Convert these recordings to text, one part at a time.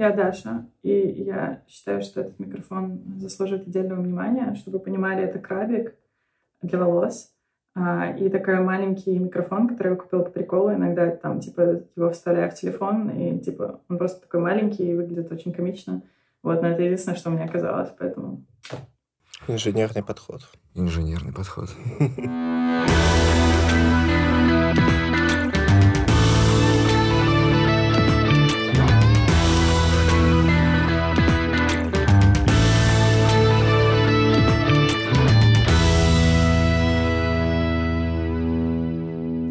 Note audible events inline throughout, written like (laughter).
я Даша, и я считаю, что этот микрофон заслужит отдельного внимания, чтобы вы понимали, это крабик для волос. А, и такой маленький микрофон, который я купила по приколу. Иногда там, типа, его вставляю в телефон, и, типа, он просто такой маленький и выглядит очень комично. Вот, но это единственное, что мне оказалось, поэтому... Инженерный подход. Инженерный подход. (laughs)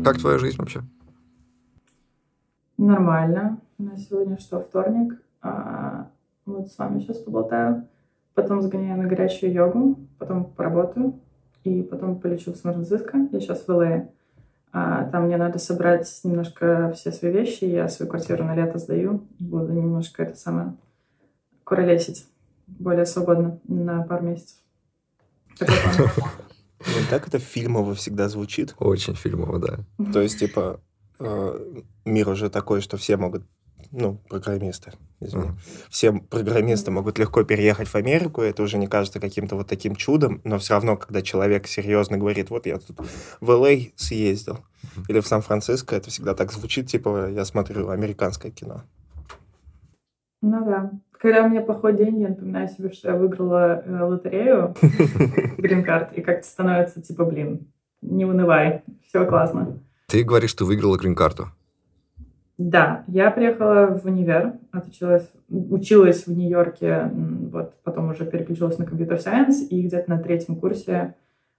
Как твоя жизнь вообще? Нормально. У нас сегодня что, вторник? А, вот с вами сейчас поболтаю. Потом сгоняю на горячую йогу, потом поработаю, и потом полечу в Сан-Франциско. Я сейчас в ЛА. А, там мне надо собрать немножко все свои вещи. Я свою квартиру на лето сдаю. Буду немножко это самое куролесить более свободно на пару месяцев. (laughs) Ну, так это фильмово всегда звучит. Очень фильмово, да. То есть, типа, э, мир уже такой, что все могут, ну, программисты, извини, mm. все программисты могут легко переехать в Америку, это уже не кажется каким-то вот таким чудом, но все равно, когда человек серьезно говорит, вот я тут в Л.А. съездил, mm-hmm. или в Сан-Франциско, это всегда так звучит, типа, я смотрю американское кино. Ну да. Когда у меня плохой день, я напоминаю себе, что я выиграла э, лотерею (laughs) грин-карт, и как-то становится типа, блин, не унывай, все классно. Ты говоришь, что выиграла грин-карту. Да, я приехала в универ, отучилась, училась в Нью-Йорке, вот потом уже переключилась на компьютер-сайенс, и где-то на третьем курсе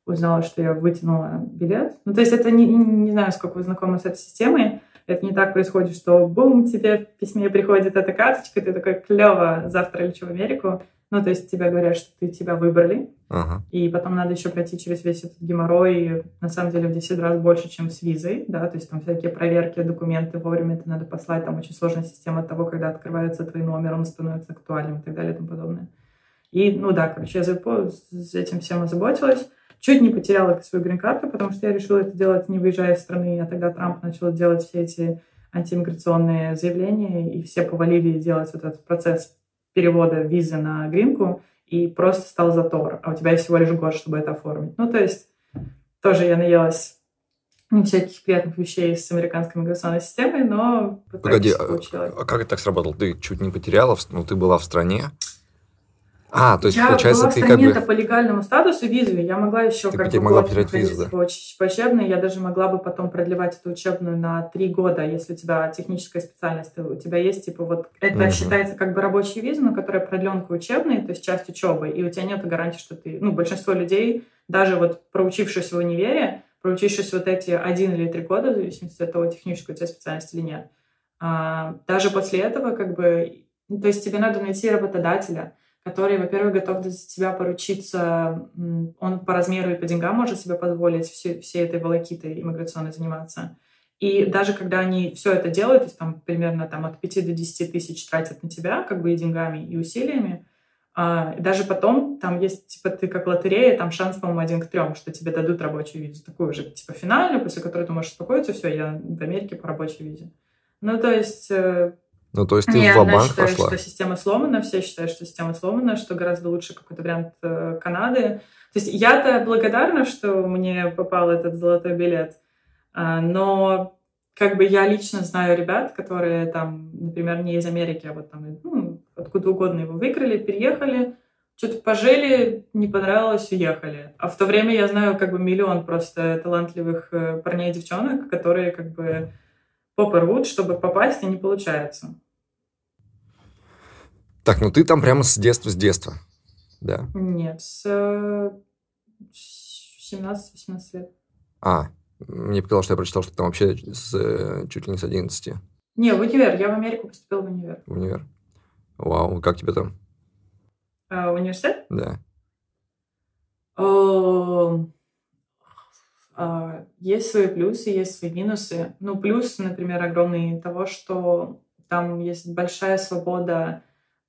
узнала, что я вытянула билет. Ну, то есть это не, не знаю, сколько вы знакомы с этой системой, это не так происходит, что бум, тебе в письме приходит эта карточка, ты такой, клево, завтра лечу в Америку. Ну, то есть тебе говорят, что ты тебя выбрали, ага. и потом надо еще пройти через весь этот геморрой, на самом деле в 10 раз больше, чем с визой, да, то есть там всякие проверки, документы вовремя это надо послать, там очень сложная система того, когда открывается твой номер, он становится актуальным и так далее и тому подобное. И, ну да, короче, я с этим всем озаботилась. Чуть не потеряла свою грин-карту, потому что я решила это делать, не выезжая из страны, а тогда Трамп начал делать все эти антимиграционные заявления, и все повалили делать вот этот процесс перевода визы на гринку, и просто стал затор, а у тебя есть всего лишь год, чтобы это оформить. Ну, то есть тоже я наелась не всяких приятных вещей с американской миграционной системой, но Погоди, а, а как это так сработало? Ты чуть не потеряла, ну, ты была в стране, а, то есть, я получается, была ты как бы... по легальному статусу визу, я могла еще ты как бы могла потерять визу, да? по, по учебной, я даже могла бы потом продлевать эту учебную на три года, если у тебя техническая специальность, у тебя есть, типа, вот, это угу. считается как бы рабочая виза, но которая продленка учебной, то есть часть учебы, и у тебя нет гарантии, что ты, ну, большинство людей, даже вот проучившись в универе, проучившись вот эти один или три года, в зависимости от того, техническая у тебя специальность или нет, а, даже после этого, как бы, ну, то есть тебе надо найти работодателя, который, во-первых, готов за тебя поручиться, он по размеру и по деньгам может себе позволить все, всей этой волокитой иммиграционной заниматься. И даже когда они все это делают, то есть там примерно там, от 5 до 10 тысяч тратят на тебя, как бы и деньгами, и усилиями, а, даже потом там есть, типа, ты как лотерея, там шанс, по-моему, один к трем, что тебе дадут рабочую визу, такую же, типа, финальную, после которой ты можешь успокоиться, все, я в Америке по рабочей визе. Ну, то есть э, ну, то есть ты Я в банк считаю, пошла? что система сломана, все считают, что система сломана, что гораздо лучше какой-то вариант э, Канады. То есть я-то благодарна, что мне попал этот золотой билет, а, но как бы я лично знаю ребят, которые там, например, не из Америки, а вот там ну, откуда угодно его выиграли, переехали, что-то пожили, не понравилось, уехали. А в то время я знаю как бы миллион просто талантливых э, парней и девчонок, которые как бы попы рвут, чтобы попасть, и не получается. Так, ну ты там прямо с детства, с детства, да? Нет, с 17-18 лет. А, мне показалось, что я прочитал, что там вообще с, э, чуть ли не с 11. Не, в универ. Я в Америку поступил в универ. В универ. Вау, как тебе там? А, университет? Да. О, а, есть свои плюсы, есть свои минусы. Ну, плюс, например, огромный того, что там есть большая свобода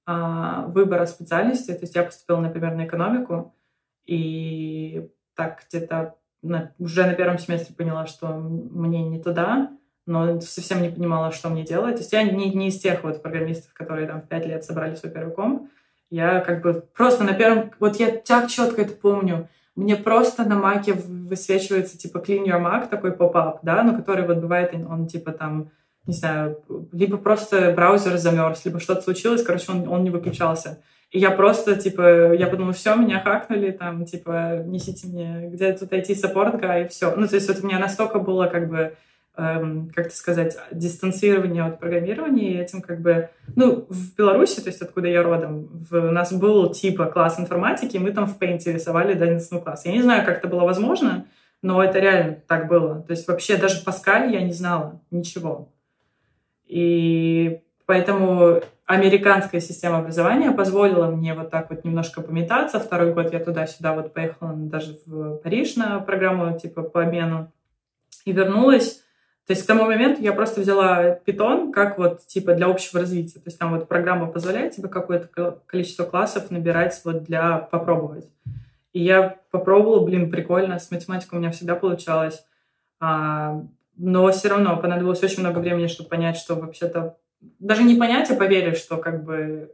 а, выбора специальности. То есть я поступила, например, на экономику, и так где-то на, уже на первом семестре поняла, что мне не туда. но совсем не понимала, что мне делать. То есть я не, не из тех вот программистов, которые там в пять лет собрали свой первый комп. Я как бы просто на первом... Вот я так четко это помню. Мне просто на маке высвечивается типа Clean Your Mac, такой поп-ап, да, но который вот бывает, он типа там, не знаю, либо просто браузер замерз, либо что-то случилось, короче, он, он не выключался. И я просто, типа, я подумала, все, меня хакнули, там, типа, несите мне, где тут IT-саппорт, и все. Ну, то есть вот у меня настолько было, как бы, эм, как это сказать, дистанцирование от программирования, и этим, как бы, ну, в Беларуси, то есть откуда я родом, в, у нас был, типа, класс информатики, и мы там в Paint рисовали 11 класса. Я не знаю, как это было возможно, но это реально так было. То есть вообще даже Паскаль я не знала ничего. И поэтому американская система образования позволила мне вот так вот немножко пометаться. Второй год я туда-сюда вот поехала даже в Париж на программу типа по обмену и вернулась. То есть к тому моменту я просто взяла питон как вот типа для общего развития. То есть там вот программа позволяет тебе какое-то количество классов набирать вот для попробовать. И я попробовала, блин, прикольно, с математикой у меня всегда получалось. А, но все равно понадобилось очень много времени, чтобы понять, что вообще-то даже не понять, а поверить, что как бы...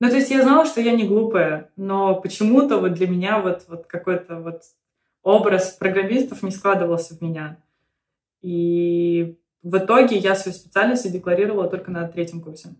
Ну, то есть я знала, что я не глупая, но почему-то вот для меня вот, вот какой-то вот образ программистов не складывался в меня. И в итоге я свою специальность декларировала только на третьем курсе.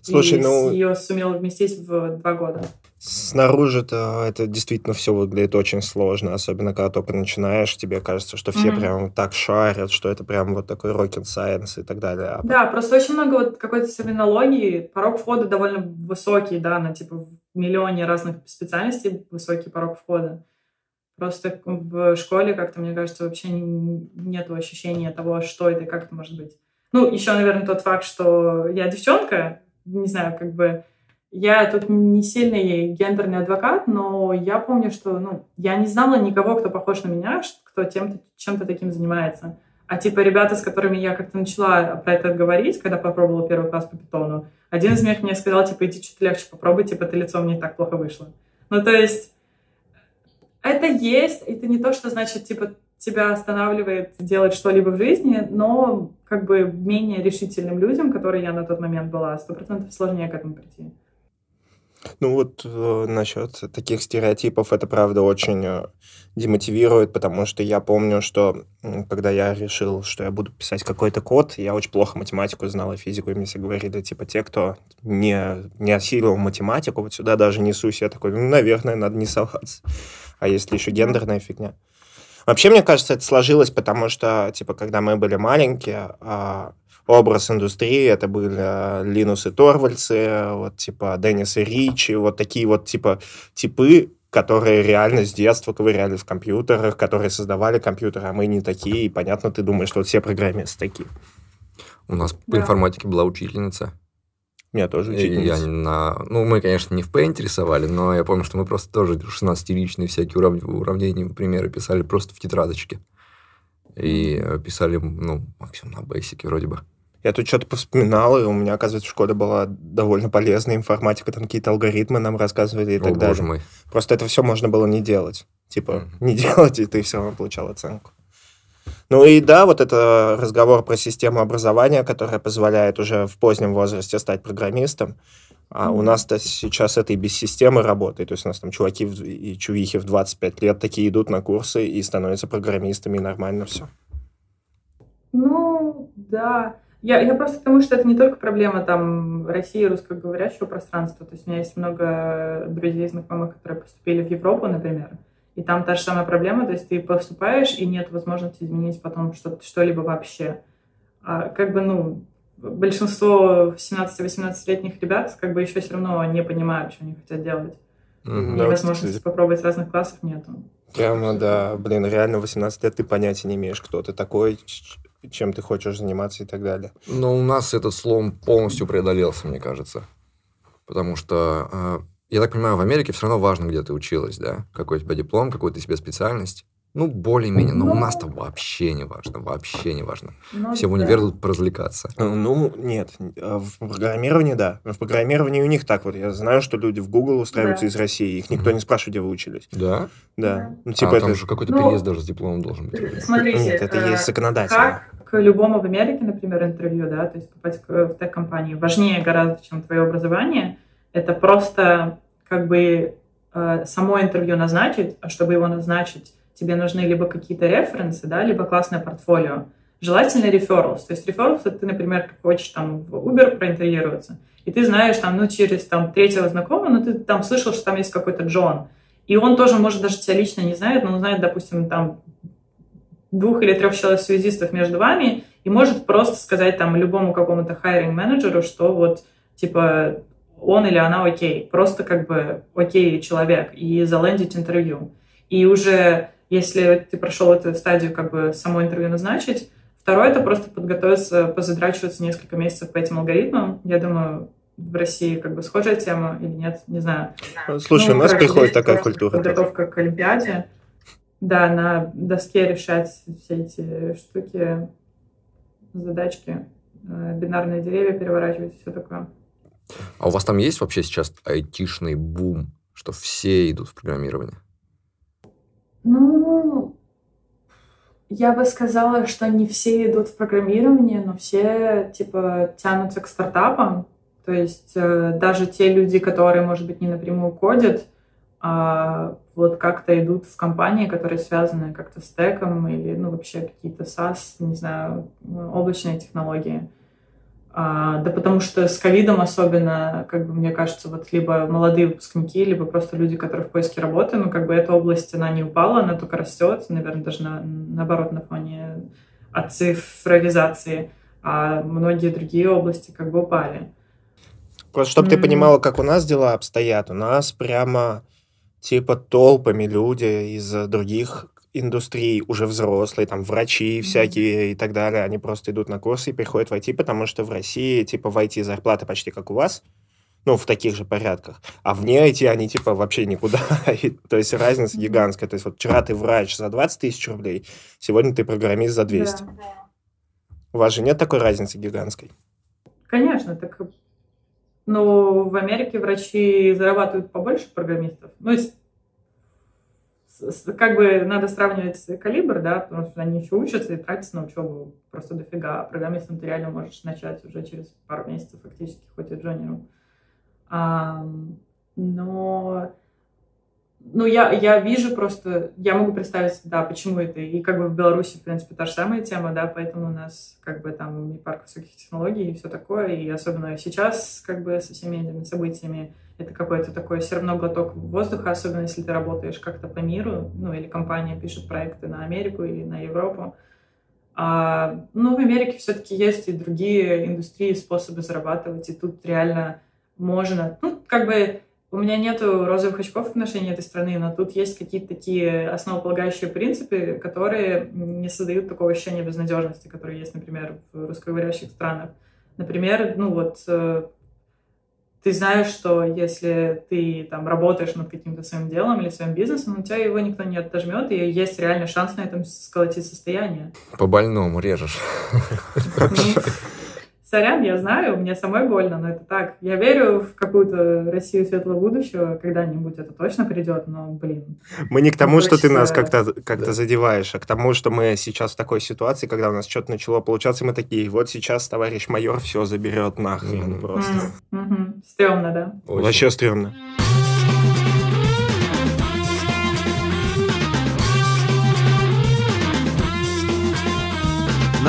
Слушай, и ну... ее сумела вместить в два года. Снаружи-то это действительно все выглядит очень сложно, особенно когда только начинаешь, тебе кажется, что все mm-hmm. прям так шарят, что это прям вот такой rocket science и так далее. А да, просто очень много вот какой-то терминологии, порог входа довольно высокий, да, на типа в миллионе разных специальностей высокий порог входа. Просто в школе как-то, мне кажется, вообще нет ощущения того, что это и как это может быть. Ну, еще, наверное, тот факт, что я девчонка, не знаю, как бы я тут не сильный гендерный адвокат, но я помню, что ну, я не знала никого, кто похож на меня, кто тем чем-то таким занимается. А типа ребята, с которыми я как-то начала про это говорить, когда попробовала первый класс по питону, один из них мне сказал, типа, иди чуть легче попробуй, типа, ты лицом не так плохо вышло. Ну, то есть, это есть, это не то, что значит, типа, тебя останавливает делать что-либо в жизни, но как бы менее решительным людям, которые я на тот момент была, сто процентов сложнее к этому прийти. Ну вот э, насчет таких стереотипов это правда очень э, демотивирует, потому что я помню, что когда я решил, что я буду писать какой-то код, я очень плохо математику знал и физику, и мне все говорили, типа, те, кто не, не осилил математику, вот сюда даже несусь, я такой, ну, наверное, надо не соваться. А если еще гендерная фигня? Вообще, мне кажется, это сложилось, потому что, типа, когда мы были маленькие, а, образ индустрии. Это были э, Линус и Торвальцы, вот типа Деннис и Ричи, вот такие вот типа типы, которые реально с детства ковыряли в компьютерах, которые создавали компьютеры, а мы не такие. И понятно, ты думаешь, что вот все программисты такие. У нас да. по информатике была учительница. Меня тоже учительница. Я на... Ну, мы, конечно, не в Paint рисовали, но я помню, что мы просто тоже 16-личные всякие урав... уравнения, примеры писали просто в тетрадочке. И писали, ну, максимум на бейсике вроде бы. Я тут что-то повспоминал, и у меня, оказывается, в школе была довольно полезная информатика, там какие-то алгоритмы нам рассказывали и О, так далее. Боже мой. Просто это все можно было не делать. Типа, mm-hmm. не (laughs) делать, и ты все равно получал оценку. Ну и да, вот это разговор про систему образования, которая позволяет уже в позднем возрасте стать программистом. А у нас-то сейчас это и без системы работает. То есть у нас там чуваки и чувихи в 25 лет такие идут на курсы и становятся программистами, и нормально все. Ну, да. Я, я просто к тому, что это не только проблема там России русскоговорящего пространства. То есть у меня есть много друзей, знакомых, которые поступили в Европу, например. И там та же самая проблема, то есть ты поступаешь, и нет возможности изменить потом что-то, что-либо вообще. А как бы, ну, большинство 17-18-летних ребят как бы еще все равно не понимают, что они хотят делать. Mm-hmm. И да, возможности кстати. попробовать разных классов нету. Прямо, да. Блин, реально 18 лет ты понятия не имеешь, кто ты такой, чем ты хочешь заниматься и так далее. Но у нас этот слом полностью преодолелся, мне кажется. Потому что, э, я так понимаю, в Америке все равно важно, где ты училась, да? Какой у тебя диплом, какой у тебя специальность. Ну, более-менее. Но у ну. нас-то вообще не важно. Вообще не важно. Ну, Все в универ идут поразвлекаться. Э, ну, нет. Э, в программировании, да. В программировании у них так вот. Я знаю, что люди в Google устраиваются да. из России. Их никто не спрашивает, где вы учились. Да? Да. Ну, типа а, это... там же какой-то ну, переезд даже с дипломом должен быть. Смотрите. Нет, это есть законодательно. Как, к любому в Америке, например, интервью, да, то есть попасть в тех-компании важнее гораздо, чем твое образование. Это просто как бы э, само интервью назначить, а чтобы его назначить, тебе нужны либо какие-то референсы, да, либо классное портфолио. Желательно referrals. То есть referrals, это ты, например, хочешь там в Uber проинтервьюироваться, и ты знаешь там, ну, через там третьего знакомого, но ты там слышал, что там есть какой-то Джон, и он тоже, может, даже тебя лично не знает, но он знает, допустим, там двух или трех человек связистов между вами и может просто сказать там любому какому-то хайринг менеджеру, что вот типа он или она окей, просто как бы окей человек и залендить интервью. И уже если ты прошел эту стадию как бы само интервью назначить, второе это просто подготовиться, позадрачиваться несколько месяцев по этим алгоритмам. Я думаю, в России как бы схожая тема или нет, не знаю. Слушай, ну, у нас короче, приходит такая культура. Подготовка к Олимпиаде. Да, на доске решать все эти штуки, задачки, э, бинарные деревья переворачивать, все такое. А у вас там есть вообще сейчас айтишный бум, что все идут в программирование? Ну, я бы сказала, что не все идут в программирование, но все, типа, тянутся к стартапам. То есть э, даже те люди, которые, может быть, не напрямую кодят, а вот как-то идут в компании, которые связаны как-то с теком или, ну, вообще какие-то SaaS, не знаю, облачные технологии. А, да потому что с ковидом особенно, как бы, мне кажется, вот либо молодые выпускники, либо просто люди, которые в поиске работы, ну, как бы эта область, она не упала, она только растет, наверное, даже на, наоборот, на фоне цифровизации, а многие другие области как бы упали. Просто чтобы mm-hmm. ты понимала, как у нас дела обстоят, у нас прямо типа толпами люди из других индустрий, уже взрослые, там, врачи всякие и так далее, они просто идут на курсы и приходят в IT, потому что в России, типа, в IT зарплата почти как у вас, ну, в таких же порядках. А вне IT они, типа, вообще никуда. (laughs) то есть разница гигантская. То есть вот вчера ты врач за 20 тысяч рублей, сегодня ты программист за 200. Да. У вас же нет такой разницы гигантской? Конечно, так но в Америке врачи зарабатывают побольше программистов. Ну, есть, как бы надо сравнивать калибр, да, потому что они еще учатся и тратятся на учебу просто дофига. А программистом ты реально можешь начать уже через пару месяцев фактически, хоть и джонером. А, но ну, я, я вижу просто, я могу представить, да, почему это. И как бы в Беларуси, в принципе, та же самая тема, да, поэтому у нас как бы там и парк высоких технологий и все такое. И особенно сейчас, как бы со всеми этими событиями, это какой-то такой все равно глоток воздуха, особенно если ты работаешь как-то по миру, ну, или компания пишет проекты на Америку или на Европу. А, ну, в Америке все-таки есть и другие индустрии, способы зарабатывать, и тут реально можно, ну, как бы у меня нету розовых очков в отношении этой страны, но тут есть какие-то такие основополагающие принципы, которые не создают такого ощущения безнадежности, которые есть, например, в русскоговорящих странах. Например, ну вот э, ты знаешь, что если ты там работаешь над каким-то своим делом или своим бизнесом, у тебя его никто не отожмет, и есть реальный шанс на этом сколотить состояние. По больному режешь. Сорян, я знаю, мне самой больно, но это так. Я верю в какую-то Россию светлого будущего, когда-нибудь это точно придет, но, блин. Мы не к тому, что ты нас как-то как да. задеваешь, а к тому, что мы сейчас в такой ситуации, когда у нас что-то начало получаться, мы такие, вот сейчас товарищ майор все заберет нахрен mm-hmm. просто. Mm-hmm. Стрёмно, да? Очень. Вообще стрёмно.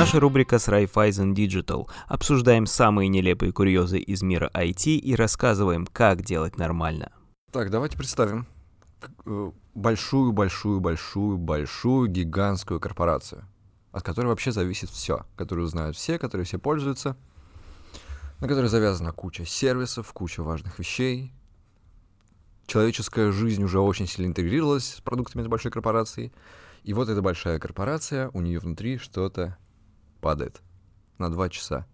Наша рубрика с Raiffeisen Digital. Обсуждаем самые нелепые курьезы из мира IT и рассказываем, как делать нормально. Так, давайте представим большую-большую-большую-большую гигантскую корпорацию, от которой вообще зависит все, которую знают все, которой все пользуются, на которой завязана куча сервисов, куча важных вещей. Человеческая жизнь уже очень сильно интегрировалась с продуктами этой большой корпорации. И вот эта большая корпорация, у нее внутри что-то падает на два часа.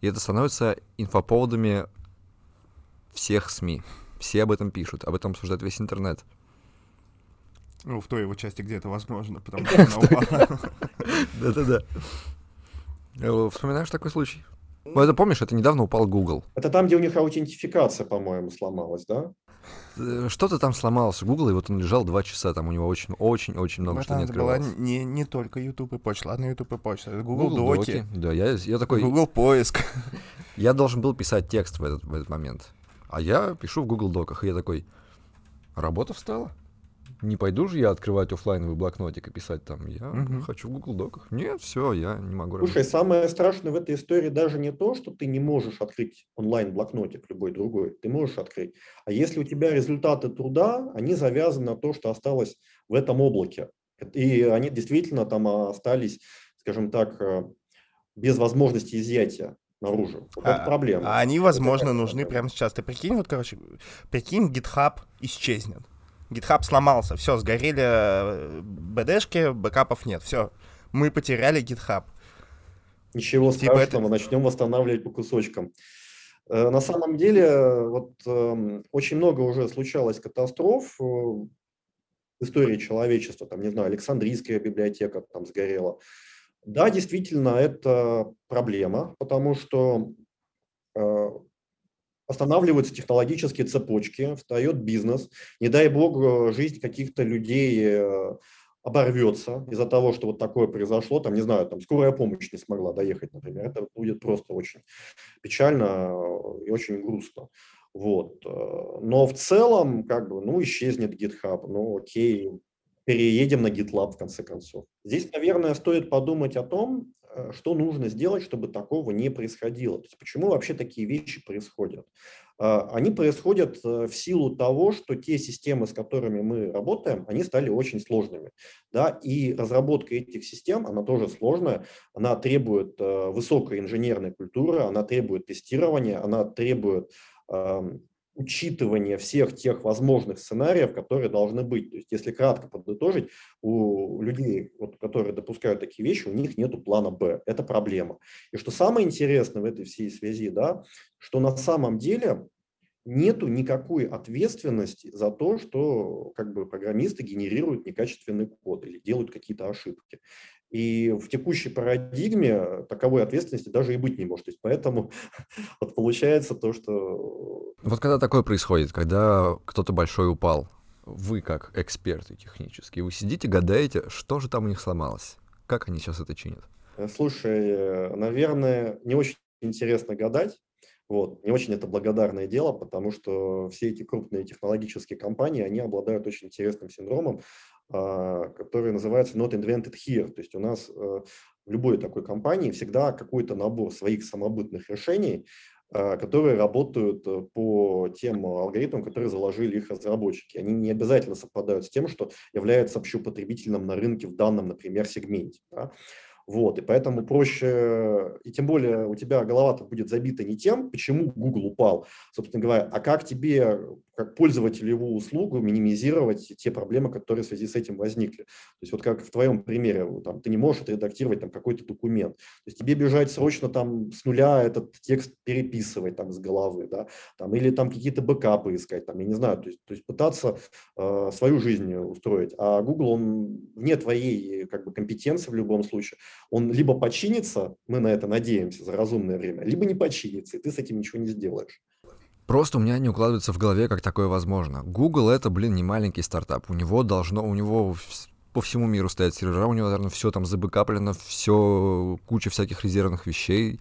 И это становится инфоповодами всех СМИ. Все об этом пишут, об этом обсуждает весь интернет. Ну, в той его части, где это возможно, потому (laughs) что она упала. (laughs) Да-да-да. Э, вспоминаешь такой случай? Ну, это помнишь, это недавно упал Google. Это там, где у них аутентификация, по-моему, сломалась, да? Э, Что-то там сломалось у Гугла, и вот он лежал два часа, там у него очень-очень-очень много что не это была открывалось. не, не только YouTube и почта. Ладно, YouTube и почта. Это Google, Доки, Да, я, я такой, Google Поиск. я должен был писать текст в этот, в этот момент. А я пишу в Google Доках, и я такой, работа встала? Не пойду же я открывать оффлайновый блокнотик и писать там, я Мгм. хочу в Google Доках. Нет, все, я не могу Слушай, работать. самое страшное в этой истории даже не то, что ты не можешь открыть онлайн-блокнотик любой другой. Ты можешь открыть. А если у тебя результаты труда, они завязаны на то, что осталось в этом облаке. И они действительно там остались, скажем так, э, без возможности изъятия наружу. Вот это проблема. А они, Это возможно, такая нужны проблема. прямо сейчас. Ты прикинь, вот, короче, прикинь, GitHub исчезнет. GitHub сломался, все, сгорели э, БДшки, бэкапов нет, все. Мы потеряли GitHub. Ничего Типа это- страшного, начнем восстанавливать по кусочкам. Э, На самом деле, вот эм, очень много уже случалось катастроф э, в истории человечества. Там, не знаю, Александрийская библиотека там сгорела. Да, действительно, это проблема, потому что останавливаются технологические цепочки, встает бизнес. Не дай бог, э, жизнь каких-то людей э, оборвется из-за того, что вот такое произошло, там, не знаю, там, скорая помощь не смогла доехать, например, это будет просто очень печально э, и очень грустно. Вот. Но в целом, как бы, ну, исчезнет GitHub, ну, окей, переедем на GitLab, в конце концов. Здесь, наверное, стоит подумать о том, что нужно сделать, чтобы такого не происходило. То есть почему вообще такие вещи происходят? А, Они происходят э, в силу того, что те системы, с которыми мы работаем, они стали очень сложными. Да? И разработка этих систем, она тоже сложная, она требует э, высокой инженерной культуры, она требует тестирования, она требует учитывания всех тех возможных сценариев, которые должны быть. То есть, если кратко подытожить, у людей, вот, которые допускают такие вещи, у них нет плана Б. Это проблема. И что самое интересное в этой всей связи, да, что на самом деле нету никакой ответственности за то, что как бы программисты генерируют некачественный код или делают какие-то ошибки. И в текущей парадигме таковой ответственности даже и быть не может. То есть поэтому (laughs) вот получается то, что Вот когда такое происходит, когда кто-то большой упал, вы как эксперты технические, вы сидите, гадаете, что же там у них сломалось? Как они сейчас это чинят? Э, Слушай, э, наверное, не очень интересно гадать. Вот. Не очень это благодарное дело, потому что все эти крупные технологические компании, они обладают очень интересным синдромом, который называется not invented here. То есть у нас э, в любой такой компании всегда какой-то набор своих самобытных решений, а, которые работают э, по тем алгоритмам, которые заложили их разработчики. Они не обязательно совпадают с тем, что является общепотребительным на рынке в данном, например, сегменте. да. Вот, и поэтому проще, и тем более у тебя голова-то будет забита не тем, почему Google упал, собственно говоря, а как тебе, как пользователю его услугу, минимизировать те проблемы, которые в связи с этим возникли. То есть вот как в твоем примере, там, ты не можешь отредактировать там какой-то документ, то есть тебе бежать срочно там с нуля этот текст переписывать там с головы, да, там, или там какие-то бэкапы искать, там, я не знаю, то есть, то есть пытаться э, свою жизнь устроить. А Google, он вне твоей как бы компетенции в любом случае, он либо починится, мы на это надеемся за разумное время, либо не починится, и ты с этим ничего не сделаешь. Просто у меня не укладывается в голове, как такое возможно. Google это, блин, не маленький стартап. У него должно, у него по всему миру стоят сервера, у него, наверное, все там забэкаплено, все, куча всяких резервных вещей.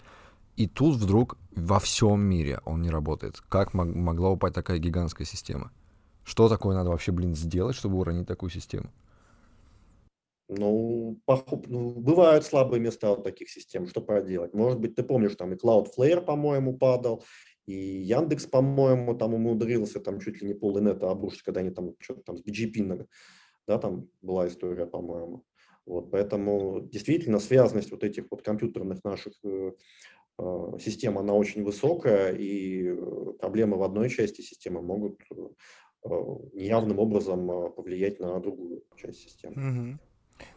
И тут вдруг во всем мире он не работает. Как мог- могла упасть такая гигантская система? Что такое надо вообще, блин, сделать, чтобы уронить такую систему? Ну, похо- ну, бывают слабые места у таких систем, что поделать. Может быть, ты помнишь, там и Cloudflare, по-моему, падал, и Яндекс, по-моему, там умудрился там чуть ли не пол инета обрушить, когда они там что-то там с BGP, да, там была история, по-моему. Вот, поэтому действительно связанность вот этих вот компьютерных наших э, э, систем, она очень высокая, и э, проблемы в одной части системы могут э, э, неявным образом повлиять на другую часть системы.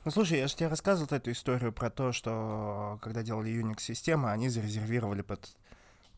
Ну, слушай, я же тебе рассказывал эту историю про то, что когда делали Unix-системы, они зарезервировали под,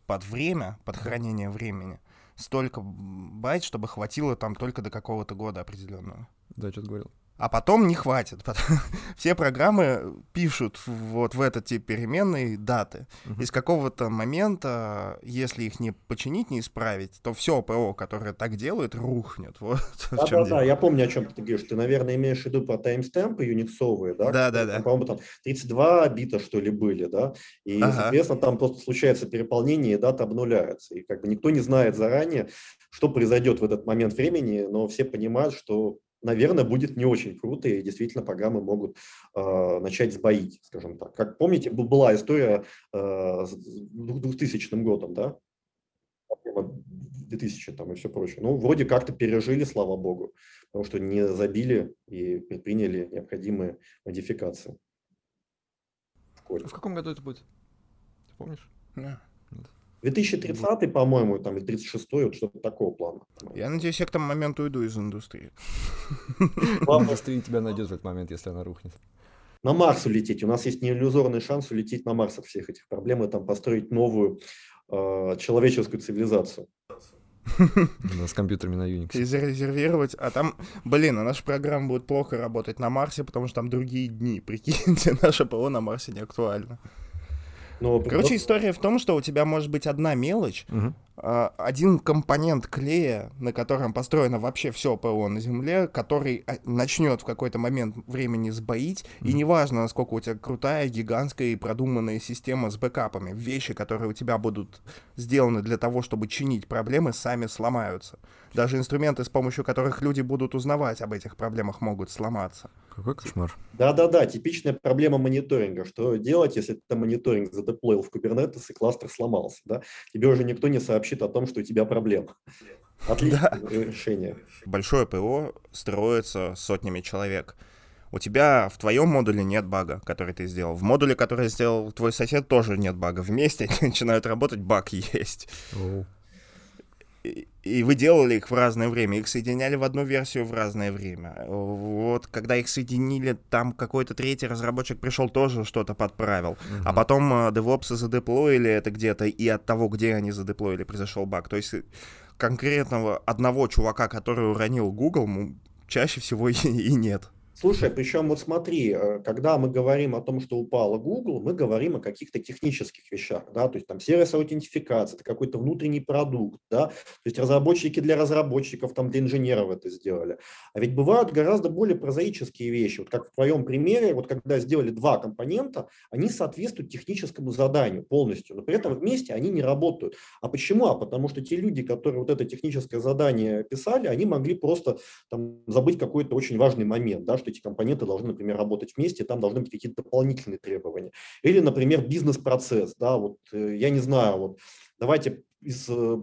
под время, под хранение времени, столько байт, чтобы хватило там только до какого-то года определенного. Да, что-то говорил. А потом не хватит. (laughs) Все программы пишут вот в этот тип переменной даты. Uh-huh. Из какого-то момента, если их не починить, не исправить, то все ПО, которое так делает, рухнет. (laughs) Вот да, да, да, я помню, о чем ты говоришь. Ты, наверное, имеешь в виду про таймстемпы юниксовые, да? Да, да, да. По-моему, там 32 бита, что ли, были, да? И, ага. соответственно, там просто случается переполнение, и дата обнуляется. И как бы никто не знает заранее, что произойдет в этот момент времени, но все понимают, что наверное, будет не очень круто, и действительно программы могут э, начать сбоить, скажем так. Как помните, была история э, с 2000 годом, да? 2000 там и все прочее. Ну, вроде как-то пережили, слава богу, потому что не забили и предприняли необходимые модификации. В, в каком году это будет? Ты помнишь? Yeah. 2030, по-моему, там, или 36 вот что-то такого плана. Я надеюсь, я к тому моменту уйду из индустрии. (laughs) Индустрия тебя найдет в этот момент, если она рухнет. На Марс улететь. У нас есть неиллюзорный шанс улететь на Марс от всех этих проблем и там построить новую э, человеческую цивилизацию. С компьютерами на Unix. И зарезервировать. А там, блин, а наша программа будет плохо работать на Марсе, потому что там другие дни. Прикиньте, (laughs) наше ПО на Марсе не актуально. Но... Короче, история в том, что у тебя может быть одна мелочь, угу. Один компонент клея, на котором построено вообще все ПО на Земле, который а, начнет в какой-то момент времени сбоить, угу. и неважно, насколько у тебя крутая, гигантская и продуманная система с бэкапами, вещи, которые у тебя будут сделаны для того, чтобы чинить проблемы, сами сломаются. Даже инструменты, с помощью которых люди будут узнавать об этих проблемах, могут сломаться. Какой кошмар. Да-да-да, типичная проблема мониторинга. Что делать, если ты мониторинг задеплоил в Kubernetes и кластер сломался? Да? Тебе уже никто не сообщит о том, что у тебя проблема. Отличное да. решение. Большое ПО строится сотнями человек. У тебя в твоем модуле нет бага, который ты сделал. В модуле, который сделал твой сосед, тоже нет бага. Вместе (laughs) начинают работать, баг есть. Oh и вы делали их в разное время, их соединяли в одну версию в разное время. Вот, когда их соединили, там какой-то третий разработчик пришел, тоже что-то подправил. Uh-huh. А потом DevOps задеплоили это где-то, и от того, где они задеплоили, произошел баг. То есть э, конкретного одного чувака, который уронил Google, чаще всего (laughs) и, и нет. Слушай, причем вот смотри, э, когда мы говорим о том, что упала Google, мы говорим о каких-то технических вещах, да, то есть там сервис аутентификации, это какой-то внутренний продукт, да, то есть разработчики для разработчиков, там для инженеров это сделали. А ведь бывают гораздо более прозаические вещи, вот как в твоем примере, вот когда сделали два компонента, они соответствуют техническому заданию полностью, но при этом вместе они не работают. А почему? А потому что те люди, которые вот это техническое задание писали, они могли просто там забыть какой-то очень важный момент, да, что эти компоненты должны, например, работать вместе, там должны быть какие-то дополнительные требования. Или, например, бизнес-процесс, да, вот э, я не знаю, вот давайте из э,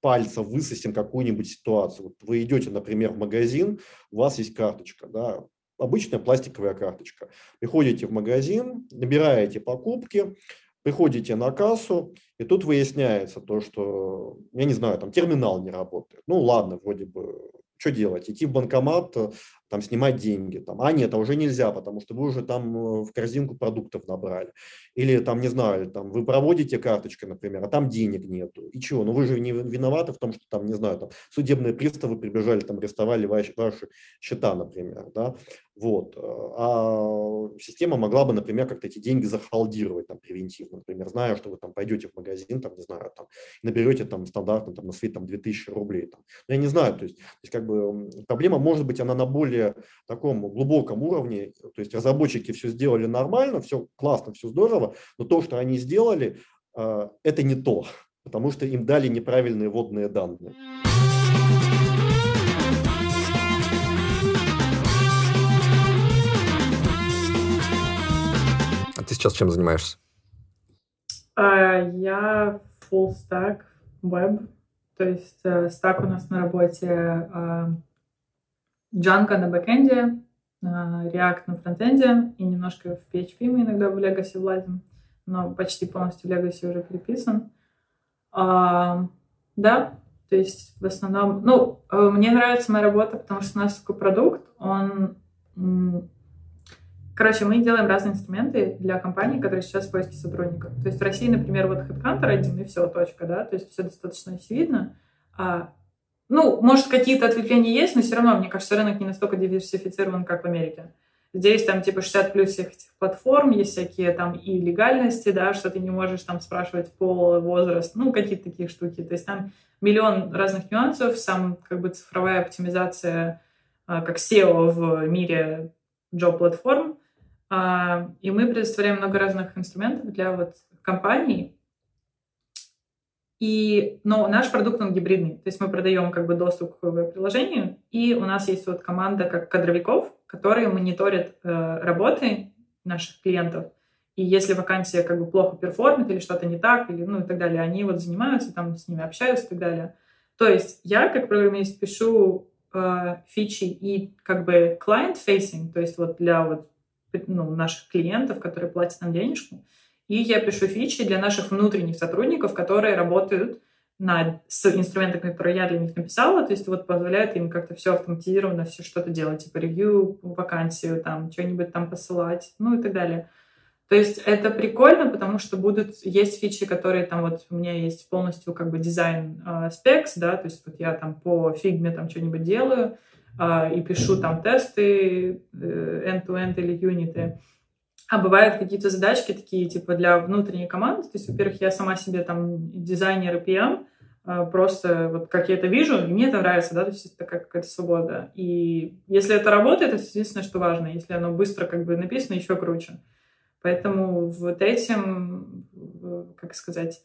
пальца высосим какую-нибудь ситуацию. Вот вы идете, например, в магазин, у вас есть карточка, да, обычная пластиковая карточка. Приходите в магазин, набираете покупки, приходите на кассу, и тут выясняется то, что, я не знаю, там терминал не работает. Ну ладно, вроде бы, что делать? Идти в банкомат, там снимать деньги. Там, а нет, а уже нельзя, потому что вы уже там э, в корзинку продуктов набрали. Или там, не знаю, там вы проводите карточкой, например, а там денег нету. И чего? Ну вы же не виноваты в том, что там, не знаю, там судебные приставы прибежали, там арестовали ваши, ваши счета, например, да. Вот. Э, а система могла бы, например, как-то эти деньги захалдировать там превентивно, например, зная, что вы там пойдете в магазин, там, не знаю, там, наберете там стандартно там на свет там 2000 рублей. Там. Но я не знаю, то есть, то есть как бы проблема может быть, она на более таком глубоком уровне, то есть разработчики все сделали нормально, все классно, все здорово, но то, что они сделали, а, это не то, потому что им дали неправильные водные данные. А ты сейчас чем занимаешься? Uh, я full stack web, то есть стак у нас на работе uh, Django на бэкэнде, React на фронтенде и немножко в PHP мы иногда в Legacy влазим, но почти полностью Legacy уже переписан. А, да, то есть в основном, ну, э, мне нравится моя работа, потому что у нас такой продукт, он... Короче, мы делаем разные инструменты для компаний, которые сейчас в поиске сотрудников. То есть в России, например, вот HeadHunter один, и все, точка, да, то есть все достаточно очевидно. А Ну, может, какие-то ответвления есть, но все равно, мне кажется, рынок не настолько диверсифицирован, как в Америке. Здесь там типа 60 плюс всех этих платформ, есть всякие там и легальности, да, что ты не можешь там спрашивать пол, возраст, ну, какие-то такие штуки. То есть там миллион разных нюансов, сам как бы цифровая оптимизация а, как SEO в мире job-платформ. А, и мы предоставляем много разных инструментов для вот компаний, и, но наш продукт, он гибридный. То есть мы продаем как бы доступ к приложению, и у нас есть вот команда как кадровиков, которые мониторят э, работы наших клиентов. И если вакансия как бы плохо перформит или что-то не так, или ну и так далее, они вот занимаются, там с ними общаются и так далее. То есть я как программист пишу э, фичи и как бы client-facing, то есть вот для вот ну, наших клиентов, которые платят нам денежку, и я пишу фичи для наших внутренних сотрудников, которые работают на, с инструментами, которые я для них написала, то есть вот позволяет им как-то все автоматизированно, все что-то делать, типа ревью, вакансию, там, что-нибудь там посылать, ну и так далее. То есть это прикольно, потому что будут, есть фичи, которые там вот у меня есть полностью как бы дизайн э, specs, да, то есть вот я там по фигме там что-нибудь делаю э, и пишу там тесты э, end-to-end или unit ы. А бывают какие-то задачки такие, типа, для внутренней команды. То есть, во-первых, я сама себе там дизайнер и PM, а, просто вот как я это вижу, мне это нравится, да, то есть это какая-то свобода. И если это работает, это единственное, что важно. Если оно быстро как бы написано, еще круче. Поэтому вот этим, как сказать,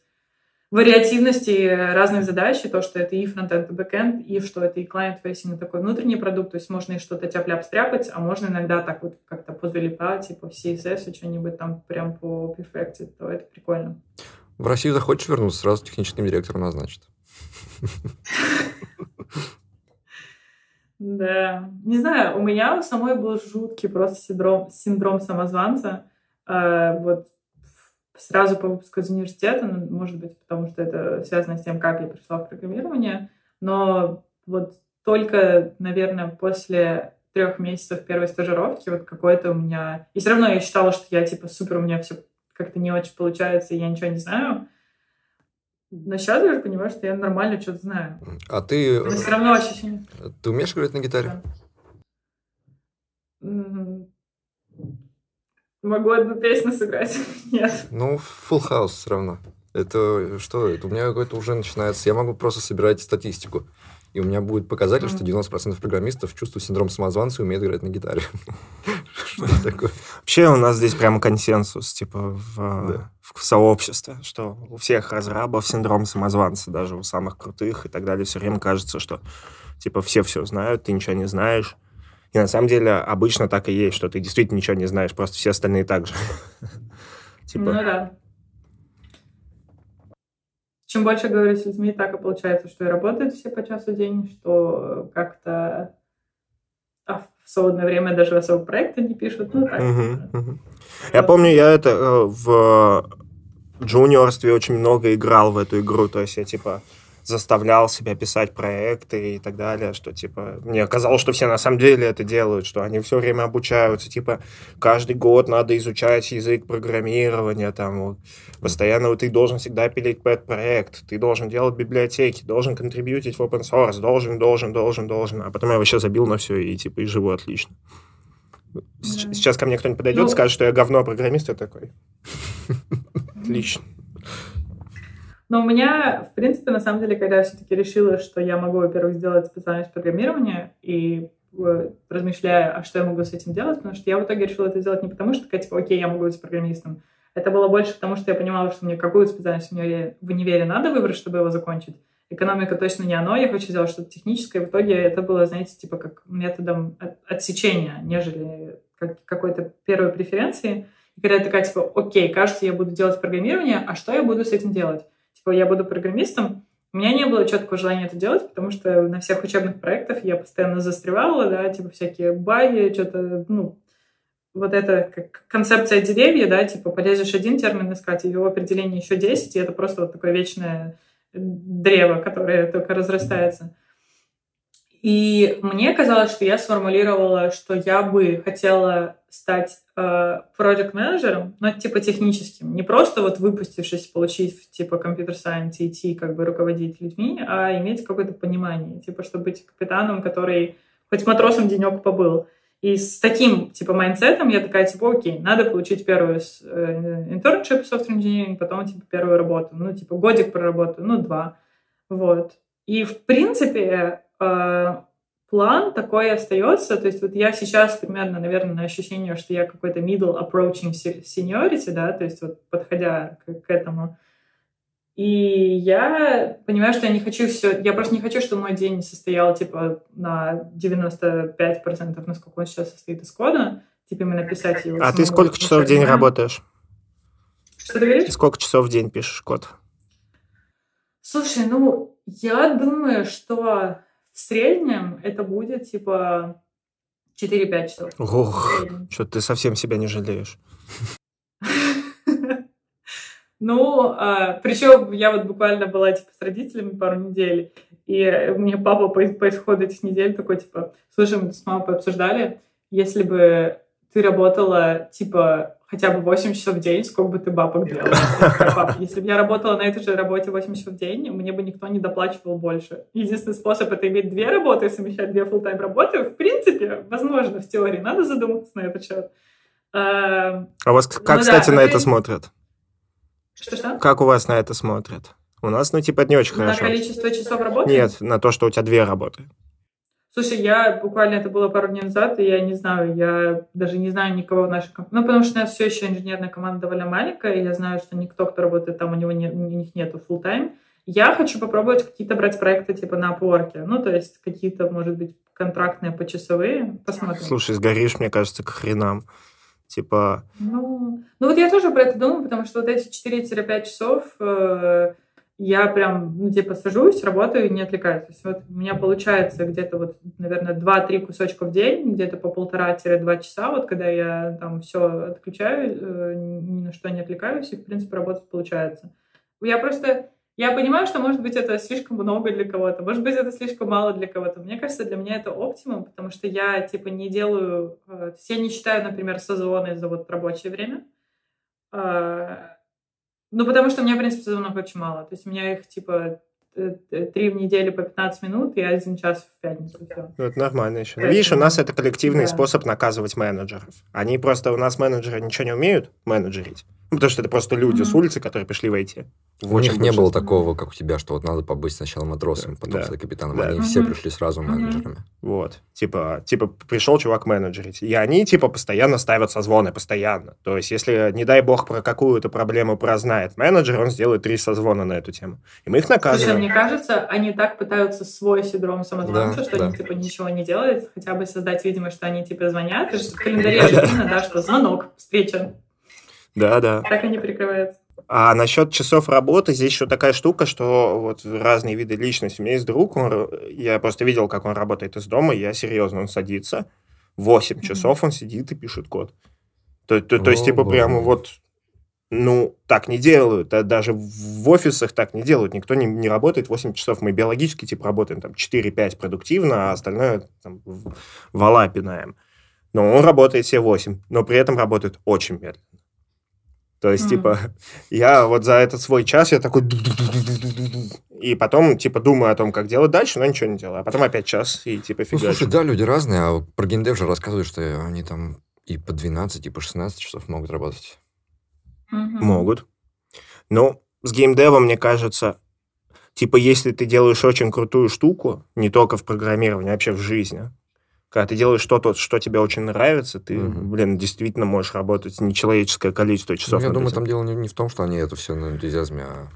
вариативности разных задач, и то, что это и фронтенд, и бэкенд, и что это и и такой внутренний продукт, то есть можно и что-то тяп-ляп стряпать, а можно иногда так вот как-то позалипать, типа в CSS, что-нибудь там прям по перфекции, то это прикольно. В Россию захочешь вернуться, сразу техническим директором назначат. (laughs) Да. Не знаю, у меня у самой был жуткий просто синдром, синдром самозванца. А, вот сразу по выпуску из университета, ну, может быть, потому что это связано с тем, как я пришла в программирование, но вот только, наверное, после трех месяцев первой стажировки вот какой-то у меня... И все равно я считала, что я типа супер, у меня все как-то не очень получается, и я ничего не знаю. Но сейчас я уже понимаю, что я нормально что-то знаю. А ты... Но все равно ощущение... Ты умеешь играть на гитаре? Да. Могу одну песню сыграть. (laughs) Нет. Ну, full house все равно. Это что? Это у меня какой-то уже начинается... Я могу просто собирать статистику. И у меня будет показатель, что 90% программистов чувствуют синдром самозванца и умеют играть на гитаре. (laughs) Что такое? Вообще у нас здесь прямо консенсус, типа, в, в сообществе, что у всех разрабов синдром самозванца, даже у самых крутых и так далее. Все время кажется, что, типа, все все знают, ты ничего не знаешь. И на самом деле обычно так и есть, что ты действительно ничего не знаешь, просто все остальные так же. (laughs) Типа... Ну да. Чем больше говорю с людьми, так и получается, что и работают все по часу в день, что как-то а в свободное время даже особо проекты не пишут. Ну, так. Угу, угу. Я помню, я это э, в джуниорстве очень много играл в эту игру, то есть я типа заставлял себя писать проекты и так далее, что, типа, мне казалось, что все на самом деле это делают, что они все время обучаются, типа, каждый год надо изучать язык программирования, там, вот, постоянно вот, ты должен всегда пилить пэт проект, ты должен делать библиотеки, должен контрибьютить в open source, должен, должен, должен, должен, а потом я вообще забил на все и, типа, и живу отлично. Сейчас ко мне кто-нибудь подойдет, ну... скажет, что я говно программист, я такой. (laughs) Отлично. Но у меня, в принципе, на самом деле, когда я все-таки решила, что я могу, во-первых, сделать специальность программирования и э, размышляя, а что я могу с этим делать, потому что я в итоге решила это сделать не потому, что такая, типа, окей, я могу быть программистом. Это было больше потому, что я понимала, что мне какую специальность в универе, в универе надо выбрать, чтобы его закончить. Экономика точно не оно, я хочу сделать что-то техническое. В итоге это было, знаете, типа как методом отсечения, нежели как какой-то первой преференции. И когда я такая, типа, окей, кажется, я буду делать программирование, а что я буду с этим делать? Типа, я буду программистом, у меня не было четкого желания это делать, потому что на всех учебных проектах я постоянно застревала, да, типа всякие баги, что-то, ну, вот это как концепция деревья, да, типа полезешь один термин искать, его определение еще 10, и это просто вот такое вечное древо, которое только разрастается. И мне казалось, что я сформулировала, что я бы хотела стать э, проект-менеджером, но типа техническим. Не просто вот выпустившись, получить типа computer science и идти как бы руководить людьми, а иметь какое-то понимание. Типа, чтобы быть капитаном, который хоть матросом денек побыл. И с таким, типа, mindset ом я такая, типа, окей, надо получить первую э, internship software engineering, потом, типа, первую работу. Ну, типа, годик проработаю, ну, два. Вот. И, в принципе, э, план такой остается. То есть вот я сейчас примерно, наверное, на ощущение, что я какой-то middle approaching seniority, да, то есть вот подходя к, к этому, и я понимаю, что я не хочу все... Я просто не хочу, чтобы мой день состоял, типа, на 95%, насколько он сейчас состоит из кода. Типа, именно писать его. А ты сколько часов в день работаешь? Что ты говоришь? Сколько часов в день пишешь код? Слушай, ну, я думаю, что в среднем это будет, типа, 4-5 часов. Ох, что ты совсем себя не жалеешь. (laughs) Ну, а, причем я вот буквально была, типа, с родителями пару недель, и мне папа по, по исходу этих недель такой, типа, слушай, мы с мамой обсуждали, если бы ты работала, типа, хотя бы 8 часов в день, сколько бы ты бабок делала? Пап, если бы я работала на этой же работе 8 часов в день, мне бы никто не доплачивал больше. Единственный способ — это иметь две работы и совмещать две full-time работы. В принципе, возможно, в теории. Надо задуматься на этот счет. А, а вас как, ну, кстати, да, на это смотрят? Что-что? Как у вас на это смотрят? У нас, ну, типа, это не очень на хорошо. На количество часов работы? Нет, на то, что у тебя две работы. Слушай, я буквально это было пару дней назад, и я не знаю, я даже не знаю никого в нашей команде. Ну, потому что у нас все еще инженерная команда довольно маленькая, и я знаю, что никто, кто работает там, у него не, у них нету full time. Я хочу попробовать какие-то брать проекты типа на Upwork. Ну, то есть какие-то, может быть, контрактные почасовые. Посмотрим. Слушай, сгоришь, мне кажется, к хренам. Типа... Ну, ну вот я тоже про это думаю, потому что вот эти 4-5 часов э, я прям, ну, типа, сажусь, работаю и не отвлекаюсь. То есть вот у меня получается где-то вот, наверное, 2-3 кусочка в день, где-то по полтора-два часа, вот когда я там все отключаю, э, ни на что не отвлекаюсь, и, в принципе, работать получается. Я просто я понимаю, что, может быть, это слишком много для кого-то, может быть, это слишком мало для кого-то. Мне кажется, для меня это оптимум, потому что я, типа, не делаю... Э, я не считаю, например, созвоны за вот рабочее время. Ну, потому что у меня, в принципе, созвонов очень мало. То есть у меня их, типа, три в неделю по 15 минут и один час в пятницу. Все. Ну, это нормально еще. Это... Видишь, у нас это коллективный да. способ наказывать менеджеров. Они просто, у нас менеджеры ничего не умеют менеджерить. Ну, потому что это просто люди mm-hmm. с улицы, которые пришли в IT. У них не было такого, как у тебя, что вот надо побыть сначала матросом, потом да. стать капитаном. Да. Они mm-hmm. все пришли сразу менеджерами. Вот. Типа, типа, пришел чувак менеджерить. И они, типа, постоянно ставят созвоны, постоянно. То есть, если, не дай бог, про какую-то проблему прознает менеджер, он сделает три созвона на эту тему. И мы их наказываем. Слушай, мне кажется, они так пытаются свой синдром самозванца, да, что да. они, типа, ничего не делают, хотя бы создать видимость, что они, типа, звонят, и в (laughs) календаре видно, да, что звонок, встреча. Да, да. Так они прикрываются. А насчет часов работы, здесь еще такая штука, что вот разные виды личности. У меня есть друг, он, я просто видел, как он работает из дома, я серьезно, он садится, 8 mm-hmm. часов он сидит и пишет код. То, то, то есть, типа, прямо вот, ну, так не делают, даже в офисах так не делают, никто не, не работает 8 часов, мы биологически, типа, работаем там 4-5 продуктивно, а остальное там, вала пинаем. Но он работает все 8, но при этом работает очень медленно. То есть, mm. типа, (laughs) я вот за этот свой час я такой... И потом, типа, думаю о том, как делать дальше, но ничего не делаю. А потом опять час, и, типа, фигачу. Ну, слушай, да, люди разные, а про геймдев же рассказывают, что они там и по 12, и по 16 часов могут работать. Mm-hmm. Могут. Ну, с геймдевом, мне кажется, типа, если ты делаешь очень крутую штуку, не только в программировании, а вообще в жизни, когда ты делаешь что-то, что тебе очень нравится, ты, угу. блин, действительно можешь работать нечеловеческое количество часов. Ну, я думаю, там дело не, не в том, что они это все на энтузиазме, а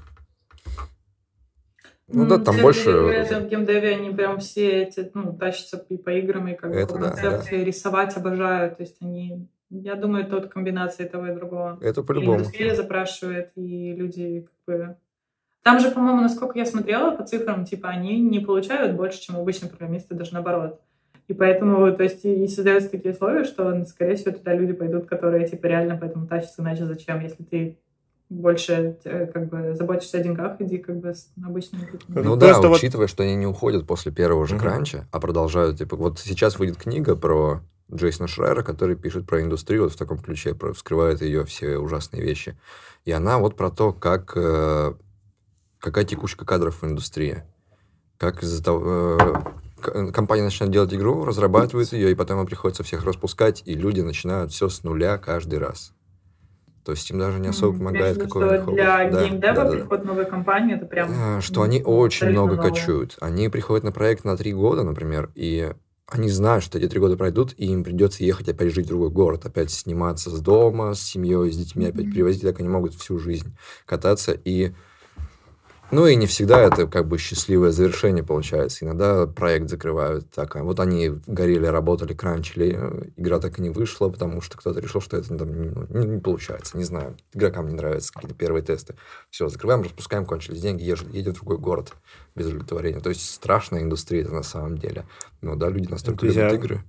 ну, ну да, там больше... В геймдеве они прям все эти, ну, тащатся и по играм, и как бы по концепции, да. рисовать обожают. То есть они... Я думаю, это вот комбинация того и другого. Это по-любому. индустрия запрашивает, и люди как бы... Там же, по-моему, насколько я смотрела по цифрам, типа, они не получают больше, чем обычные программисты, даже наоборот. И поэтому, то есть, и создаются такие условия, что, скорее всего, туда люди пойдут, которые, типа, реально поэтому тащатся, иначе зачем, если ты больше э, как бы заботишься о деньгах, иди как бы с обычными Ну, Ну, да, просто вот- учитывая, что они не уходят после первого же Мгм. кранча, а продолжают, типа, вот сейчас выйдет книга про Джейсона Шрайера, который пишет про индустрию вот в таком ключе, про, вскрывает ее все ужасные вещи. И она вот про то, как, э, какая текучка кадров в индустрии. Как из-за того... э, компания начинает делать игру, разрабатывает ее, и потом им приходится всех распускать, и люди начинают все с нуля каждый раз. То есть им даже не особо помогает имеешь в виду, какой что для Да, геймдева да, да, да. приход в новую компанию это прям... А, Что они очень много новое. кочуют. Они приходят на проект на три года, например, и они знают, что эти три года пройдут, и им придется ехать опять жить в другой город, опять сниматься с дома, с семьей, с детьми, опять Мгм. перевозить, так они могут всю жизнь кататься. И ну и не всегда это как бы счастливое завершение получается. Иногда проект закрывают так. а Вот они горели, работали, кранчили, э, игра так и не вышла, потому что кто-то решил, что это там, ну, не, не получается. Не знаю, игрокам не нравятся какие-то первые тесты. Все, закрываем, распускаем, кончились деньги, езжу- едет в другой город без удовлетворения. То есть страшная индустрия это на самом деле. Но да, люди настолько любят Друзья. игры,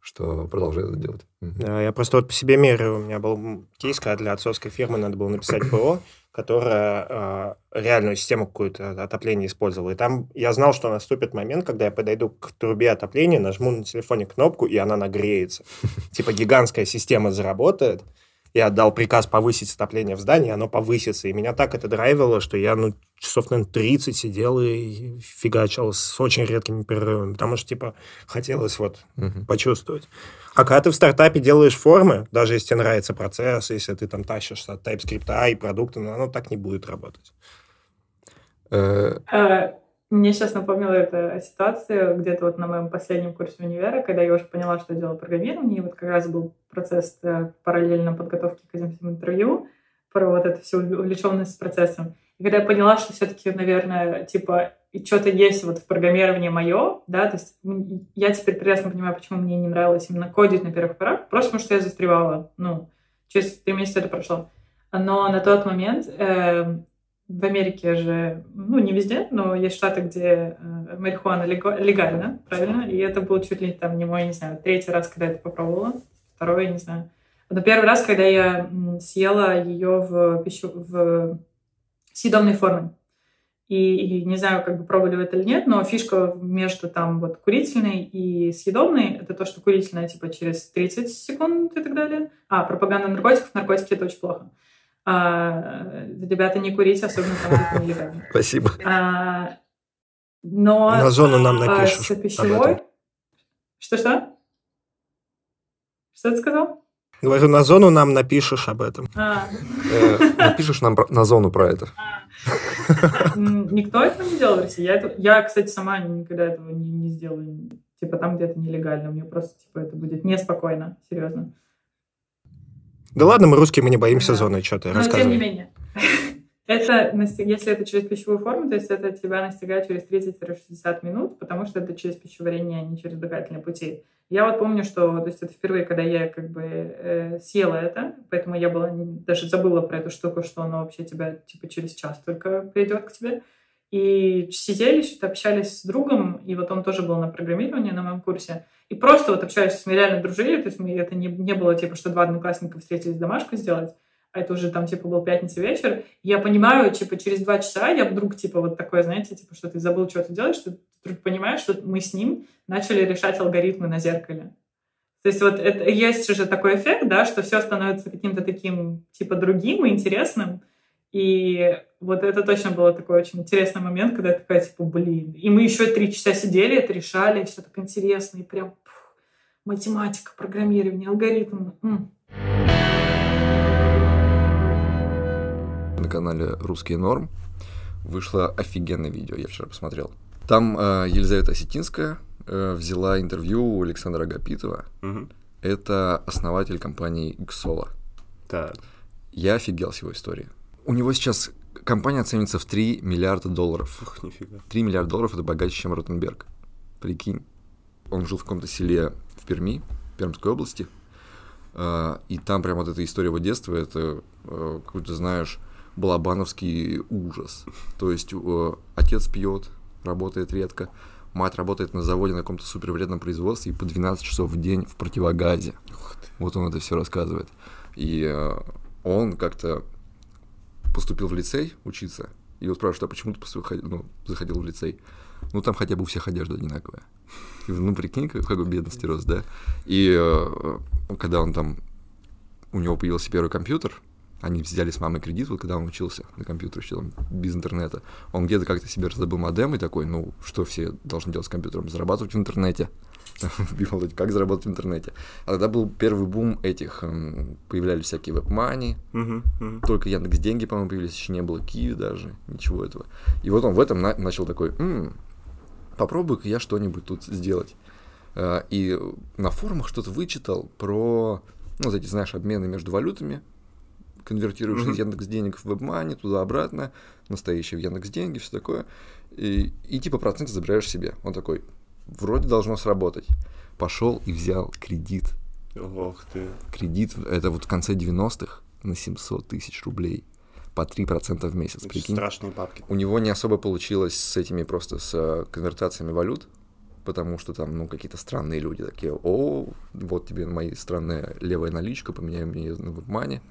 что продолжают это делать. Да, Я просто вот по себе меряю. У меня был кейс, когда для отцовской фирмы надо было написать ПО, которая э, реальную систему какую-то отопления использовала. И там я знал, что наступит момент, когда я подойду к трубе отопления, нажму на телефоне кнопку, и она нагреется. (laughs) Типа гигантская система заработает. Я отдал приказ повысить отопление в здании, оно повысится. И меня так это драйвило, что я, ну, часов, наверное, 30 сидел и фигачил с очень редкими перерывами, потому что, типа, хотелось вот Мгм. почувствовать. А когда ты в стартапе делаешь формы, даже если тебе нравится процесс, если ты там тащишься от TypeScript и продукта, ну, оно так не будет работать. Э, Э, Мне сейчас напомнила эта ситуация где-то вот на моем последнем курсе универа, когда я уже поняла, что я делала программирование, и вот как раз был процесс э, параллельно подготовки к этим интервью, про вот эту всю увлеченность процессом. Когда я поняла, что все-таки, наверное, типа, и что-то есть вот в программировании мое, да, то есть я теперь прекрасно понимаю, почему мне не нравилось именно кодить на первых порах, просто потому что я застревала, ну, через три месяца это прошло. Но на тот момент э, в Америке же, ну, не везде, но есть штаты, где э, марихуана легальна, правильно? И это был чуть ли там не мой, не знаю, третий раз, когда я это попробовала, второй, не знаю. Но первый раз, когда я съела ее в пищу, в съедобной форме. И, и не знаю, как бы пробовали вы это или нет, но фишка между там вот курительной и съедобной это то, что курительная типа через 30 секунд и так далее. А, пропаганда наркотиков, наркотики это очень плохо. А, ребята, не курите, особенно там, нелегально. Спасибо. А, но На зону нам а, напишешь. Что-что? Что ты сказал? Говорю, на зону нам напишешь об этом. А, Э, Напишешь нам про- на зону про это. м, никто этого не делал в России. Я, это- я, кстати, сама никогда этого не, не сделаю. Типа там где-то нелегально. Мне просто типа это будет неспокойно, серьезно. Да ладно, мы русские, мы не боимся Да. зоны, что ты Но тем не менее. (laughs) Это, если это через пищевую форму, то есть это тебя настигает через 30-60 минут, потому что это через пищеварение, а не через дыхательные пути. Я вот помню, что то есть это впервые, когда я как бы э, съела это, поэтому я была даже забыла про эту штуку, что оно вообще тебя типа через час только придет к тебе. И сидели, что-то общались с другом, и вот он тоже был на программировании на моем курсе. И просто вот общались, мы реально дружили, то есть мы, это не, не было типа, что два одноклассника встретились домашку сделать, а это уже там, типа, был пятница вечер. Я понимаю, типа, через два часа я вдруг, типа, вот такое, знаете, типа, что ты забыл, что ты делаешь, что вдруг понимаешь, что мы с ним начали решать алгоритмы на зеркале. То есть вот это, есть же такой эффект, да, что все становится каким-то таким, типа, другим и интересным. И вот это точно был такой очень интересный момент, когда я такая, типа, блин. И мы еще три часа сидели, это решали, и все так интересно, и прям пф, математика, программирование, алгоритмы. М. на канале «Русский норм» вышло офигенное видео, я вчера посмотрел. Там э, Елизавета Осетинская э, взяла интервью у Александра Агапитова. Это основатель компании Xsola. Так. Я офигел с его истории. У него сейчас компания ценится в 3 миллиарда долларов. Ух, нифига. 3 3 миллиарда долларов это богаче, чем Ротенберг. Прикинь. Он жил в каком-то селе в Перми, Пермской области. А, И там прям вот эта история его детства, это э, какой-то, знаешь, балабановский ужас. То есть э, отец пьет, работает редко, мать работает на заводе на каком-то супервредном производстве и по 12 часов в день в противогазе. Вот он это все рассказывает. И э, он как-то поступил в лицей учиться, и вот спрашивают, а почему ты поступил, ну, заходил в лицей? Ну, там хотя бы у всех одежда одинаковая. Ну, прикинь, как, какой бедности рос, да? И э, когда он там, у него появился первый компьютер, они взяли с мамой кредит, вот когда он учился на компьютере, еще там, без интернета. Он где-то как-то себе раздобыл модем и такой, ну, что все должны делать с компьютером? Зарабатывать в интернете. (laughs) Как заработать в интернете. А тогда был первый бум этих, эм, появлялись всякие веб-мани, только Яндекс деньги, по-моему, появились, еще не было Киви даже, ничего этого. И вот он в этом на- начал такой, попробую-ка я что-нибудь тут сделать. Э, и на форумах что-то вычитал про, ну, вот эти, знаешь, обмены между валютами, конвертируешь из Яндекс денег в WebMoney, туда-обратно, настоящие в Яндекс деньги, все такое. И, и типа проценты забираешь себе. Он такой, вроде должно сработать. Пошел и взял кредит. Ох ты. Кредит, это вот в конце 90-х на 700 тысяч рублей. По 3% в месяц, прикинь. Страшные папки. У него не особо получилось с этими просто с э, конвертациями валют, потому что там, ну, какие-то странные люди такие, о, вот тебе моя странная левая наличка, поменяй мне ее на WebMoney.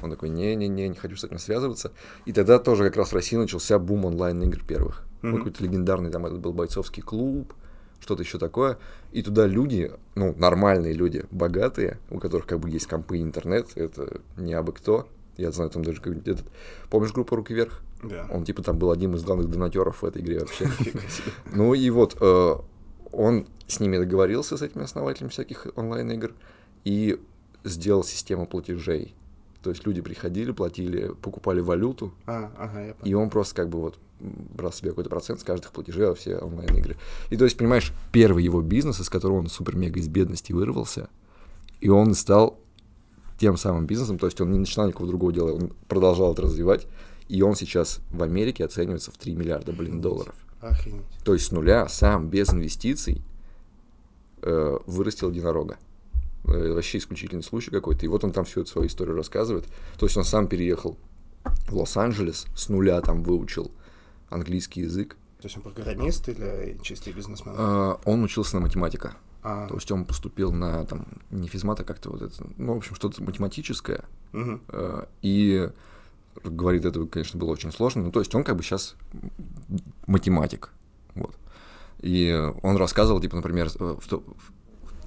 Он такой, не-не-не, не хочу с этим связываться. И тогда тоже как раз в России начался бум онлайн-игр первых. Мгм. Какой-то легендарный там этот был бойцовский клуб, что-то еще такое. И туда люди, ну, нормальные люди, богатые, у которых как бы есть компы и интернет, это не абы кто. Я знаю, там даже какой-нибудь этот... Помнишь группу «Руки вверх»? Да. Он типа там был одним из главных донатеров в этой игре вообще. (laughs) Ну и вот э, он с ними договорился, с этими основателями всяких онлайн-игр, и сделал систему платежей. То есть люди приходили, платили, покупали валюту, А, ага, я понял. и он просто как бы вот брал себе какой-то процент с каждых платежей во все онлайн-игры. И то есть, понимаешь, первый его бизнес, из которого он супер-мега из бедности вырвался, и он стал тем самым бизнесом, то есть он не начинал никакого другого дела, он продолжал это развивать, и он сейчас в Америке оценивается в 3 миллиарда, блин, долларов. Охренеть. То есть с нуля, сам, без инвестиций, э, вырастил единорога. Э, вообще исключительный случай какой-то. И вот он там всю эту свою историю рассказывает. То есть он сам переехал в Лос-Анджелес, с нуля там выучил английский язык. То есть он программист или чистый бизнесмен? Э, он учился на математика. А, То есть он поступил на, там, не физмат, а как-то вот это, ну, в общем, что-то математическое. Э, И говорит, это, конечно, было очень сложно. Ну, то есть он как бы сейчас математик. Вот. И он рассказывал, типа, например, э,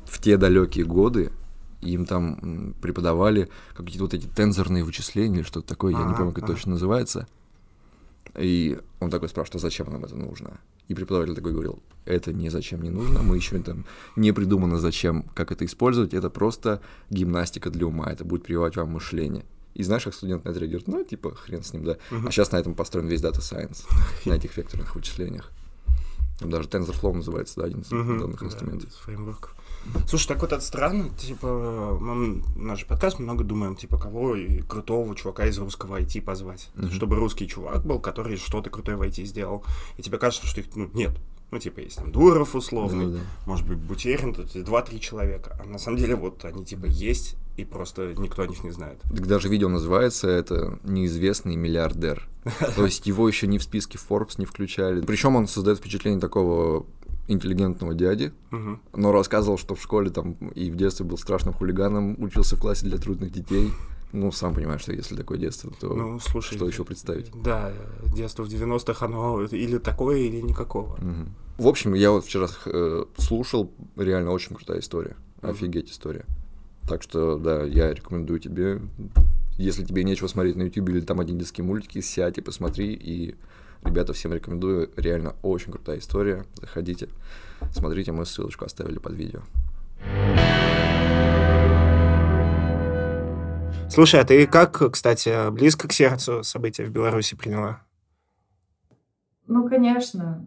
в, те далекие годы им там преподавали какие-то вот эти тензорные вычисления или что-то такое, я не Ага, помню, как это точно называется. И он такой спрашивает, а зачем нам это нужно? И преподаватель такой говорил, это ни зачем не нужно, мы еще там не придумано зачем, как это использовать, это просто гимнастика для ума, это будет прививать вам мышление. И знаешь, как студент на это реагирует, ну, типа, хрен с ним, да. А сейчас на этом построен весь Data Science, на этих векторных вычислениях. Там даже TensorFlow называется, да, один из данных Да, инструментов. фреймворков. Слушай, так вот это странно, типа, мы, наш подкаст много думаем, типа, кого и крутого чувака из русского IT позвать, Мгм. чтобы русский чувак был, который что-то крутое в IT сделал, и тебе кажется, что их, ну, нет. Ну, типа, есть там Дуров условный, Да-да-да. может быть, Бутерин, тут два-три человека. А на самом деле, вот они, типа, есть, и просто никто о них не знает. Так даже видео называется это «Неизвестный миллиардер». (laughs) То есть его еще ни в списке Forbes не включали. Причем он создает впечатление такого интеллигентного дяди, Мгм. но рассказывал, что в школе там и в детстве был страшным хулиганом, учился в классе для трудных детей. Ну, сам понимаешь, что если такое детство, то Ну, слушай. что еще представить? Да, детство в 90-х, оно или такое, или никакого. Мгм. В общем, я вот вчера э, слушал, реально очень крутая история. Мгм. Офигеть история. Так что, да, я рекомендую тебе, если тебе нечего смотреть на YouTube или там одни детские мультики, сядь и посмотри. И, ребята, всем рекомендую. Реально очень крутая история. Заходите, смотрите, мы ссылочку оставили под видео. Слушай, а ты как, кстати, близко к сердцу события в Беларуси приняла? Ну, конечно.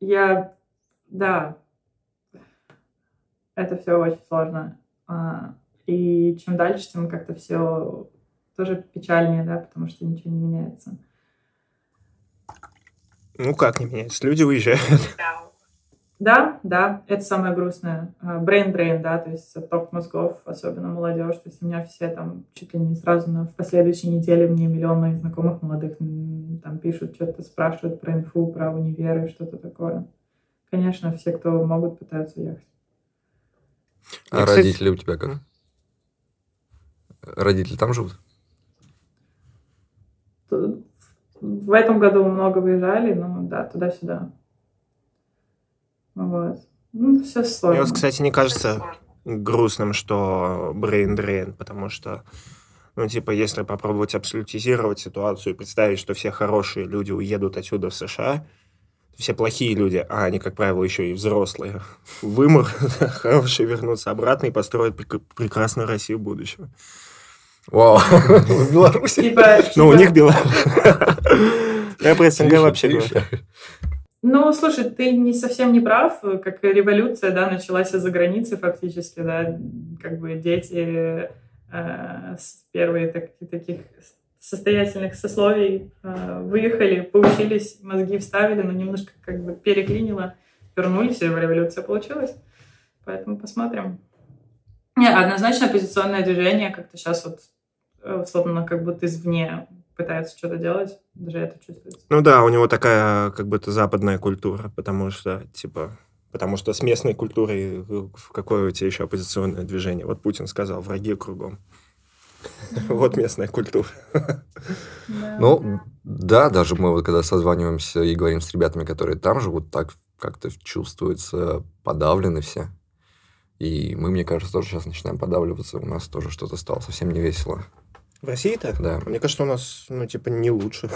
Я, да, это все очень сложно. А, И чем дальше, тем как-то все тоже печальнее, да, потому что ничего не меняется. Ну, как не меняется? Люди уезжают. Да, да, это самое грустное. Brain drain, да, то есть отток мозгов, особенно молодежь. То есть у меня все там чуть ли не сразу на, в последующей неделе мне миллион моих знакомых молодых там пишут, что-то спрашивают про инфу, про универы, что-то такое. Конечно, все, кто могут, пытаются уехать. А Я, кстати- родители у тебя как? Родители там живут? В этом году много выезжали, ну да, туда-сюда. Вот. Ну, все сложно. Мне вот, кстати, не кажется грустным, что brain drain, потому что, ну, типа, если попробовать абсолютизировать ситуацию и представить, что все хорошие люди уедут отсюда в США, все плохие люди, а они, как правило, еще и взрослые, вымор, (laughs) хорошие вернутся обратно и построят прек- прекрасную Россию будущего. Вау, в Беларуси. Типа, Ну, у типа- них Беларусь. Я про СНГ вообще говорю. Ну, слушай, ты не совсем не прав, как революция, да, началась из-за границы фактически, да, как бы дети э, с первые так- таких состоятельных сословий э, выехали, поучились, мозги вставили, но немножко как бы переклинило, вернулись, и революция получилась. Поэтому посмотрим. Не, однозначно оппозиционное движение как-то сейчас вот э, условно как будто извне пытаются что-то делать, даже это чувствуется. Ну да, у него такая как будто западная культура, потому что, типа, потому что с местной культурой э, в какое у тебя еще оппозиционное движение? Вот Путин сказал, враги кругом. Вот местная культура. Ну, да, даже мы вот когда созваниваемся и говорим с ребятами, которые там живут, так как-то чувствуется подавлены все. И мы, мне кажется, тоже сейчас начинаем подавливаться. У нас тоже что-то стало совсем не весело. В России-то? Да, Мне кажется, у нас, ну, типа, не лучше.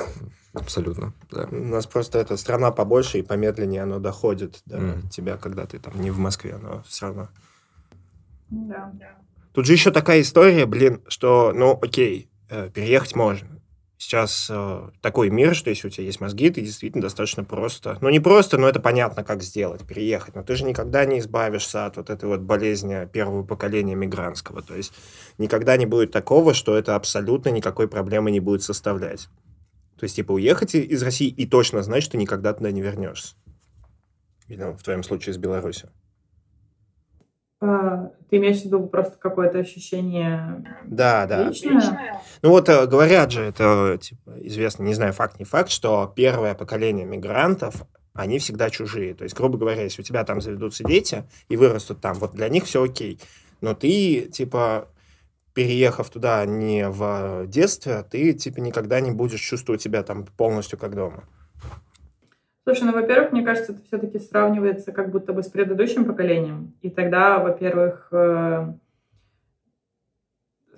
абсолютно, да. У нас просто эта страна побольше и помедленнее оно доходит до Мгм. тебя, когда ты там не в Москве, но все равно. Да. Тут же еще такая история, блин, что, ну, окей, э, переехать можно. Сейчас э, такой мир, что если у тебя есть мозги, ты действительно достаточно просто, ну, не просто, но это понятно, как сделать, переехать. Но ты же никогда не избавишься от вот этой вот болезни первого поколения мигрантского. То есть никогда не будет такого, что это абсолютно никакой проблемы не будет составлять. То есть, типа, уехать из России и точно знать, что никогда туда не вернешься. Или, ну, в твоем случае, из Беларуси. А, Ты имеешь в виду просто какое-то ощущение Да, да. личное? Ну вот э, говорят же, это типа известно, не знаю, факт не факт, что первое поколение мигрантов, они всегда чужие. То есть, грубо говоря, если у тебя там заведутся дети и вырастут там, вот для них все окей. Но ты, типа, переехав туда не в детстве, ты, типа, никогда не будешь чувствовать себя там полностью как дома. Слушай, ну, во-первых, мне кажется, это все-таки сравнивается как будто бы с предыдущим поколением. И тогда, во-первых, э,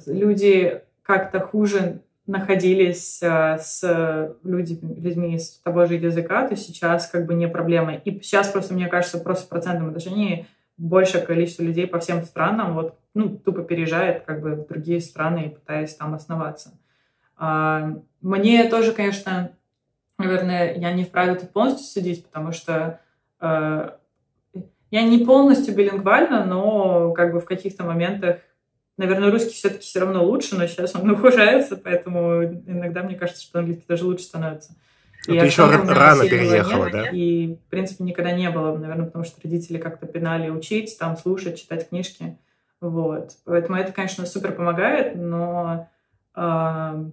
люди как-то хуже находились э, с люди, людьми с того же языка, то сейчас как бы не проблема. И сейчас просто, мне кажется, просто в процентном отношении большее количество людей по всем странам вот, ну, тупо переезжает как бы в другие страны, пытаясь там основаться. А, Мне тоже, конечно, наверное, я не вправе тут полностью судить, потому что э, я не полностью билингвальна, но как бы в каких-то моментах, наверное, русский все-таки все равно лучше, но сейчас он (laughs) ухудшается, поэтому иногда мне кажется, что английский даже лучше становится. Ну, ты еще рано переехала, нет, да? И, в принципе, никогда не было, наверное, потому что родители как-то пинали учить, там, слушать, читать книжки. Вот. Поэтому это, конечно, супер помогает, но э,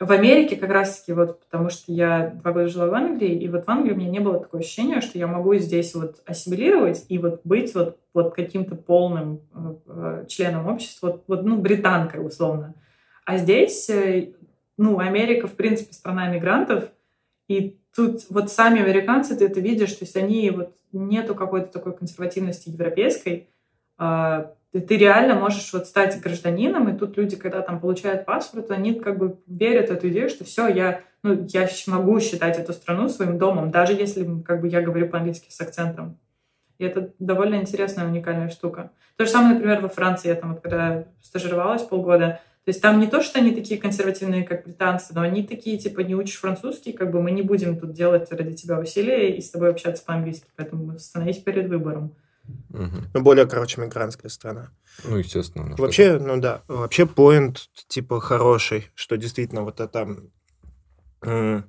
в Америке как раз-таки вот, потому что я два года жила в Англии, и вот в Англии у меня не было такого ощущения, что я могу здесь вот ассимилировать и вот быть вот, вот каким-то полным э, э, членом общества, вот, вот, ну, британкой условно. А здесь, э, ну, Америка, в принципе, страна мигрантов, и тут вот сами американцы, ты это видишь, то есть они вот нету какой-то такой консервативности европейской, а, ты, ты реально можешь вот стать гражданином, и тут люди, когда там получают паспорт, они как бы верят в эту идею, что все, я, ну, я могу считать эту страну своим домом, даже если как бы я говорю по-английски с акцентом. И это довольно интересная, уникальная штука. То же самое, например, во Франции, я там, вот, когда стажировалась полгода, то есть там не то, что они такие консервативные, как британцы, но они такие, типа, не учишь французский, как бы мы не будем тут делать ради тебя усилия и с тобой общаться по-английски, поэтому становись перед выбором. Мгм. Ну, более, короче, мигрантская страна. Ну, естественно. ну, Вообще, ну да, вообще поинт, типа, хороший, что действительно вот это м,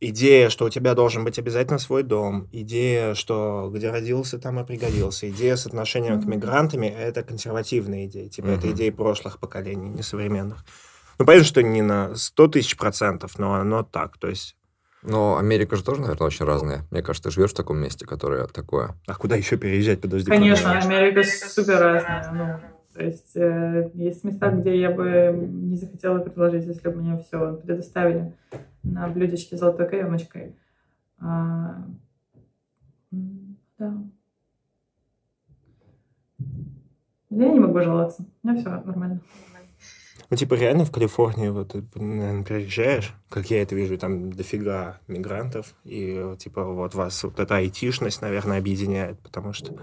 идея, что у тебя должен быть обязательно свой дом, идея, что где родился, там и пригодился, идея с отношением к мигрантами, это консервативная идея, типа, это Мгм. идеи прошлых поколений, не современных. Ну, понятно, что не на 100 тысяч процентов, но оно так, то есть, Но Америка же тоже, наверное, очень разная. Мне кажется, ты живешь в таком месте, которое такое. а куда еще переезжать, подожди? Конечно, подожди. Америка супер разная. Ну, То есть э, есть места, где я бы не захотела предложить, если бы мне все предоставили на блюдечке с золотой каемочкой. А, да. Я не могу жаловаться. У меня все нормально. Ну, типа, реально в Калифорнии, вот, ты, наверное, приезжаешь, как я это вижу, там дофига мигрантов, и, типа, вот вас вот эта айтишность, наверное, объединяет, потому что...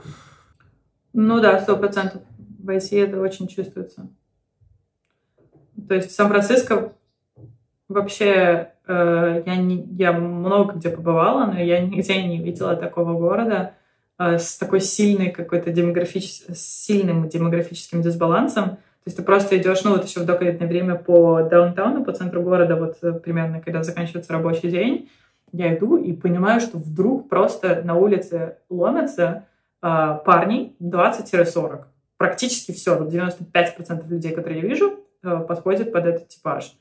Ну да, сто процентов. В IT это очень чувствуется. То есть Сан-Франциско вообще э, я, не, я много где побывала, но я нигде не видела такого города э, с такой сильной какой-то демографич... сильным демографическим дисбалансом. То есть ты просто идешь, ну вот еще в доковидное время по даунтауну, по центру города, вот э, примерно когда заканчивается рабочий день, я иду и понимаю, что вдруг просто на улице ломятся э, парни 20-40. Практически все, вот 95% людей, которые я вижу, э, подходят под этот типаж.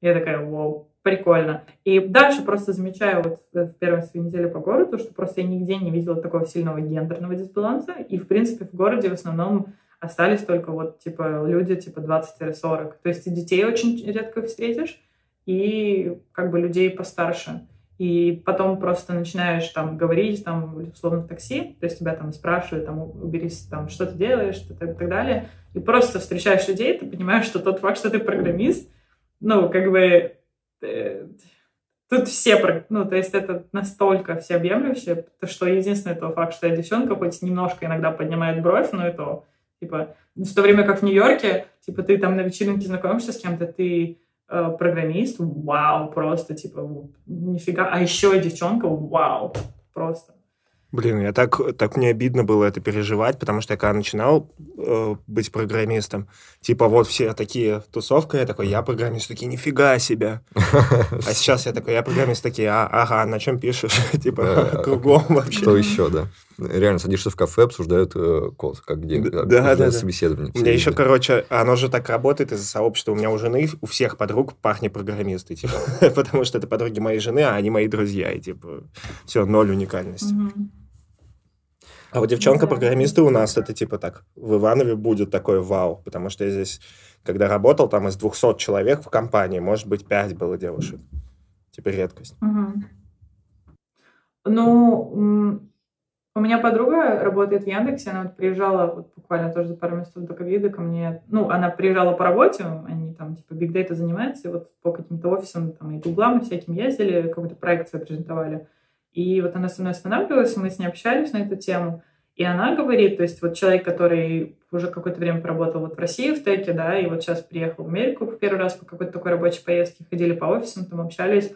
Я такая, вау, прикольно. И дальше просто замечаю вот в первые свои недели по городу, что просто я нигде не видела такого сильного гендерного дисбаланса. И, в принципе, в городе в основном остались только вот, типа, люди, типа, 20-40. То есть и детей очень редко встретишь, и как бы людей постарше. И потом просто начинаешь там говорить, там, условно, в такси, то есть тебя там спрашивают, там, уберись, там, что ты делаешь, и так далее. И просто встречаешь людей, ты понимаешь, что тот факт, что ты программист, ну, как бы, э, тут все, ну, то есть это настолько всеобъемлющее, что единственный тот факт, что я девчонка, хоть немножко иногда поднимает бровь, но и то, Типа, в то время как в Нью-Йорке, типа, ты там на вечеринке знакомишься с кем-то, ты э, программист, вау, просто, типа, нифига. А еще и девчонка, вау, просто. Блин, я так, так мне обидно было это переживать, потому что я когда начинал э, быть программистом, типа вот все такие тусовка, я такой, я программист, такие, нифига себе. А (laughs) сейчас я такой, я программист, такие, а, ага, на чем пишешь? (laughs) Типа (laughs) кругом вообще. Что еще, да? Реально садишься в кафе, обсуждают э, код, как где, да, да, да, собеседование. У меня еще, короче, оно же так работает из-за сообщества. У меня у жены, у всех подруг парни программисты, типа, (laughs) потому что это подруги моей жены, а они мои друзья, и типа, все, ноль уникальности. А вот девчонка-программисты у нас это типа так, в Иванове будет такой вау, потому что я здесь, когда работал, там из 200 человек в компании, может быть, 5 было девушек. Теперь редкость. Угу. Ну, у меня подруга работает в Яндексе, она вот приезжала вот буквально тоже за пару месяцев до ковида ко мне. Ну, она приезжала по работе, они там типа биг дейта занимаются, и вот по каким-то офисам там и гуглам и всяким ездили, какой-то проект презентовали. И вот она со мной останавливалась, мы с ней общались на эту тему. И она говорит, то есть вот человек, который уже какое-то время поработал вот в России в теке, да, и вот сейчас приехал в Америку в первый раз по какой-то такой рабочей поездке, ходили по офисам, там общались,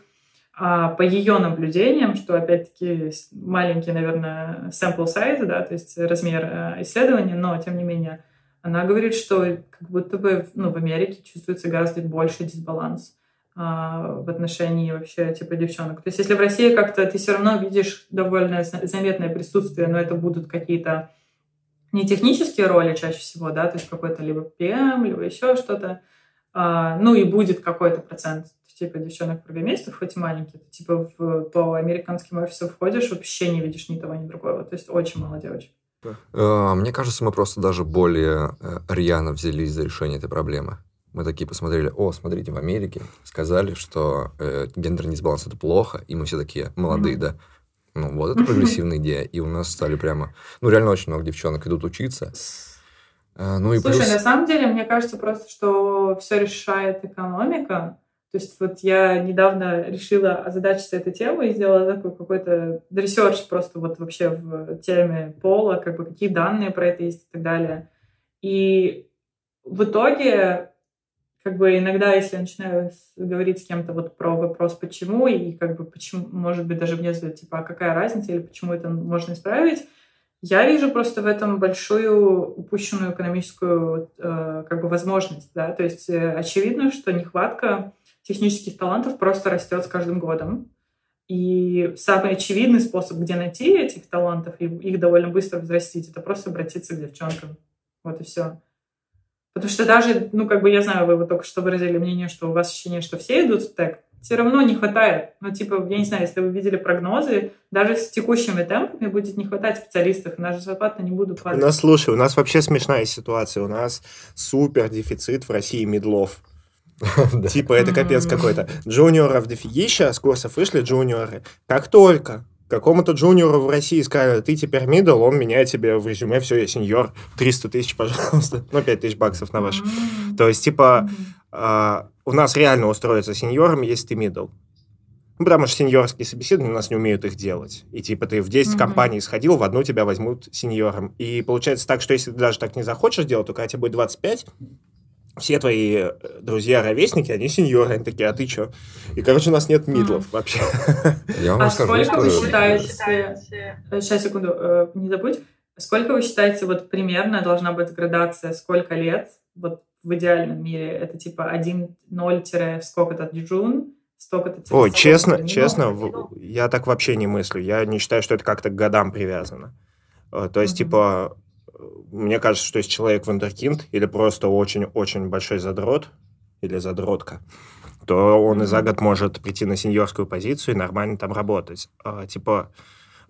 по ее наблюдениям, что опять-таки маленький, наверное, sample size, да, то есть размер э, исследования, но тем не менее она говорит, что как будто бы ну, в Америке чувствуется гораздо больше дисбаланс а, в отношении вообще типа девчонок. То есть если в России как-то ты все равно видишь довольно заметное присутствие, но это будут какие-то не технические роли чаще всего, да, то есть какой-то либо PM, либо еще что-то, а, ну и будет какой-то процент типа девчонок-программистов, хоть и маленький, ты типа в, по американским офисам входишь, вообще не видишь ни того, ни другого. То есть очень мало девочек. Э, мне кажется, мы просто даже более э, рьяно взялись за решение этой проблемы. Мы такие посмотрели, о, смотрите, в Америке сказали, что э, гендерный дисбаланс это плохо, и мы все такие молодые, mm-hmm. да. Ну, вот это прогрессивная идея. И у нас стали прямо... Ну, реально очень много девчонок идут учиться. Э, ну, и Слушай, плюс... на самом деле, мне кажется просто, что все решает экономика. То есть вот я недавно решила озадачиться этой темой и сделала такой какой-то research просто вот вообще в теме пола, как бы какие данные про это есть и так далее. И в итоге, как бы иногда, если я начинаю говорить с кем-то вот про вопрос почему, и как бы почему, может быть, даже мне задают, типа, а какая разница, или почему это можно исправить, я вижу просто в этом большую упущенную экономическую э, как бы возможность, да, то есть э, очевидно, что нехватка технических талантов просто растет с каждым годом. И самый очевидный способ, где найти этих талантов и их довольно быстро взрастить, это просто обратиться к девчонкам. Вот и все. Потому что даже, ну, как бы я знаю, вы вот только что выразили мнение, что у вас ощущение, что все идут в tech. все равно не хватает. Ну, типа, я не знаю, если вы видели прогнозы, даже с текущими темпами будет не хватать специалистов, и наши зарплаты не будут падать. У слушай, у нас вообще смешная ситуация. У нас супер дефицит в России мидлов. (laughs) Типа, это капец какой-то. Джуниоров дофигища, с курсов вышли джуниоры. Как только какому-то джуниору в России сказали, ты теперь мидл, он меняет тебе в резюме, все, я сеньор, 300 тысяч, пожалуйста, (laughs) ну, 5 тысяч баксов на ваш. То есть, типа, а, у нас реально устроиться сеньором, если ты мидл. Ну, потому что сеньорские собеседования у нас не умеют их делать. И типа ты в 10 mm-hmm. компаний сходил, в одну тебя возьмут сеньором. И получается так, что если ты даже так не захочешь делать, то когда тебе будет 25, все твои э, друзья-ровесники, они сеньоры, они такие, а ты что? И, короче, у нас нет мидлов mm. вообще. (laughs) Я вам а сколько что... вы считаете... Сейчас, э, секунду, э, не забудь. Сколько вы считаете, вот примерно должна быть градация, сколько лет, вот в идеальном мире, это типа 1-0- сколько-то джун, столько-то... Типа, Ой, честно, честно, я так вообще не мыслю. Я не считаю, что это как-то к годам привязано. То есть, mm-hmm. типа, мне кажется, что если человек вундеркинд или просто очень-очень большой задрот или задротка, то он и за год может прийти на сеньорскую позицию и нормально там работать. А, типа,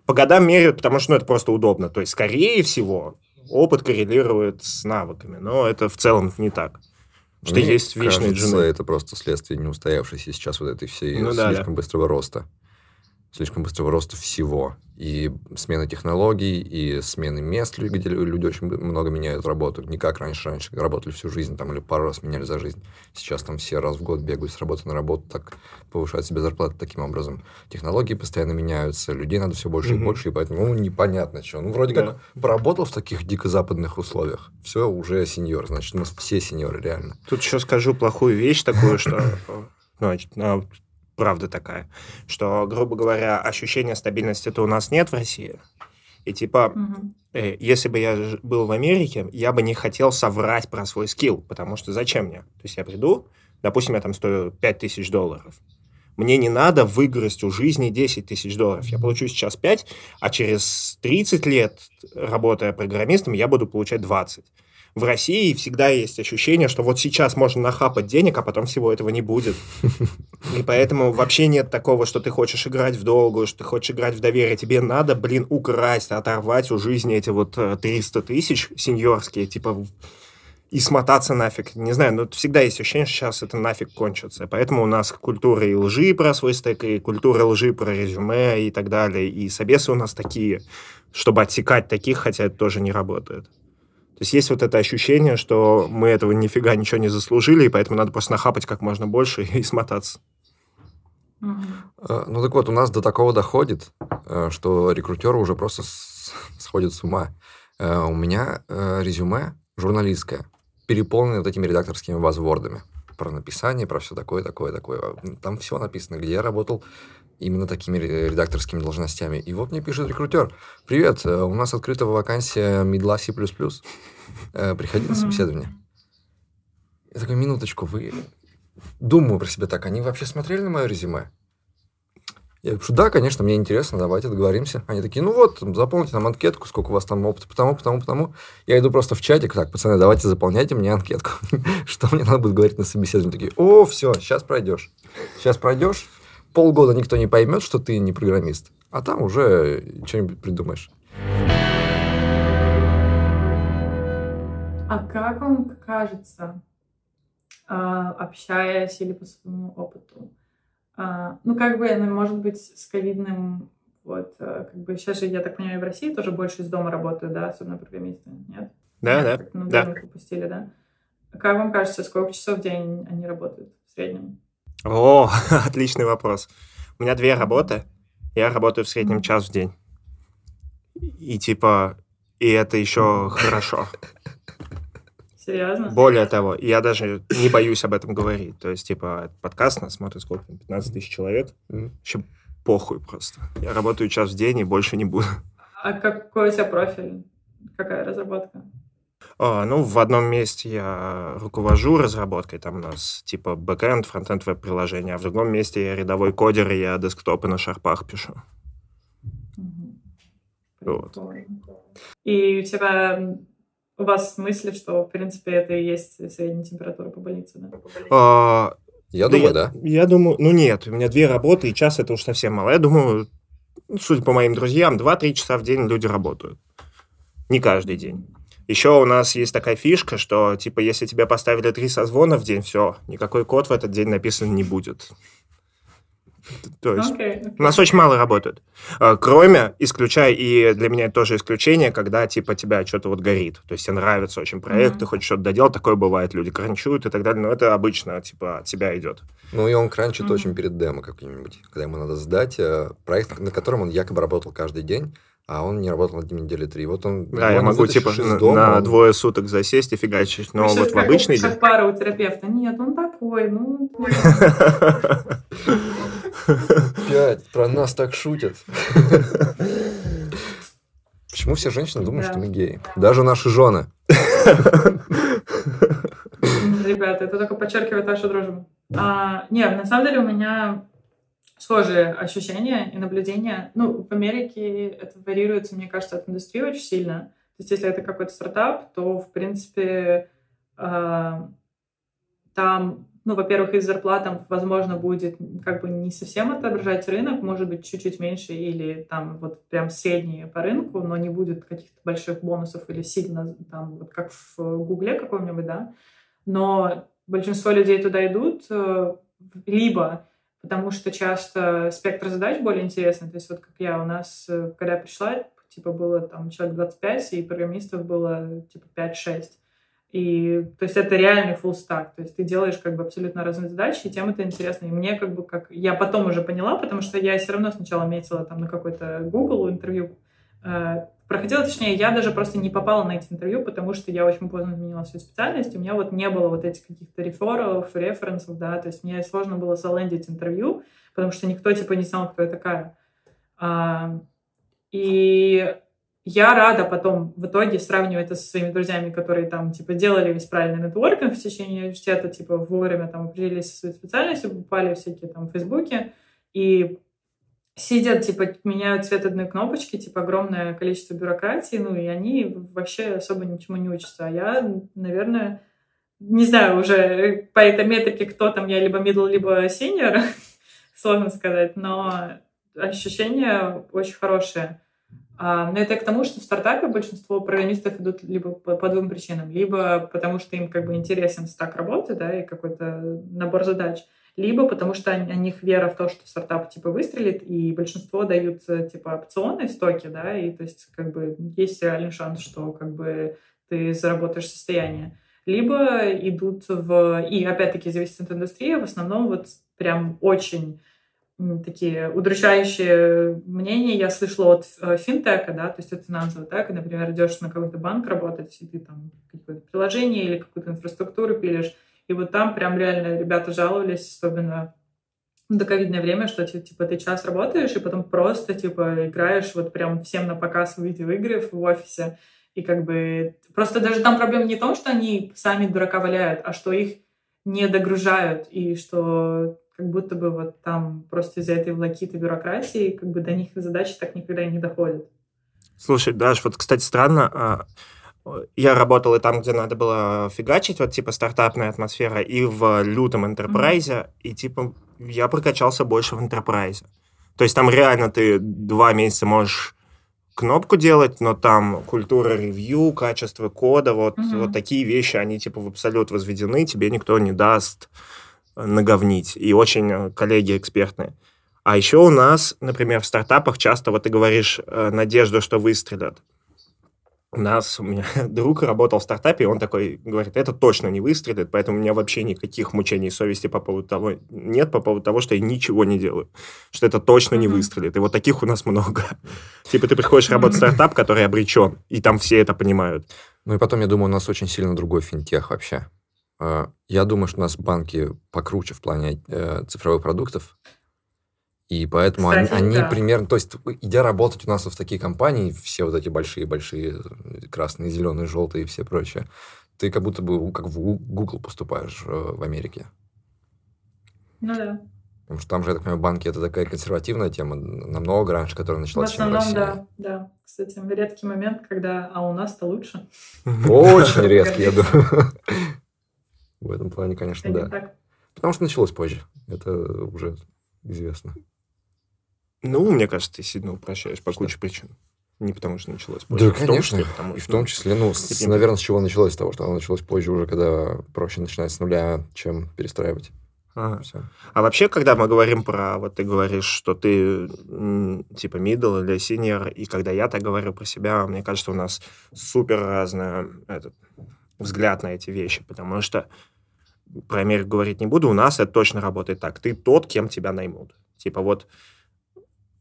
по годам меряют, потому что ну, это просто удобно. То есть, скорее всего, опыт коррелирует с навыками, но это в целом не так. Что Мне есть вечные кажется, джуны. это просто следствие неустоявшейся сейчас вот этой всей ну, слишком да, да. быстрого роста слишком быстрого роста всего. И смена технологий, и смены мест, где люди очень много меняют работу. Не как раньше. Раньше работали всю жизнь, там, или пару раз меняли за жизнь. Сейчас там все раз в год бегают с работы на работу, так повышают себе зарплаты таким образом. Технологии постоянно меняются, людей надо все больше mm-hmm. и больше, и поэтому ну, непонятно, что. Ну, вроде да. как поработал в таких дико западных условиях, все, уже сеньор, значит, у нас все сеньоры, реально. Тут еще скажу плохую вещь такую, что (coughs) ну, правда такая, что, грубо говоря, ощущения стабильности-то у нас нет в России. И типа, угу. э, если бы я был в Америке, я бы не хотел соврать про свой скилл, потому что зачем мне? То есть я приду, допустим, я там стою 5 тысяч долларов. Мне не надо выиграть у жизни 10 тысяч долларов. Я получу сейчас 5, а через 30 лет, работая программистом, я буду получать 20 в России всегда есть ощущение, что вот сейчас можно нахапать денег, а потом всего этого не будет. (laughs) И поэтому вообще нет такого, что ты хочешь играть в долгую, что ты хочешь играть в доверие. Тебе надо, блин, украсть, оторвать у жизни эти вот 300 э, тысяч сеньорские, типа, и смотаться нафиг. Не знаю, но всегда есть ощущение, что сейчас это нафиг кончится. Поэтому у нас культура и лжи про свой стек, и культура лжи про резюме и так далее. И собесы у нас такие, чтобы отсекать таких, хотя это тоже не работает. То есть есть вот это ощущение, что мы этого нифига ничего не заслужили, и поэтому надо просто нахапать как можно больше (laughs) и смотаться. Э, ну так вот, у нас до такого доходит, э, что рекрутеры уже просто (laughs) сходят с ума. Э, у меня резюме журналистское, переполнено вот этими редакторскими возвордами про написание, про все такое, такое, такое. Там все написано, где я работал, именно такими редакторскими должностями. И вот мне пишет рекрутер. Привет, э, у нас открыта вакансия медла C++. Э, приходи на собеседование. Я такой, минуточку, вы... Думаю про себя так, они вообще смотрели на мое резюме? Я говорю, да, конечно, мне интересно, давайте договоримся. Они такие, ну вот, заполните нам анкетку, сколько у вас там опыта, потому, потому, потому. Я иду просто в чатик, так, пацаны, давайте заполняйте мне анкетку. (laughs) Что мне надо будет говорить на собеседовании? Такие, о, все, сейчас пройдешь. Сейчас пройдешь, полгода никто не поймет, что ты не программист, а там уже что-нибудь придумаешь. А как вам кажется, а, общаясь или по своему опыту, а, ну, как бы, ну, может быть, с ковидным, вот, а, как бы, сейчас же, я так понимаю, в России тоже больше из дома работают, да, особенно программисты, нет? Да, нет, да. Ну, да. Выпустили, да? Как вам кажется, сколько часов в день они работают в среднем? О, (laughs) отличный вопрос. У меня две работы. Я работаю в среднем час в день. И типа, и это еще хорошо. Серьезно? Более того, я даже не боюсь об этом говорить. То есть, типа, подкаст нас смотрит сколько? 15 тысяч человек. Еще похуй просто. Я работаю час в день и больше не буду. А какой у тебя профиль? Какая разработка? А, ну, в одном месте я руковожу разработкой, там у нас типа бэкэнд, фронтенд веб-приложения, а в другом месте я рядовой кодер, и я десктопы на шарпах пишу. Вот. И у тебя у вас мысли, что, в принципе, это и есть средняя температура по больнице, да? А, Я думаю, да. Я думаю, ну нет, у меня две работы, и час это уж совсем мало. Я думаю, судя по моим друзьям, 2-3 часа в день люди работают. Не каждый день. Еще у нас есть такая фишка, что, типа, если тебе поставили три созвона в день, все, никакой код в этот день написан не будет. То есть Окей, окей. у нас очень мало работают. А, Кроме, исключая, и для меня это тоже исключение, когда, типа, тебя что-то вот горит. То есть тебе нравится очень проект, Мгм. ты хочешь что-то доделать, такое бывает, люди кранчуют и так далее, но это обычно, типа, от тебя идет. Ну, и он кранчит Мгм. очень перед демо каким-нибудь, когда ему надо сдать э, проект, над которым он якобы работал каждый день, а он не работал над ним недели три. Вот он... Да, я он могу, вытащишь типа, на, дома, на он- двое суток засесть и фигачить, но Ну, щас вот в как- обычный как день... пара у терапевта. Нет, он такой, ну... Пять, про нас так шутят. Почему все женщины думают, что мы геи? Даже наши жены. Ребята, это только подчеркивает вашу дружбу. А, нет, на самом деле у меня схожие ощущения и наблюдения. Ну, в Америке это варьируется, мне кажется, от индустрии очень сильно. То есть, если это какой-то стартап, то, в принципе, а, там, ну, во-первых, их зарплатам, возможно, будет как бы не совсем отображать рынок, может быть, чуть-чуть меньше или там вот прям средние по рынку, но не будет каких-то больших бонусов или сильно там, вот как в Гугле каком-нибудь, да. Но большинство людей туда идут э, либо потому что часто спектр задач более интересный. То есть вот как я, у нас, э, когда я пришла, типа было там человек 25, и программистов было типа 5-6. И, то есть это реальный full stack, то есть ты делаешь как бы абсолютно разные задачи, и тем это интересно. И мне как бы как... Я потом уже поняла, потому что я все равно сначала метила там на какой-то Google интервью, э, проходила, точнее, я даже просто не попала на эти интервью, потому что я очень поздно изменила свою специальность, у меня вот не было вот этих каких-то рефералов, референсов, да, то есть мне сложно было залендить интервью, потому что никто, типа, не знал, кто я такая. А, и я рада потом в итоге сравнивать это со своими друзьями, которые там, типа, делали весь правильный нетворкинг в течение университета, типа, вовремя там определились со своей специальностью, попали всякие там фейсбуки, и сидят, типа, меняют цвет одной кнопочки, типа, огромное количество бюрократии, ну, и они вообще особо ничему не учатся. А я, наверное, не знаю уже по этой метрике, кто там, я либо middle, либо senior, (laughs) сложно сказать, но ощущения очень хорошие. А, но это к тому, что в стартапе большинство программистов идут либо по, по двум причинам. Либо потому, что им как бы интересен стак работы, да, и какой-то набор задач. Либо потому, что у них вера в то, что стартап типа выстрелит, и большинство дают типа опционные стоки, да, и то есть как бы есть реальный шанс, что как бы ты заработаешь состояние. Либо идут в... И опять-таки зависит от индустрии, в основном вот прям очень такие удручающие мнения я слышала от э, финтека, да, то есть от финансового тека, например, идешь на какой-то банк работать, и ты там какое-то приложение или какую-то инфраструктуру пилишь, и вот там прям реально ребята жаловались, особенно в доковидное время, что типа ты час работаешь, и потом просто типа играешь вот прям всем на показ в видеоигры в офисе, и как бы просто даже там проблема не в том, что они сами дурака валяют, а что их не догружают, и что как будто бы вот там просто из-за этой волокиты бюрократии как бы до них задачи так никогда и не доходят. Слушай, Даш, вот, кстати, странно, я работал и там, где надо было фигачить, вот типа стартапная атмосфера, и в лютом энтерпрайзе, mm-hmm. и типа я прокачался больше в энтерпрайзе. То есть там реально ты два месяца можешь кнопку делать, но там культура ревью, качество кода, вот, mm-hmm. вот такие вещи, они типа в абсолют возведены, тебе никто не даст наговнить. И очень коллеги экспертные. А еще у нас, например, в стартапах часто, вот ты говоришь, надежду, что выстрелят. У нас, у меня (laughs) друг работал в стартапе, и он такой говорит, это точно не выстрелит, поэтому у меня вообще никаких мучений совести по поводу того нет, по поводу того, что я ничего не делаю, что это точно не выстрелит. И вот таких у нас много. (laughs) Типа ты приходишь работать в стартап, который обречен, и там все это понимают. Ну и потом, я думаю, у нас очень сильно другой финтех вообще. Я думаю, что у нас банки покруче в плане э, цифровых продуктов. И поэтому Кстати, они, они примерно... То есть, идя работать у нас в такие компании, все вот эти большие-большие, красные, зеленые, желтые и все прочее, ты как будто бы как в Google поступаешь в Америке. Ну да. Потому что там же, я так понимаю, банки это такая консервативная тема, намного раньше, которая началась, В основном, в да, да. Кстати, редкий момент, когда, а у нас-то лучше. Очень (laughs) редкий, я думаю. (laughs) В этом плане, конечно, да. Потому что началось позже. Это уже известно. Ну, мне кажется, ты сильно упрощаешь по Что? куче причин. Не потому что началось Да, позже. в том конечно. числе, потому И в том ну, числе, ну, с- типа, наверное, с чего началось? С того, что оно началось позже уже, когда проще начинать с нуля, чем перестраивать. ага. А вообще, когда мы говорим про, вот ты говоришь, что ты типа middle или senior, и когда я так говорю про себя, мне кажется, у нас супер разный этот, взгляд на эти вещи, потому что про Америку говорить не буду, у нас это точно работает так. Ты тот, кем тебя наймут. Типа вот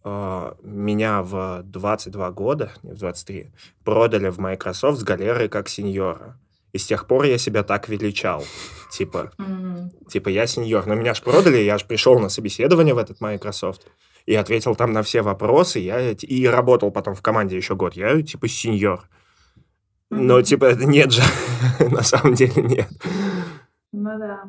меня в 22 года, не в 23, продали в Microsoft с галерой как сеньора. И с тех пор я себя так величал. Типа, М. типа, я сеньор. Но меня ж продали, я ж пришел на собеседование в этот Microsoft и ответил там на все вопросы. Я, и работал потом в команде еще год. Я, типа, сеньор. Но, Мгм. типа, это нет же. (laughs) На самом деле нет. Ну да.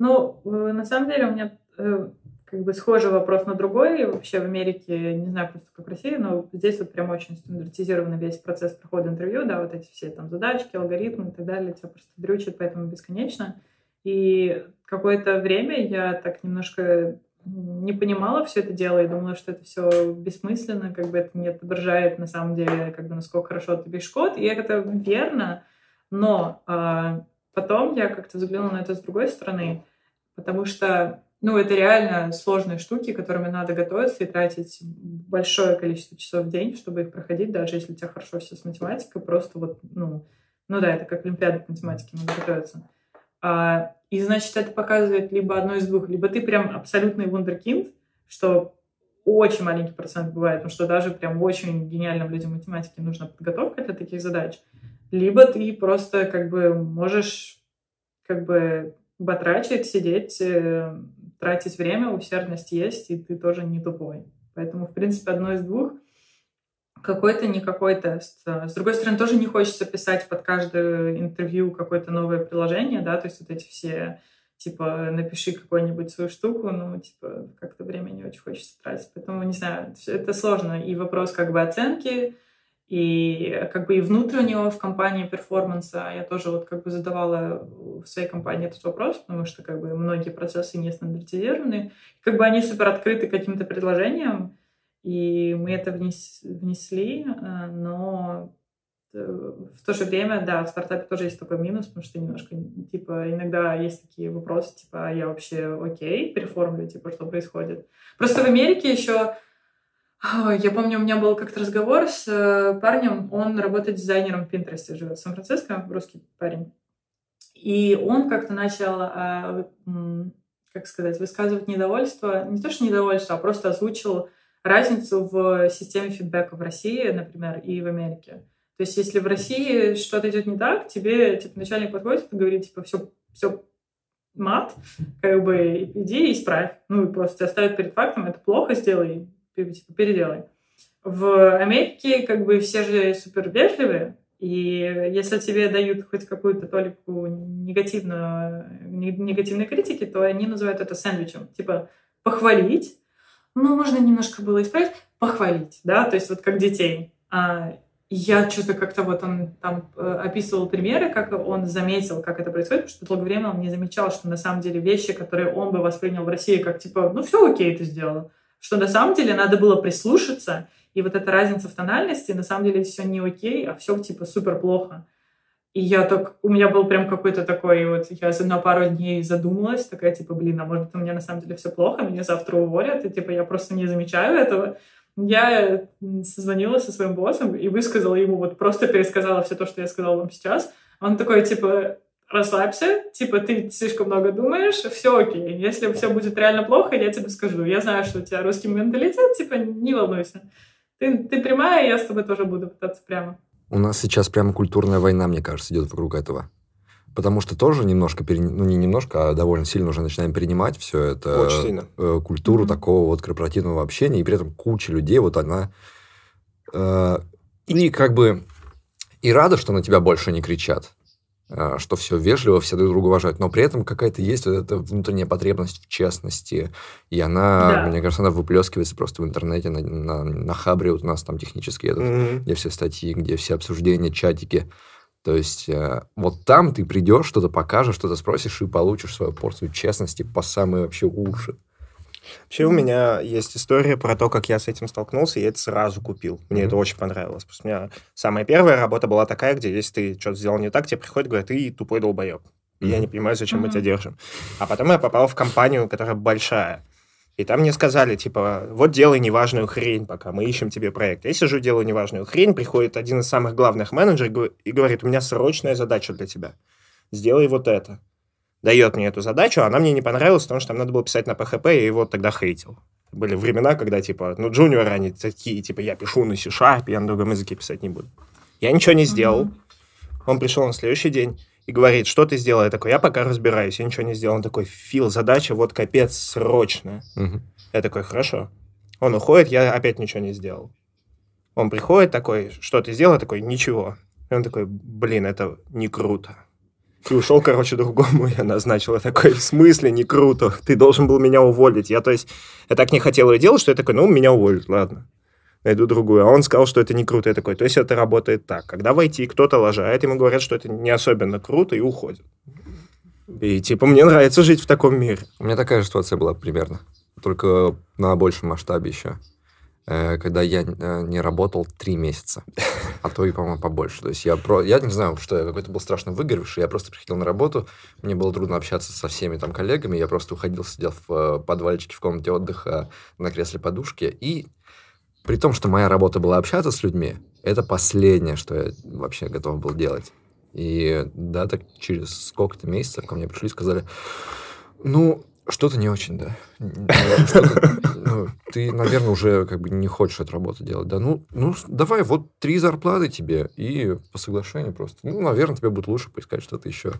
Ну, э, на самом деле у меня э, как бы схожий вопрос на другой. Вообще в Америке, не знаю просто как в России, но здесь вот прям очень стандартизированный весь процесс прохода интервью, да, вот эти все там задачки, алгоритмы и так далее, тебя просто дрючат, поэтому бесконечно. И какое-то время я так немножко не понимала все это дело и думала, что это все бессмысленно, как бы это не отображает на самом деле, как бы насколько хорошо ты пишешь код, и это верно, но а, потом я как-то взглянула на это с другой стороны, потому что, ну, это реально сложные штуки, которыми надо готовиться и тратить большое количество часов в день, чтобы их проходить, даже если у тебя хорошо все с математикой, просто вот, ну, ну да, это как Олимпиада по математике, надо готовиться. А, и, значит, это показывает либо одно из двух, либо ты прям абсолютный вундеркинд, что очень маленький процент бывает, потому что даже прям очень гениальным людям математики нужна подготовка для таких задач, либо ты просто как бы можешь как бы батрачить, сидеть, э, тратить время, усердность есть, и ты тоже не тупой. Поэтому, в принципе, одно из двух какой-то, не какой-то. С с другой стороны, тоже не хочется писать под каждое интервью какое-то новое приложение, да, то есть вот эти все, типа, напиши какую-нибудь свою штуку, ну, типа, как-то время не очень хочется тратить. Поэтому, не знаю, это сложно. И вопрос как бы оценки, и как бы и внутреннего в компании перформанса. Я тоже вот как бы задавала в своей компании этот вопрос, потому что как бы многие процессы не стандартизированы. Как бы они супер открыты каким-то предложениям, и мы это внес- внесли, э, но э, в то же время, да, в стартапе тоже есть такой минус, потому что немножко, типа, иногда есть такие вопросы, типа, а я вообще окей, перформлю, типа, что происходит. Просто в Америке еще Я помню, у меня был как-то разговор с э, парнем, он работает дизайнером в Pinterest, живет в Сан-Франциско, русский парень. И он как-то начал, а, как сказать, высказывать недовольство, не то что недовольство, а просто озвучил разницу в системе фидбэка в России, например, и в Америке. То есть, если в России что-то идет не так, тебе типа, начальник подходит и говорит, типа, все, все мат, как бы иди и исправь. Ну, и просто тебя ставят перед фактом, это плохо, сделай, типа, переделай. В Америке как бы все же супер вежливые, и если тебе дают хоть какую-то толику негативную, не- негативной критики, то они называют это сэндвичем. Типа похвалить, ну, можно немножко было исправить, похвалить, да, то есть вот как детей. А, я что-то как-то вот он там э, описывал примеры, как он заметил, как это происходит, потому что долгое время он не замечал, что на самом деле вещи, которые он бы воспринял в России как типа, ну все окей, ты сделал, что на самом деле надо было прислушаться, и вот эта разница в тональности, на самом деле все не окей, а все типа супер плохо. И я так, у меня был прям какой-то такой, вот я за- на пару дней задумалась, такая типа, блин, а может у меня на самом деле все плохо, меня завтра уволят, и типа я просто не замечаю этого. Я созвонилась со своим боссом и высказала ему, вот просто пересказала все то, что я сказала вам сейчас. Он такой, типа, расслабься, типа, ты слишком много думаешь, все окей. Если все будет реально плохо, я тебе скажу. Я знаю, что у тебя русский менталитет, типа, не волнуйся. Ты, ты прямая, я с тобой тоже буду пытаться прямо. У нас сейчас прямо культурная война, мне кажется, идет вокруг этого. Потому что тоже немножко, пере- ну не немножко, а довольно сильно уже начинаем перенимать все это. Очень сильно. э, культуру Мгм. такого вот корпоративного общения, и при этом куча людей, вот она... э, и как бы и рада, что на тебя больше не кричат, что все вежливо, все друг друга уважают, но при этом какая-то есть вот эта внутренняя потребность в честности, и она, Да. мне кажется, она выплескивается просто в интернете, на, на, на хабре вот у нас там технически этот Мгм. где все статьи, где все обсуждения, чатики. То есть э, вот там ты придешь, что-то покажешь, что-то спросишь и получишь свою порцию честности по самые вообще уши. Вообще у меня есть история про то, как я с этим столкнулся, и я это сразу купил. Мне mm-hmm. это очень понравилось. Потому что у меня самая первая работа была такая, где если ты что-то сделал не так, тебе приходят и говорят, ты тупой долбоеб. Mm-hmm. Я не понимаю, зачем mm-hmm. мы тебя держим. А потом я попал в компанию, которая большая. И там мне сказали, типа, вот делай неважную хрень, пока мы ищем тебе проект. Я сижу, делаю неважную хрень, приходит один из самых главных менеджеров и говорит, у меня срочная задача для тебя. Сделай вот это дает мне эту задачу, она мне не понравилась, потому что там надо было писать на PHP, и его тогда хейтил. Были времена, когда, типа, ну, джуниоры, они такие, типа, я пишу на C-Sharp, я на другом языке писать не буду. Я ничего не сделал. Mm-hmm. Он пришел на следующий день и говорит, что ты сделал? Я такой, я пока разбираюсь, я ничего не сделал. Он такой, Фил, задача вот капец срочная. Mm-hmm. Я такой, хорошо. Он уходит, я опять ничего не сделал. Он приходит такой, что ты сделал? Я такой, ничего. И он такой, блин, это не круто. Ты ушел, короче, другому, (laughs) я назначил. Я такой, в смысле, не круто? Ты должен был меня уволить. Я, то есть, я так не хотел ее делать, что я такой, ну, меня уволят, ладно. Найду другую. А он сказал, что это не круто. Я такой, то есть это работает так. Когда войти кто-то лажает, ему говорят, что это не особенно круто, и уходит. И, типа, мне нравится жить в таком мире. У меня такая же ситуация была примерно. Только на большем масштабе еще. Э, когда я э, не работал три месяца, а то и, по-моему, побольше. То есть я, про... я не знаю, что я какой-то был страшно выгоревший, я просто приходил на работу, мне было трудно общаться со всеми там коллегами, я просто уходил, сидел в э, подвальчике в комнате отдыха на кресле подушки, и при том, что моя работа была общаться с людьми, это последнее, что я вообще готов был делать. И да, так через сколько-то месяцев ко мне пришли и сказали, ну, что-то не очень, да. Ну, ты, наверное, уже как бы не хочешь эту работу делать, да. Ну, ну, давай, вот три зарплаты тебе и по соглашению просто. Ну, наверное, тебе будет лучше поискать что-то еще.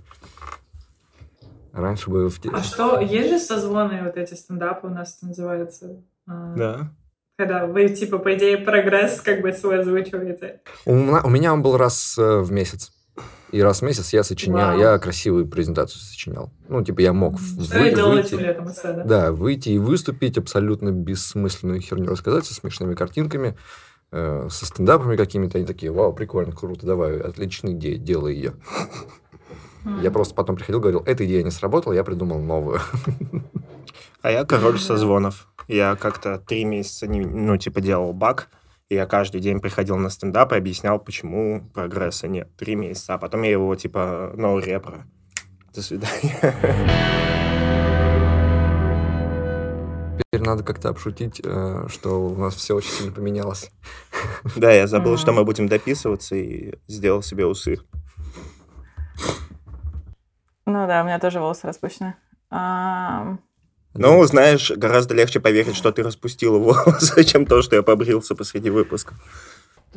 Раньше бы... В... А что, есть же созвоны вот эти стендапы у нас называются? А, да. Когда вы, типа, по идее, прогресс как бы свой озвучиваете. У, у меня он был раз э, в месяц. И раз в месяц я сочинял, я красивую презентацию сочинял. Ну, типа, я мог Что вы, я выйти, летом да? да, выйти и выступить, абсолютно бессмысленную херню рассказать со смешными картинками, э, со стендапами какими-то. Они такие, вау, прикольно, круто, давай, отличная идея, делай ее. Я просто потом приходил, говорил, эта идея не сработала, я придумал новую. А я король созвонов. Я как-то три месяца, не, ну, типа, делал баг, и я каждый день приходил на стендап и объяснял, почему прогресса нет. Три месяца. А потом я его, типа, no репро. До свидания. Теперь надо как-то обшутить, э, что у нас все очень сильно поменялось. Да, я забыл, что мы будем дописываться, и сделал себе усы. Ну да, у меня тоже волосы распущены. Ну, знаешь, гораздо легче поверить, что ты распустила (laughs) волосы, чем то, что я побрился посреди выпуска.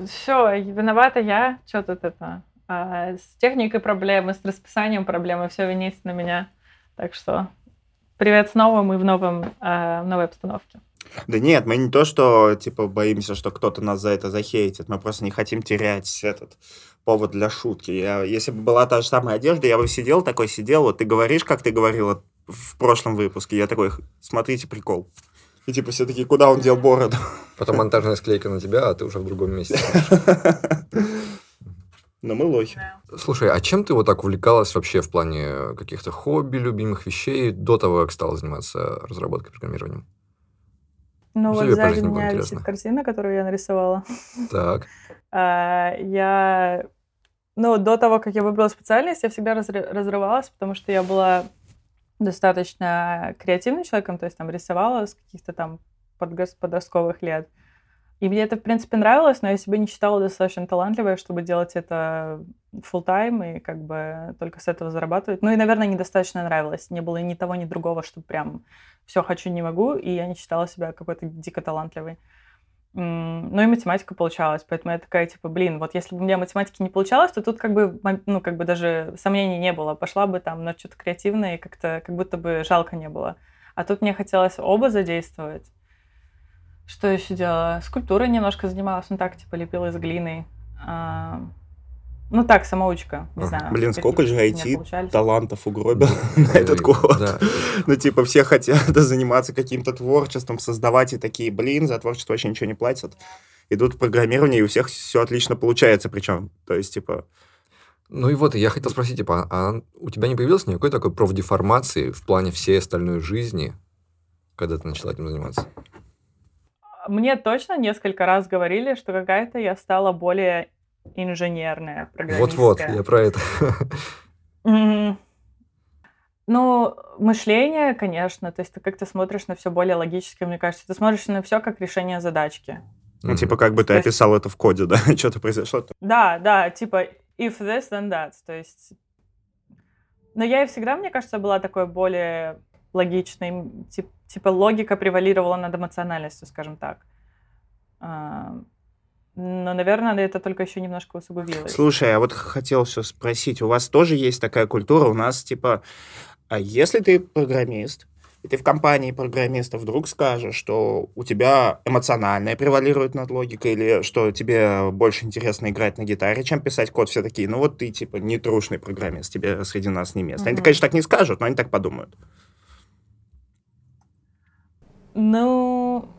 Все, виновата я. Что тут это? А, с техникой проблемы, с расписанием проблемы, все винить на меня. Так что привет снова, мы в, новом, а, новой обстановке. Да нет, мы не то, что типа боимся, что кто-то нас за это захейтит, мы просто не хотим терять этот повод для шутки. Я, если бы была та же самая одежда, я бы сидел такой, сидел, вот ты говоришь, как ты говорила в прошлом выпуске. Я такой, смотрите, прикол. И типа все таки куда он дел бороду? Потом монтажная склейка на тебя, а ты уже в другом месте. (laughs) Но мы лохи. Слушай, а чем ты вот так увлекалась вообще в плане каких-то хобби, любимых вещей до того, как стала заниматься разработкой программирования? Ну, вот сзади меня висит картина, которую я нарисовала. Так. (laughs) А, я... Ну, до того, как я выбрала специальность, я всегда разрывалась, потому что я была достаточно креативным человеком, то есть там рисовала с каких-то там подростковых лет. И мне это, в принципе, нравилось, но я себя не считала достаточно талантливой, чтобы делать это full time и как бы только с этого зарабатывать. Ну и, наверное, недостаточно нравилось. Не было ни того, ни другого, что прям все хочу, не могу, и я не считала себя какой-то дико талантливой. Ну и математика получалась, поэтому я такая, типа, блин, вот если бы у меня математики не получалось, то тут как бы, ну, как бы даже сомнений не было. Пошла бы там на что-то креативное, и как-то как будто бы жалко не было. А тут мне хотелось оба задействовать. Что еще делала? Скульптурой немножко занималась, ну так, типа, лепила из глины. А, ну так, самоучка, не знаю. Блин, сколько же IT талантов угробил (laughs) на этот год. (laughs) Ну, типа, все хотят (laughs) заниматься каким-то творчеством, создавать и такие, блин, за творчество вообще ничего не платят. Идут в программирование, и у всех все отлично получается причем. То есть, типа... Ну и вот, я хотел спросить, типа, а у тебя не появилось никакой такой профдеформации в плане всей остальной жизни, когда ты начала этим заниматься? Мне точно несколько раз говорили, что какая-то я стала более инженерная, Вот-вот, я про это. Ну, мышление, конечно, то есть ты как-то смотришь на все более логически, мне кажется. Ты смотришь на все как решение задачки. Ну, типа, как бы ты есть- описал это в коде, (laughs) да? Что-то произошло. Да, да, типа if this, then that. То есть... Но я и всегда, мне кажется, была такой более логичной. тип- Типа логика превалировала над эмоциональностью, скажем так. Но, наверное, это только еще немножко усугубилось. Слушай, а вот хотел все спросить, у вас тоже есть такая культура, у нас типа, а если ты программист, и ты в компании программистов вдруг скажешь, что у тебя эмоциональное превалирует над логикой, или что тебе больше интересно играть на гитаре, чем писать код, все такие, ну вот ты типа не трушный программист, тебе среди нас не место. Они, Мгм. конечно, так не скажут, но они так подумают. Ну,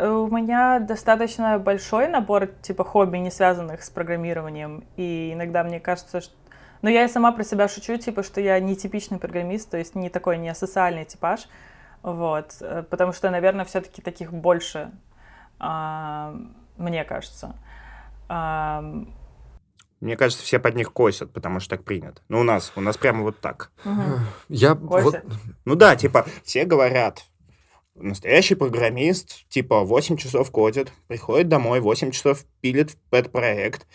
у меня достаточно большой набор типа хобби, не связанных с программированием. И иногда мне кажется, что... Но я и сама про себя шучу, типа, что я не типичный программист, то есть не такой не социальный типаж. Вот. э, Потому что, наверное, все-таки таких больше, а, мне кажется. Мне кажется, все под них косят, потому что так принято. Ну, у нас, у нас прямо вот так. мгм. Я вот... Ну да, типа, все говорят, настоящий программист, типа, 8 часов кодит, приходит домой, 8 часов пилит в пэт-проект,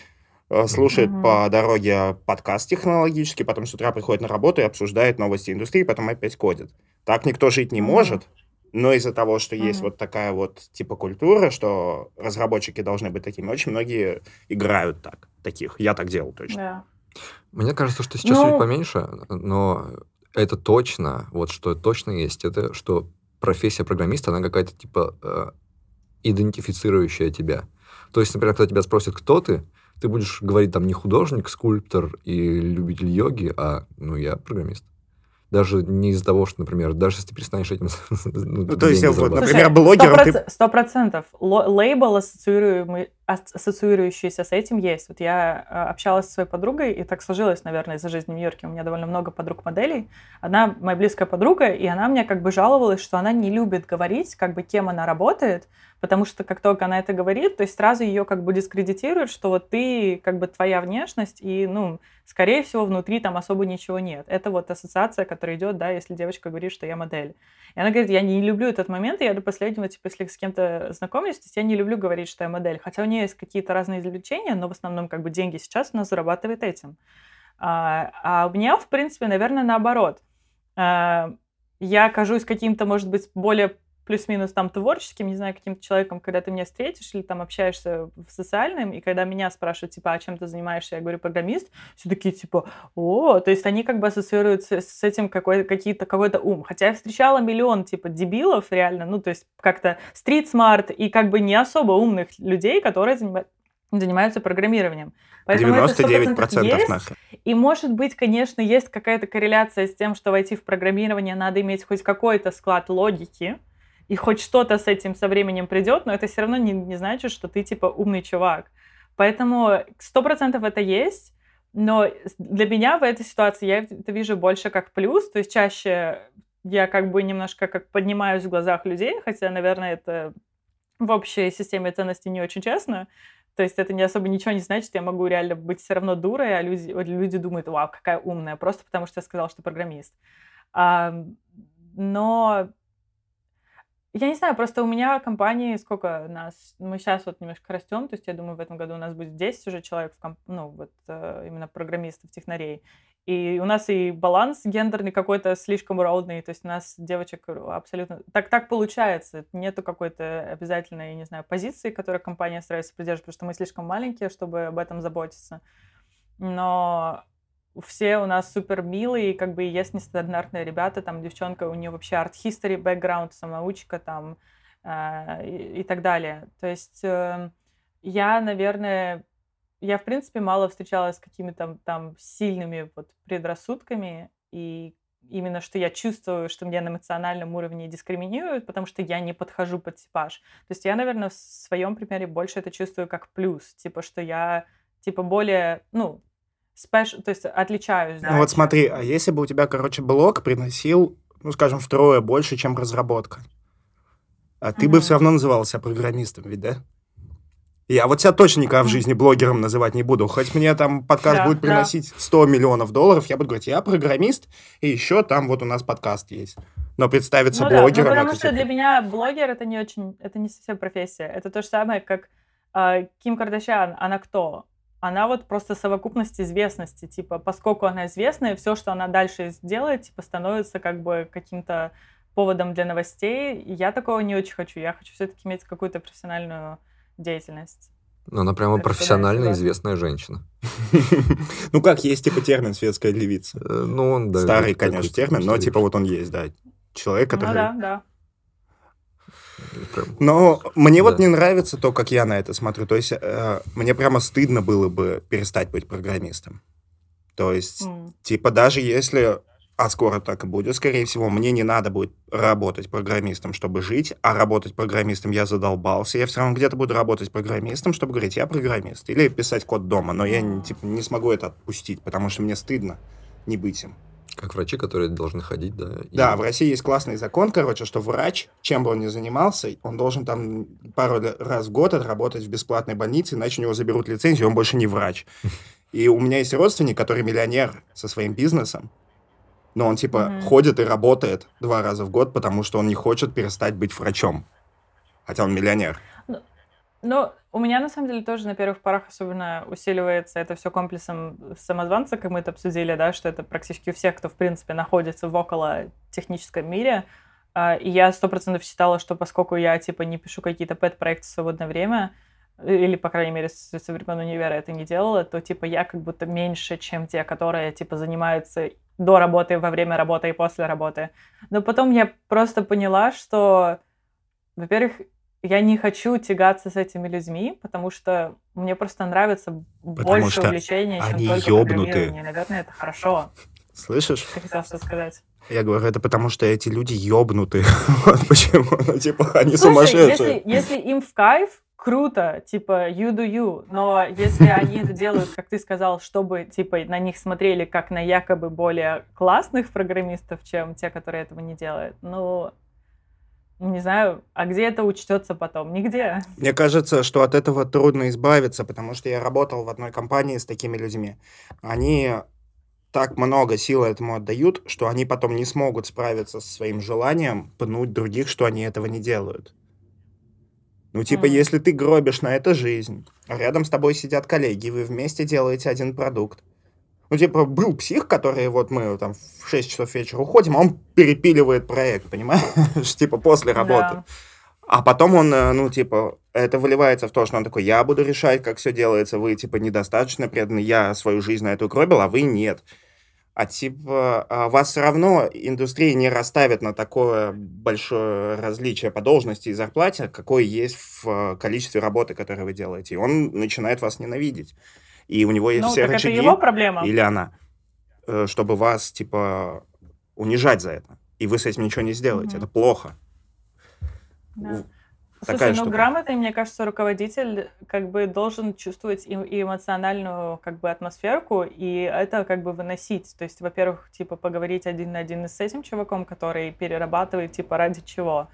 э, слушает Мгм. по дороге подкаст технологический, потом с утра приходит на работу и обсуждает новости индустрии, потом опять кодит. Так никто жить не может, но из-за того, что есть Мгм. вот такая вот типа культура, что разработчики должны быть такими, очень многие играют так, таких. Я так делал точно. Да. Мне кажется, что сейчас Ну- чуть поменьше, но это точно, вот что точно есть, это что профессия программиста, она какая-то типа э, идентифицирующая тебя. То есть, например, когда тебя спросят, кто ты, ты будешь говорить там не художник, скульптор и любитель йоги, а ну я программист. Даже не из-за того, что, например, даже если ты перестанешь этим (laughs) ну, Ну, то есть, вот. Например, блогером Сто процентов. Лейбл, ассоциируемый- ас- ассоциирующийся с этим, есть. Вот я э, общалась со своей подругой, и так сложилось, наверное, из-за жизни в Нью-Йорке. У меня довольно много подруг-моделей. Одна моя близкая подруга, и она мне как бы жаловалась, что она не любит говорить, как бы кем она работает, потому что как только она это говорит, то есть сразу ее как бы дискредитируют, что вот ты, как бы твоя внешность, и, ну, скорее всего, внутри там особо ничего нет. Это вот ассоциация, которая идет, да, если девочка говорит, что я модель. И она говорит, я не люблю этот момент, и я до последнего, типа, если с кем-то знакомлюсь, то есть я не люблю говорить, что я модель. Хотя у нее есть какие-то разные извлечения, но в основном, как бы, деньги сейчас она зарабатывает этим. А, а у меня, в принципе, наверное, наоборот. А, я кажусь каким-то, может быть, более плюс-минус там творческим, не знаю, каким-то человеком, когда ты меня встретишь или там общаешься в социальном, и когда меня спрашивают, типа, а чем ты занимаешься, я говорю, программист, все такие, типа, о, то есть они как бы ассоциируются с этим какой, какие-то, какой-то ум. Хотя я встречала миллион, типа, дебилов реально, ну, то есть как-то стрит-смарт и как бы не особо умных людей, которые занима- занимаются программированием. Поэтому это 99% есть. нахрен. И, может быть, конечно, есть какая-то корреляция с тем, что войти в программирование надо иметь хоть какой-то склад логики, и хоть что-то с этим со временем придет, но это все равно не, не значит, что ты, типа, умный чувак. Поэтому сто процентов это есть, но для меня в этой ситуации я это вижу больше как плюс, то есть чаще я как бы немножко как поднимаюсь в глазах людей, хотя, наверное, это в общей системе ценностей не очень честно. То есть это не особо ничего не значит, я могу реально быть все равно дурой, а люди, люди думают, вау, какая умная, просто потому что я сказала, что программист. А, но я не знаю, просто у меня компании сколько нас, мы сейчас вот немножко растем, то есть я думаю, в этом году у нас будет 10 уже человек, в комп... ну вот э, именно программистов, технарей. И у нас и баланс гендерный какой-то слишком ровный, то есть у нас девочек абсолютно... Так, так получается, нету какой-то обязательной, не знаю, позиции, которой компания старается придерживать, потому что мы слишком маленькие, чтобы об этом заботиться. Но все у нас супер милые, как бы есть нестандартные ребята, там девчонка, у нее вообще арт-хистори бэкграунд, самоучка там э, и, и так далее. То есть э, я, наверное, я, в принципе, мало встречалась с какими-то там сильными вот предрассудками, и именно что я чувствую, что меня на эмоциональном уровне дискриминируют, потому что я не подхожу под типаж. То есть я, наверное, в своем примере больше это чувствую как плюс, типа, что я типа более, ну, спеш... то есть отличаюсь. Да, Ну вот смотри, а если бы у тебя, короче, блог приносил, ну, скажем, втрое больше, чем разработка, а ты бы Мгм. все равно называл себя программистом, ведь, да? Я вот себя точно никогда в жизни блогером называть не буду. Хоть мне там подкаст Да, будет да. приносить 100 миллионов долларов, я буду говорить, я программист, и еще там вот у нас подкаст есть. Но представиться Ну да, ну блогером... потому это что типа- для меня блогер это не очень, это не совсем профессия. Это то же самое, как а, Ким Кардашьян. Она кто? Она вот просто совокупность известности. Типа, поскольку она известная, все, что она дальше сделает, типа, становится как бы каким-то поводом для новостей. И я такого не очень хочу. Я хочу все-таки иметь какую-то профессиональную деятельность. Ну, Она прямо Так да, профессионально известная женщина. (laughs) Ну как, есть типа термин «светская львица». Э, Ну, он, да. Старый, конечно, термин, но типа вот он есть, да. Человек, который... Ну да, да. прям- Но мне вот не нравится то, как я на это смотрю. То есть э, мне прямо стыдно было бы перестать быть программистом. То есть, типа, даже если, а скоро так и будет, скорее всего, мне не надо будет работать программистом, чтобы жить, а работать программистом я задолбался. Я все равно где-то буду работать программистом, чтобы говорить, я программист. Или писать код дома. Но я, типа, не смогу это отпустить, потому что мне стыдно не быть им. Как врачи, которые должны ходить, да. и- Да, в России есть классный закон, короче, что врач, чем бы он ни занимался, он должен там пару раз в год отработать в бесплатной больнице, иначе у него заберут лицензию, он больше не врач. (laughs) И у меня есть родственник, который миллионер со своим бизнесом, но он типа Мгм. ходит и работает два раза в год, потому что он не хочет перестать быть врачом. Хотя он миллионер. Ну, у меня на самом деле тоже на первых порах особенно усиливается это все комплексом самозванца, как мы это обсудили, да, что это практически у всех, кто, в принципе, находится в около техническом мире. А, И я сто процентов считала, что поскольку я, типа, не пишу какие-то пэт-проекты в свободное время, или, по крайней мере, со времен универа это не делала, то, типа, я как будто меньше, чем те, которые, типа, занимаются до работы, во время работы и после работы. Но потом я просто поняла, что, во-первых, я не хочу тягаться с этими людьми, потому что мне просто нравится больше что увлечения, чем они только ёбнутые. программирование. Наверное, это хорошо. Слышишь? Ты хотел что сказать? Я говорю, это потому что эти люди ёбнутые. (laughs) Вот почему. Ну, типа, они Слушай, сумасшедшие. если, если им в кайф, круто, типа, you do you, но если они это делают, как ты сказал, чтобы, типа, на них смотрели как на якобы более классных программистов, чем те, которые этого не делают, ну, не знаю, а где это учтется потом? Нигде. Мне кажется, что от этого трудно избавиться, потому что я работал в одной компании с такими людьми. Они так много сил этому отдают, что они потом не смогут справиться со своим желанием пнуть других, что они этого не делают. Ну, типа, Мгм. если ты гробишь на это жизнь, а рядом с тобой сидят коллеги, вы вместе делаете один продукт. Ну, типа, был псих, который вот мы там в 6 часов вечера уходим, а он перепиливает проект, понимаешь? (laughs) Типа, после работы. Да. А потом он, э, ну, типа, это выливается в то, что он такой, я буду решать, как все делается, вы, типа, недостаточно преданы, я свою жизнь на это укробил, а вы нет. А, типа, а вас все равно индустрия не расставит на такое большое различие по должности и зарплате, какое есть в э, количестве работы, которую вы делаете. И он начинает вас ненавидеть. И у него есть Ну, все так это рычаги, его проблема. или она, э, чтобы вас, типа, унижать за это. И вы с этим ничего не сделаете. Мгм. Это плохо. Да. Такая Слушай, ну штука. грамотный, мне кажется, руководитель как бы должен чувствовать и, и эмоциональную как бы атмосферку, и это как бы выносить. То есть, во-первых, типа поговорить один на один с этим чуваком, который перерабатывает, типа, ради чего.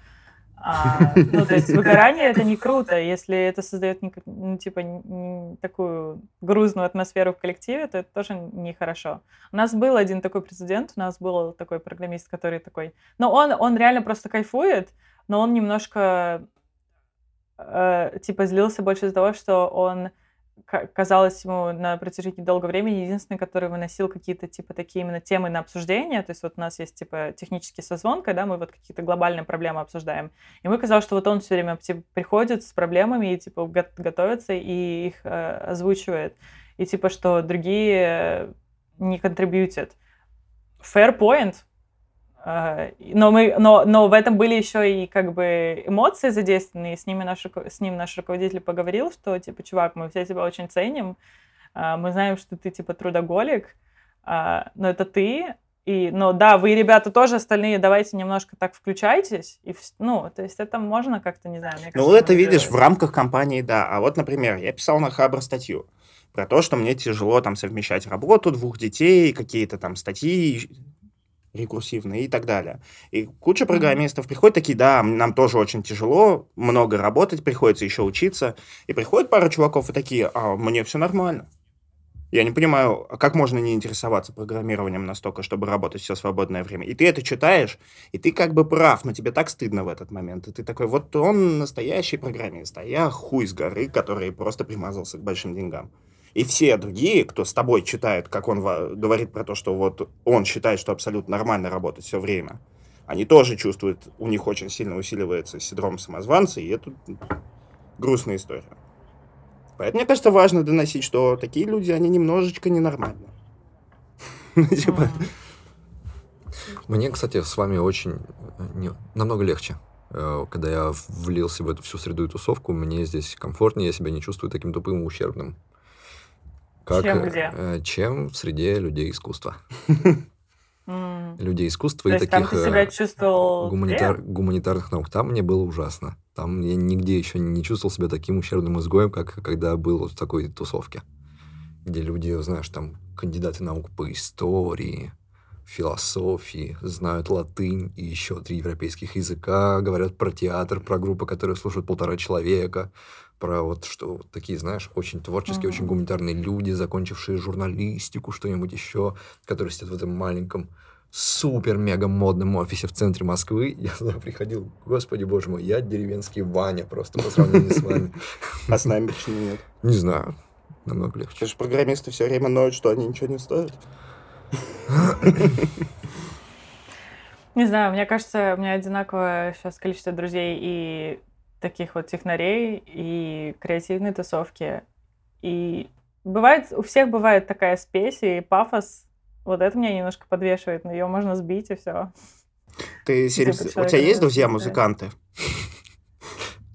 А, (laughs) ну, то есть выгорание это не круто. Если это создает ну, типа не- такую грузную атмосферу в коллективе, то это тоже нехорошо. У нас был один такой прецедент, у нас был такой программист, который такой... Но он, он реально просто кайфует, но он немножко э, типа злился больше из-за того, что он казалось ему на протяжении долгого времени единственный, который выносил какие-то типа такие именно темы на обсуждение. То есть вот у нас есть типа технический созвон, когда мы вот какие-то глобальные проблемы обсуждаем. И мы казалось, что вот он все время типа, приходит с проблемами и типа го- готовится и их э, озвучивает. И типа что другие не контрибьютят. Fair point. Но, мы, но, но в этом были еще и как бы эмоции задействованы, и с, ними наш, с ним наш руководитель поговорил, что, типа, чувак, мы все тебя очень ценим, а, мы знаем, что ты, типа, трудоголик, а, но это ты, и, но да, вы, ребята, тоже остальные, давайте немножко так включайтесь, и, ну, то есть это можно как-то, не знаю, мне Ну, кажется, это видишь, в рамках компании, да. А вот, например, я писал на Хабр статью. про то, что мне тяжело там совмещать работу, двух детей, какие-то там статьи рекурсивные и так далее. И куча программистов приходят такие, да, нам тоже очень тяжело, много работать, приходится еще учиться. И приходит пара чуваков и такие, а мне все нормально. Я не понимаю, а как можно не интересоваться программированием настолько, чтобы работать все свободное время. И ты это читаешь, и ты как бы прав, но тебе так стыдно в этот момент. И ты такой, вот он настоящий программист, а я хуй с горы, который просто примазался к большим деньгам. И все другие, кто с тобой читает, как он говорит про то, что вот он считает, что абсолютно нормально работать все время, они тоже чувствуют, у них очень сильно усиливается синдром самозванца, и это грустная история. Поэтому, мне кажется, важно доносить, что такие люди, они немножечко ненормальные. (laughs) Ну, типа. Мне, кстати, с вами очень э, намного легче. Э, когда я влился в эту всю среду и тусовку, мне здесь комфортнее, я себя не чувствую таким тупым и ущербным. Как, чем где? Э, чем в среде людей искусства. (laughs) Людей искусства и таких гуманитар... гуманитарных наук. Там мне было ужасно. Там я нигде еще не чувствовал себя таким ущербным изгоем, как когда был в такой тусовке, где люди, знаешь, там кандидаты наук по истории, философии, знают латынь и еще три европейских языка, говорят про театр, про группы, которые слушают полтора человека, про вот что вот такие, знаешь, очень творческие, uh-huh. очень гуманитарные люди, закончившие журналистику, что-нибудь еще, которые сидят в этом маленьком супер-мега модном офисе в центре Москвы. (laughs) Я туда приходил, господи боже мой, я деревенский Ваня просто по сравнению с вами. (laughs) А с нами почему нет? Не знаю, намного легче. Потому что программисты все время ноют, что они ничего не стоят. (laughs) Не знаю, мне кажется, у меня одинаковое сейчас количество друзей и таких вот технарей, и креативной тусовки. И бывает, у всех бывает такая спесь и пафос. Вот это меня немножко подвешивает, но ее можно сбить, и все. Ты, Сирим, у тебя есть друзья-музыканты?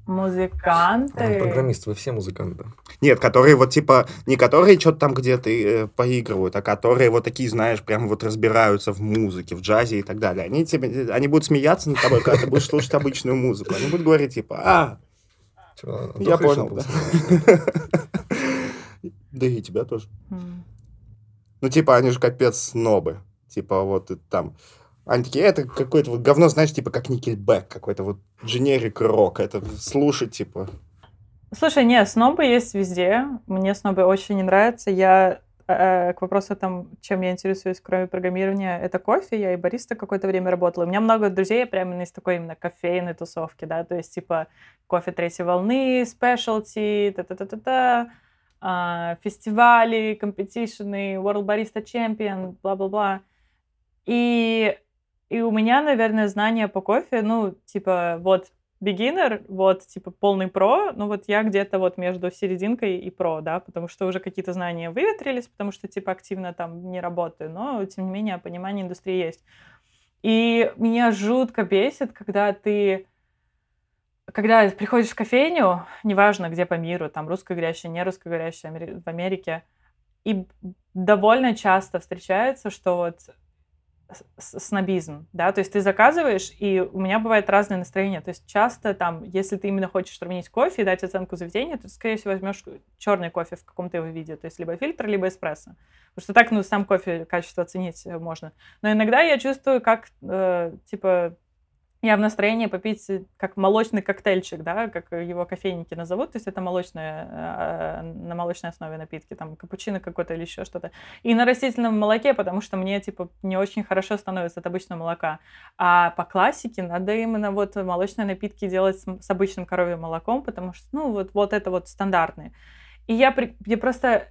Музыканты. А, программисты, вы все музыканты. Нет, которые вот типа, не которые что-то там где-то э, поигрывают, а которые вот такие, знаешь, прям вот разбираются в музыке, в джазе и так далее. Они, тебе, они будут смеяться над тобой, когда ты будешь слушать обычную музыку. Они будут говорить типа, а, Чё, я понял, да. Да и тебя тоже. Ну, типа, они же капец снобы. Типа, вот и там они такие, это какое-то вот говно, знаешь, типа как Никельбэк, какой-то вот дженерик рок, это слушать, типа... Слушай, не, снобы есть везде. Мне снобы очень не нравятся. Я э, к вопросу там, чем я интересуюсь, кроме программирования, это кофе. Я и бариста какое-то время работала. У меня много друзей прямо из такой именно кофейной тусовки, да, то есть типа кофе третьей волны, спешлти, та-та-та-та-та, э, фестивали, компетишены, World Barista Champion, бла-бла-бла. И и у меня, наверное, знания по кофе, ну, типа, вот beginner, вот, типа, полный про, ну, вот я где-то вот между серединкой и про, да, потому что уже какие-то знания выветрились, потому что, типа, активно там не работаю, но, тем не менее, понимание индустрии есть. И меня жутко бесит, когда ты когда приходишь в кофейню, неважно где по миру, там русскоговорящая, не русскоговорящая в Америке, и довольно часто встречается, что вот снобизм, да, то есть ты заказываешь, и у меня бывает разное настроение, то есть часто там, если ты именно хочешь сравнить кофе и дать оценку заведения, то скорее всего, возьмешь черный кофе в каком-то его виде, то есть либо фильтр, либо эспрессо, потому что так, ну, сам кофе качество оценить э, можно, но иногда я чувствую, как, э, типа, я в настроении попить э, как молочный коктейльчик, да, как его кофейники назовут, то есть это молочные, э, на молочной основе напитки, там капучино какой-то или еще что-то. И на растительном молоке, потому что мне, типа, не очень хорошо становится от обычного молока. А по классике надо именно вот молочные напитки делать с, с обычным коровьим молоком, потому что, ну, вот, вот это вот стандартные. И я, я просто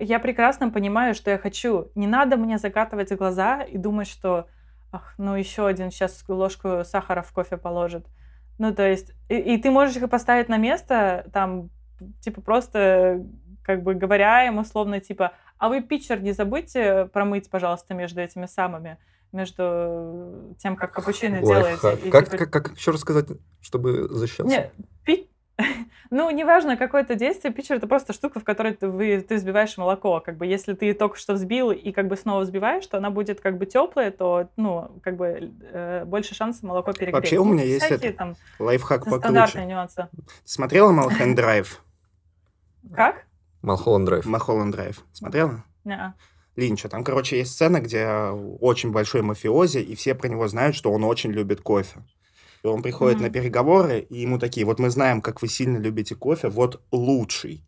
я прекрасно понимаю, что я хочу. Не надо мне закатывать глаза и думать, что ах, ну еще один сейчас ложку сахара в кофе положит. Ну, то есть, и, и ты можешь их поставить на место, там, типа, просто, как бы говоря им условно, типа, а вы питчер не забудьте промыть, пожалуйста, между этими самыми, между тем, как капучино делаете. И, как, типа... как, как еще рассказать, чтобы защищаться? Нет, пи (laughs) ну, неважно, какое-то действие, питчер — это просто штука, в которой ты, вы, ты взбиваешь молоко. Как бы, если ты только что взбил и как бы снова взбиваешь, то она будет как бы теплая, то, ну, как бы э, больше шансов молоко перегреть. Вообще у меня ну, есть всякие, это, там, лайфхак покруче. Стандартные нюансы. Смотрела Малхолланд Драйв? Как? Малхолланд Драйв. Малхолланд Драйв. Смотрела? Не-а. Линча. Там, короче, есть сцена, где очень большой мафиози, и все про него знают, что он очень любит кофе. И он приходит Мгм. на переговоры, и ему такие, вот мы знаем, как вы сильно любите кофе, вот лучший.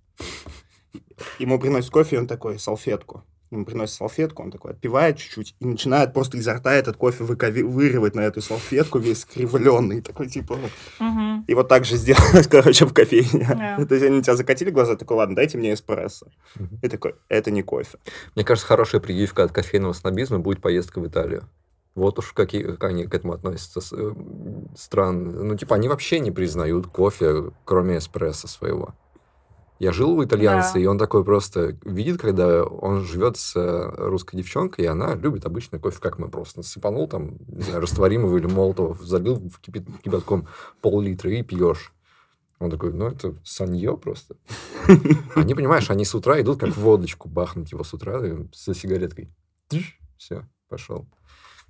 Ему приносят кофе, и он такой, салфетку. Ему приносит салфетку, он такой отпивает чуть-чуть и начинает просто изо рта этот кофе выкови- вырывать на эту салфетку весь скривленный. Такой, типа, ну, Мгм. и вот так же сделать, (laughs) короче, в кофейне. Да. (laughs) То есть они тебя закатили глаза, такой, ладно, дайте мне эспрессо. Мгм. И такой, это не кофе. Мне кажется, хорошая прививка от кофейного снобизма будет поездка в Италию. Вот уж какие, как они к этому относятся э, странно. Ну, типа, они вообще не признают кофе, кроме эспрессо своего. Я жил у итальянца, Да. и он такой просто видит, когда он живет с э, русской девчонкой, и она любит обычный кофе, как мы просто. Сыпанул там, не знаю, растворимого или молотого, залил в кипят- кипятком пол-литра и пьешь. Он такой, ну, это санье просто. (laughs) Они, понимаешь, они с утра идут как водочку бахнуть его с утра и со сигареткой. Все, пошел.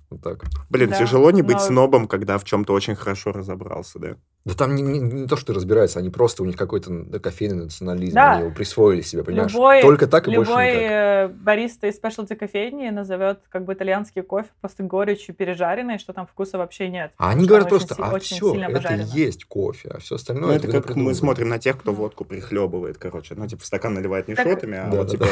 Вот так. Блин, Да, тяжело не быть но- снобом, когда в чем-то очень хорошо разобрался, да? Да там не, не- не то, что разбираются, они просто, у них какой-то кофейный национализм, Да. они его присвоили себе, понимаешь? Любой, Только так и больше любой никак. э, бариста из спешлти кофейни назовет как бы итальянский кофе просто горечью пережаренный, что там вкуса вообще нет. А они говорят очень просто, а очень все, сильно это обожарено. и есть кофе, а все остальное... Ну, это вы как мы смотрим на тех, кто водку прихлебывает, короче. Ну, типа, в стакан наливает не Так- шотами, а Да, вот, да, типа,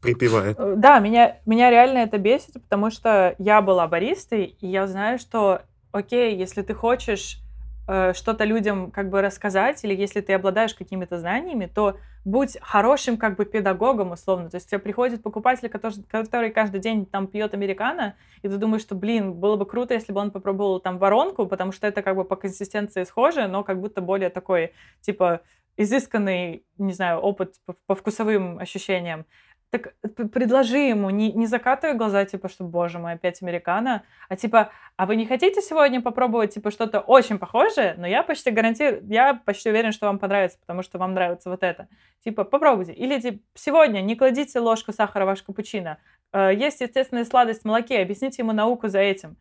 припивает. Э, Да, меня, меня реально это бесит, потому что я была баристой, и я знаю, что, окей, если ты хочешь что-то людям как бы рассказать, или если ты обладаешь какими-то знаниями, то будь хорошим как бы педагогом, условно. То есть тебе приходит покупатель, который, который каждый день там пьет американо, и ты думаешь, что, блин, было бы круто, если бы он попробовал там воронку, потому что это как бы по консистенции схоже, но как будто более такой, типа, изысканный, не знаю, опыт по, по вкусовым ощущениям. Так п- предложи ему, не, не закатывай глаза, типа, что, боже мой, опять американо, а типа, а вы не хотите сегодня попробовать, типа, что-то очень похожее, но я почти гарантирую, я почти уверен, что вам понравится, потому что вам нравится вот это. Типа, попробуйте. Или, типа, сегодня не кладите ложку сахара в ваш капучино. Э, Есть естественная сладость в молоке, объясните ему науку за этим.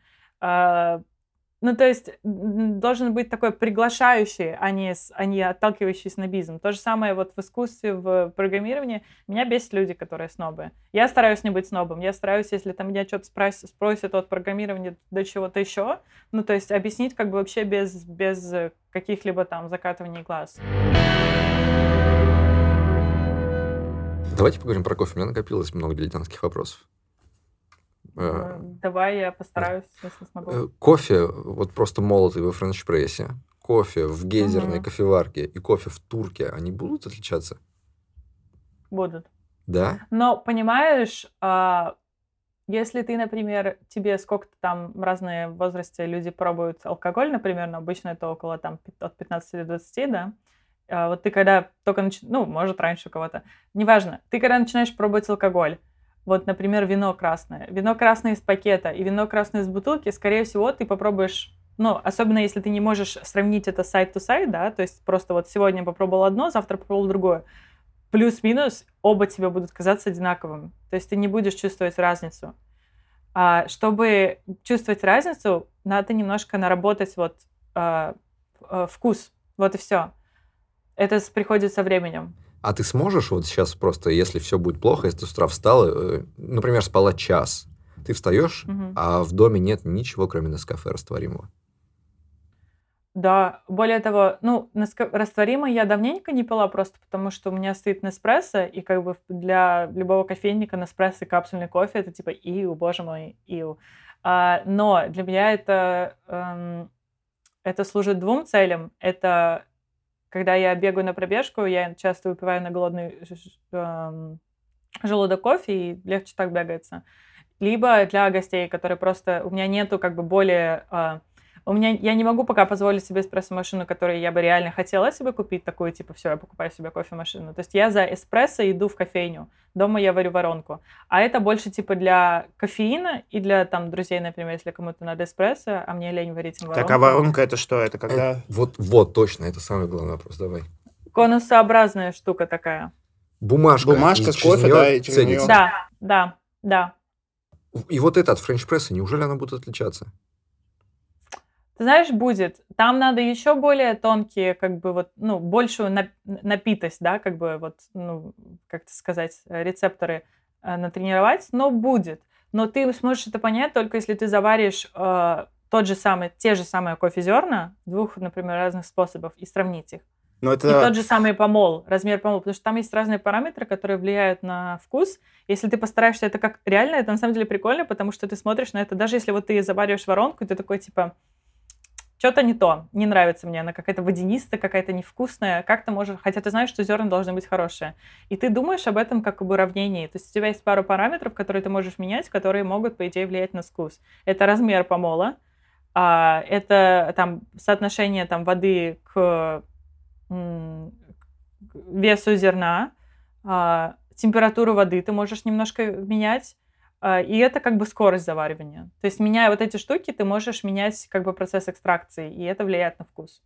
Ну, то есть должен быть такой приглашающий, а не, а не отталкивающий снобизм. То же самое вот в искусстве, в программировании. Меня бесят люди, которые снобы. Я стараюсь не быть снобом. Я стараюсь, если там меня что-то спрос- спросят от программирования до чего-то еще, ну, то есть объяснить как бы вообще без, без каких-либо там закатываний глаз. Давайте поговорим про кофе. У меня накопилось много дилетантских вопросов. Э, Давай я постараюсь, если смогу. э, Кофе, вот просто молотый во френч-прессе, кофе в гейзерной Мгм. кофеварке и кофе в турке, они будут отличаться? Будут. Да? Но, понимаешь, а, если ты, например, тебе сколько-то там в разные возрасте люди пробуют алкоголь, например, но обычно это около там от 15 до 20, да, а вот ты когда только нач... ну, может, раньше у кого-то, неважно, ты когда начинаешь пробовать алкоголь, вот, например, вино красное, вино красное из пакета и вино красное из бутылки, скорее всего, ты попробуешь ну, особенно если ты не можешь сравнить это сайт-то-сайт, да, то есть просто вот сегодня попробовал одно, завтра попробовал другое, плюс-минус оба тебе будут казаться одинаковым. То есть ты не будешь чувствовать разницу. А чтобы чувствовать разницу, надо немножко наработать вот а, а, вкус. Вот и все. Это приходит со временем. А ты сможешь вот сейчас просто, если все будет плохо, если ты с утра встала, э, например, спала час, ты встаешь, Мгм. а в доме нет ничего, кроме Нескафе растворимого. Да, более того, ну, растворимый я давненько не пила, просто потому что у меня стоит Неспрессо, и как бы для любого кофейника Неспрессо и капсульный кофе это типа иу, боже мой, иу. А, но для меня это, эм, это служит двум целям. Это когда я бегаю на пробежку, я часто выпиваю на голодный эм, желудок кофе, и легче так бегается. Либо для гостей, которые просто... У меня нету как бы более... у меня, я не могу пока позволить себе эспрессо-машину, которую я бы реально хотела себе купить, такую, типа, все, я покупаю себе кофемашину. То есть я за эспрессо иду в кофейню, дома я варю воронку. А это больше, типа, для кофеина и для, там, друзей, например, если кому-то надо эспрессо, а мне лень варить им воронку. Так, а воронка это что? Это когда... Э, Вот, вот, точно, это самый главный вопрос, давай. Конусообразная штука такая. Бумажка. Бумажка с кофе, да, и через неё- Да, да, да. И вот это от френч-пресса, неужели она будет отличаться? Ты знаешь, будет. Там надо еще более тонкие, как бы вот, ну, большую напитость, да, как бы вот, ну, как это сказать, рецепторы э, натренировать, но будет. Но ты сможешь это понять только если ты заваришь э, тот же самый, те же самые кофе зерна двух, например, разных способов и сравнить их. Но это... И тот же самый помол, размер помол, потому что там есть разные параметры, которые влияют на вкус. Если ты постараешься это как реально, это на самом деле прикольно, потому что ты смотришь на это, даже если вот ты завариваешь воронку, ты такой типа, что-то не то, не нравится мне, она какая-то водянистая, какая-то невкусная, как ты можешь, хотя ты знаешь, что зерна должны быть хорошие. И ты думаешь об этом как об уравнении. То есть у тебя есть пару параметров, которые ты можешь менять, которые могут, по идее, влиять на вкус. Это размер помола, а, это там соотношение там воды к весу зерна, а, температуру воды ты можешь немножко менять, и это как бы скорость заваривания. То есть, меняя вот эти штуки, ты можешь менять как бы процесс экстракции, и это влияет на вкус.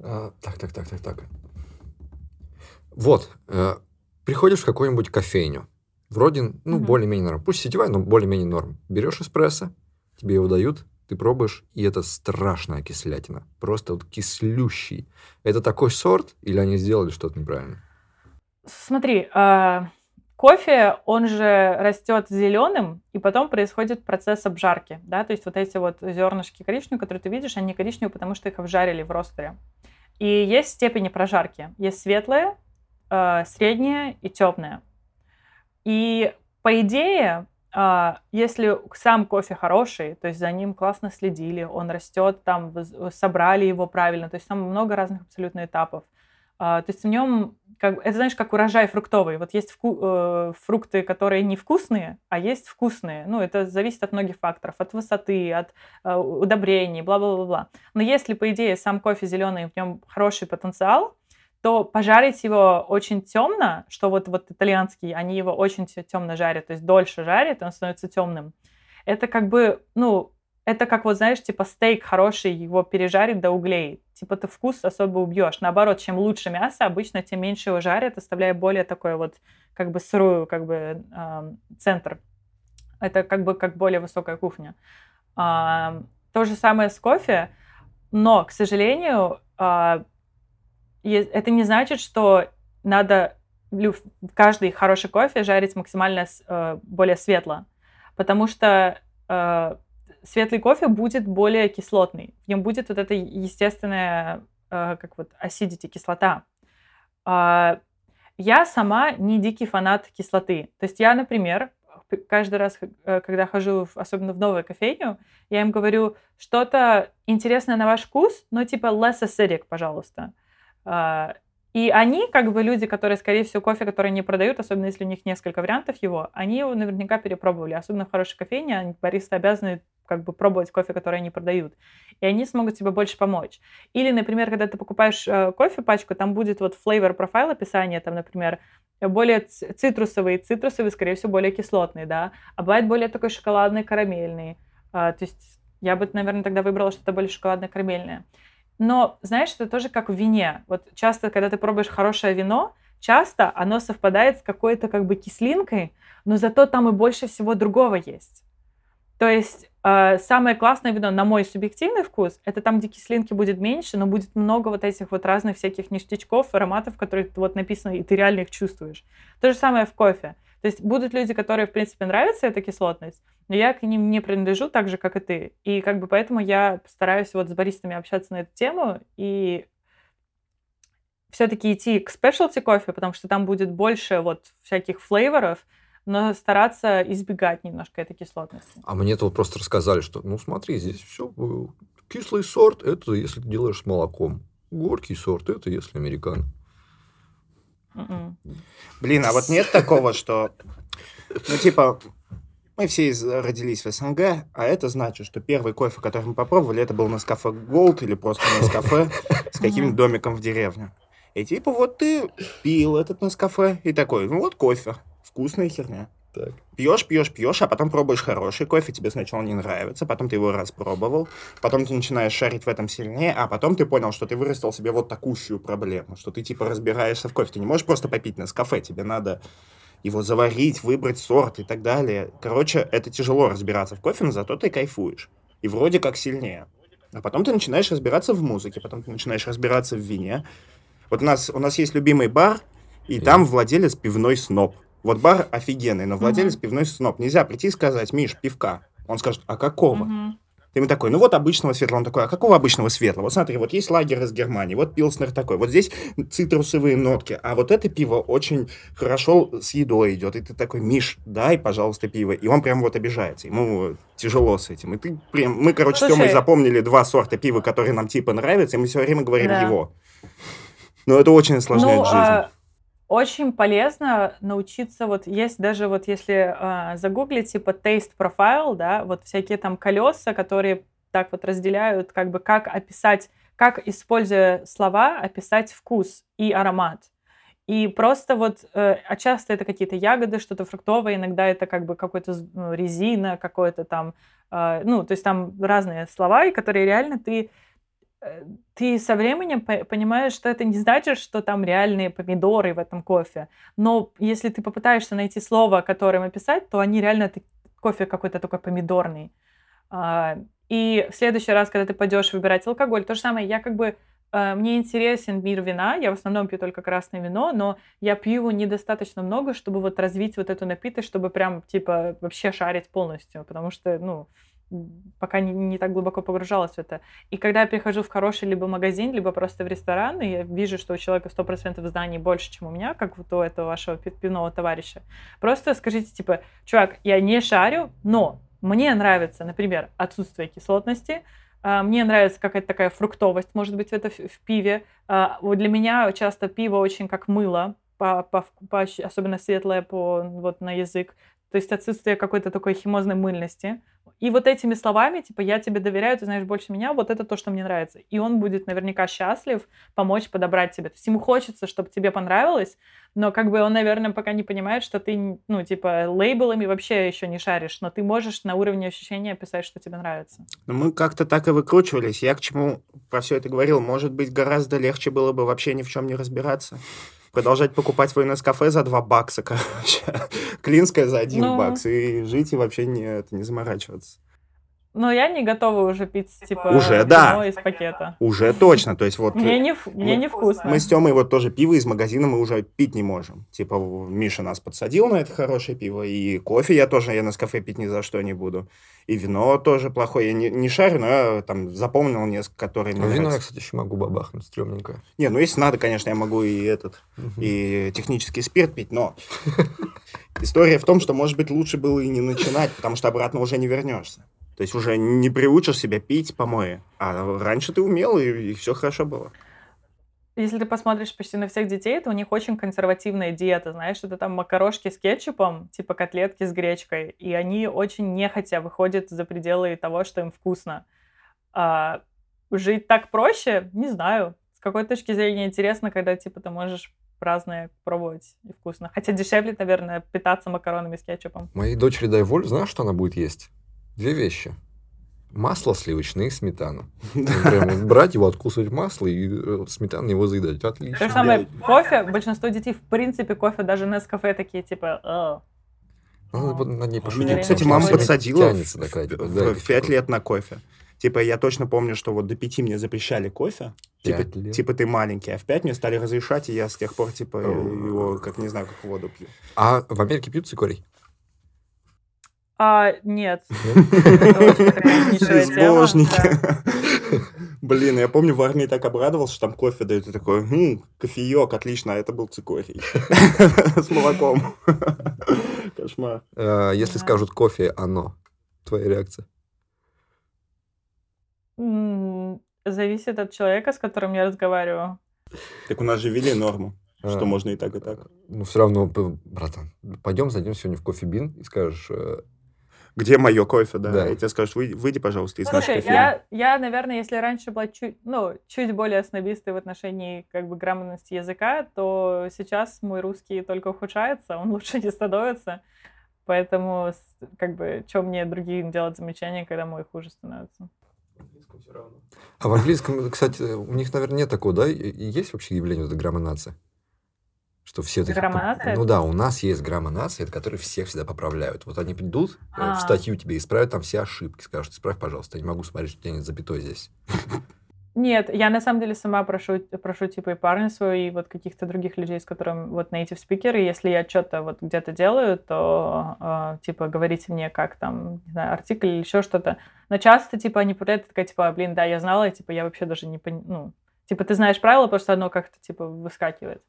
А, так, так, так, так, так. Вот, э, приходишь в какую-нибудь кофейню, вроде, ну, угу. более-менее норм. Пусть сетевая, но более-менее норм. Берешь эспрессо, тебе его дают, ты пробуешь, и это страшная кислятина. Просто вот кислющий. Это такой сорт, или они сделали что-то неправильно? Смотри, э, кофе, он же растет зеленым, и потом происходит процесс обжарки, да, то есть вот эти вот зернышки коричневые, которые ты видишь, они коричневые, потому что их обжарили в ростере. И есть степени прожарки. Есть светлые, э, средняя и темная. И по идее, а, если сам кофе хороший, то есть за ним классно следили, он растет, там собрали его правильно, то есть там много разных абсолютно этапов. А, то есть в нем, как, это знаешь, как урожай фруктовый. Вот есть вку, э, фрукты, которые невкусные, а есть вкусные. Ну, это зависит от многих факторов, от высоты, от э, удобрений, бла-бла-бла. Но если, по идее, сам кофе зеленый, в нем хороший потенциал, то пожарить его очень темно, что вот, вот итальянские, они его очень темно жарят, то есть дольше жарят, и он становится темным. Это как бы, ну, это как вот, знаешь, типа стейк хороший, его пережарить до углей. Типа ты вкус особо убьешь. Наоборот, чем лучше мясо, обычно тем меньше его жарят, оставляя более такой вот как бы сырую как бы э, центр. Это как бы как более высокая кухня. Э, то же самое с кофе, но, к сожалению, э, это не значит, что надо каждый хороший кофе жарить максимально э, более светло, потому что э, светлый кофе будет более кислотный, в нем будет вот эта естественная, э, как вот acidity, кислота. Э, я сама не дикий фанат кислоты. То есть я, например, каждый раз, э, когда хожу, особенно в новую кофейню, я им говорю, что-то интересное на ваш вкус, но типа less acidic, пожалуйста. А, и они, как бы люди, которые, скорее всего, кофе, который не продают, особенно если у них несколько вариантов его, они его наверняка перепробовали. Особенно в хорошей кофейне, они, баристы обязаны как бы пробовать кофе, который они продают. И они смогут тебе больше помочь. Или, например, когда ты покупаешь э, кофе пачку, там будет вот flavor профайл описание, там, например, более цитрусовый, цитрусовый, скорее всего, более кислотный, да, а бывает более такой шоколадный, карамельный. А, то есть я бы, наверное, тогда выбрала что-то более шоколадное, карамельное. Но, знаешь, это тоже как в вине. Вот часто, когда ты пробуешь хорошее вино, часто оно совпадает с какой-то как бы кислинкой, но зато там и больше всего другого есть. То есть э, самое классное вино, на мой субъективный вкус, это там, где кислинки будет меньше, но будет много вот этих вот разных всяких ништячков, ароматов, которые вот написаны, и ты реально их чувствуешь. То же самое в кофе. То есть будут люди, которые, в принципе, нравится эта кислотность, но я к ним не принадлежу так же, как и ты. И как бы поэтому я стараюсь вот с баристами общаться на эту тему и все-таки идти к спешлти кофе, потому что там будет больше вот всяких флейворов, но стараться избегать немножко этой кислотности. А мне тут просто рассказали, что, ну смотри, здесь все, э, кислый сорт, это если ты делаешь с молоком. Горький сорт, это если американо. М-м. Блин, а вот нет такого, что, ну, типа, мы все родились в СНГ, а это значит, что первый кофе, который мы попробовали, это был Nescafe Gold или просто Nescafe с каким-то домиком в деревне. И типа вот ты пил этот Nescafe и такой, ну вот кофе, вкусная херня. Так. Пьешь, пьешь, пьешь, а потом пробуешь хороший кофе, тебе сначала не нравится, потом ты его распробовал, потом ты начинаешь шарить в этом сильнее, а потом ты понял, что ты вырастил себе вот такущую проблему, что ты типа разбираешься в кофе. Ты не можешь просто попить на кафе, тебе надо его заварить, выбрать сорт и так далее. Короче, это тяжело разбираться в кофе, но зато ты кайфуешь. И вроде как сильнее. А потом ты начинаешь разбираться в музыке, потом ты начинаешь разбираться в вине. Вот у нас, у нас есть любимый бар, и там владелец пивной сноб. Вот бар офигенный, но владелец пивной сноб. Нельзя прийти и сказать, Миш, пивка. Он скажет, а какого? Мгм. Ты ему такой, ну вот обычного светлого. Он такой, а какого обычного светлого? Вот смотри, вот есть лагерь из Германии, вот пилснер такой, вот здесь цитрусовые нотки, а вот это пиво очень хорошо с едой идет. И ты такой, Миш, дай, пожалуйста, пиво. И он прям вот обижается, ему тяжело с этим. И ты прям, мы, короче, с Тёмой Слушай. запомнили два сорта пива, которые нам типа нравятся, и мы все время говорим Да. его. Но это очень осложняет Ну, жизнь. а, очень полезно научиться, вот есть даже вот если а, загуглить типа taste profile, да, вот всякие там колеса, которые так вот разделяют, как бы как описать, как, используя слова, описать вкус и аромат. И просто вот, э, а часто это какие-то ягоды, что-то фруктовое, иногда это как бы какой-то ну, резина, какой-то там, э, ну, то есть там разные слова, и которые реально ты э, ты со временем по- понимаешь, что это не значит, что там реальные помидоры в этом кофе. Но если ты попытаешься найти слово, которым описать, то они реально кофе какой-то такой помидорный. А, И в следующий раз, когда ты пойдешь выбирать алкоголь, то же самое, я как бы э, мне интересен мир вина, я в основном пью только красное вино, но я пью его недостаточно много, чтобы вот развить вот эту напиток, чтобы прям, типа, вообще шарить полностью, потому что, ну, пока не, не так глубоко погружалась в это. И когда я прихожу в хороший либо магазин, либо просто в ресторан, и я вижу, что у человека 100% знаний больше, чем у меня, как вот у этого вашего пи- пивного товарища, просто скажите, типа, чувак, я не шарю, но мне нравится, например, отсутствие кислотности, а, мне нравится какая-то такая фруктовость, может быть, это, в пиве. А, вот Для меня часто пиво очень как мыло, по, по по особенно светлое по, вот, на язык. То есть отсутствие какой-то такой химозной мыльности. И вот этими словами, типа, я тебе доверяю, ты знаешь больше меня, вот это то, что мне нравится. И он будет наверняка счастлив помочь подобрать тебе. То есть ему хочется, чтобы тебе понравилось, но как бы он, наверное, пока не понимает, что ты, ну, типа, лейблами вообще еще не шаришь, но ты можешь на уровне ощущения описать, что тебе нравится. Но мы как-то так и выкручивались. Я к чему про все это говорил. Может быть, гораздо легче было бы вообще ни в чем не разбираться. Продолжать покупать свой Нескафе за 2 бакса, короче. (laughs) Клинское за 1 Ну. бакс. И жить и вообще не, это, не заморачиваться. Но я не готова уже пить, типа, Уже, да. вино из пакета. Уже точно. То есть вот... Мне не, в- мне мы- не вкусно. Мы с Тёмой вот тоже пиво из магазина мы уже пить не можем. Типа Миша нас подсадил на это хорошее пиво, и кофе я тоже, я на кафе пить ни за что не буду. И вино тоже плохое. Я не, не шарю, но я там запомнил несколько, которые мне Ну, вино я, кстати, еще могу бабахнуть, стрёмненькое. Не, ну если надо, конечно, я могу и этот, и технический спирт пить, но (laughs) история в том, что, может быть, лучше было и не начинать, потому что обратно уже не вернешься. То есть уже не приучишь себя пить помои. А раньше ты умел, и, все хорошо было. Если ты посмотришь почти на всех детей, то у них очень консервативная диета, знаешь, это там макарошки с кетчупом, типа котлетки с гречкой, и они очень нехотя выходят за пределы того, что им вкусно. А жить так проще, не знаю. С какой точки зрения интересно, когда, типа, ты можешь разное пробовать и вкусно. Хотя дешевле, наверное, питаться макаронами с кетчупом. Моей дочери дай волю, знаешь, что она будет есть? Две вещи. Масло сливочное и сметану. Ну, Прям брать его, откусывать масло и э, сметану его заедать. То Отлично. же самое кофе. Большинство детей, в принципе, кофе даже на кафе такие, типа, над ней Меня, пошутить. Время кстати, мама подсадила тянется в, такая, в- типа, в- кофе. лет на кофе. Типа, я точно помню, что вот до пяти мне запрещали кофе. Типа, типа ты маленький, а в пять мне стали разрешать, и я с тех пор, типа, его, как не знаю, как воду пью. А в Америке пьют цикорий? А, нет. (laughs) Безбожники. да. (laughs) Блин, я помню, в армии так обрадовался, что там кофе дают. И такой, «М, кофеек, отлично, а это был цикорий. (laughs) С молоком. Кошмар. Э, Если скажут кофе, оно. Твоя реакция? Зависит от человека, с которым я разговариваю. Так у нас же ввели норму, что А, можно и так, и так. Ну, все равно, братан, пойдем зайдем сегодня в кофе-бин и скажешь, э, Где мое кофе, да? Да. И тебе скажут, выйди, выйди, пожалуйста, из нашей Слушай, кофейни. я, я, наверное, если раньше была чуть, ну, чуть более снобистой в отношении как бы грамотности языка, то сейчас мой русский только ухудшается, он лучше не становится. Поэтому, как бы, что мне другим делать замечания, когда мой хуже становится? А в английском, кстати, у них, наверное, нет такого, да? Есть вообще явление вот этой граммонации? Что все такие... Граммонация? Ну да, у нас есть граммонация, которые всех всегда поправляют. Вот они придут э, А. в статью тебе исправят там все ошибки. Скажут, исправь, пожалуйста, я не могу смотреть, что у тебя нет запятой здесь. Нет, я на самом деле сама прошу, прошу типа и парня своего, и вот каких-то других людей, с которыми вот native спикеры, если я что-то вот где-то делаю, то э, типа говорите мне, как там, не знаю, артикль или еще что-то. Но часто типа они проверяют, такая типа, блин, да, я знала, и типа я вообще даже не поняла, ну, типа ты знаешь правила, что оно как-то типа выскакивает.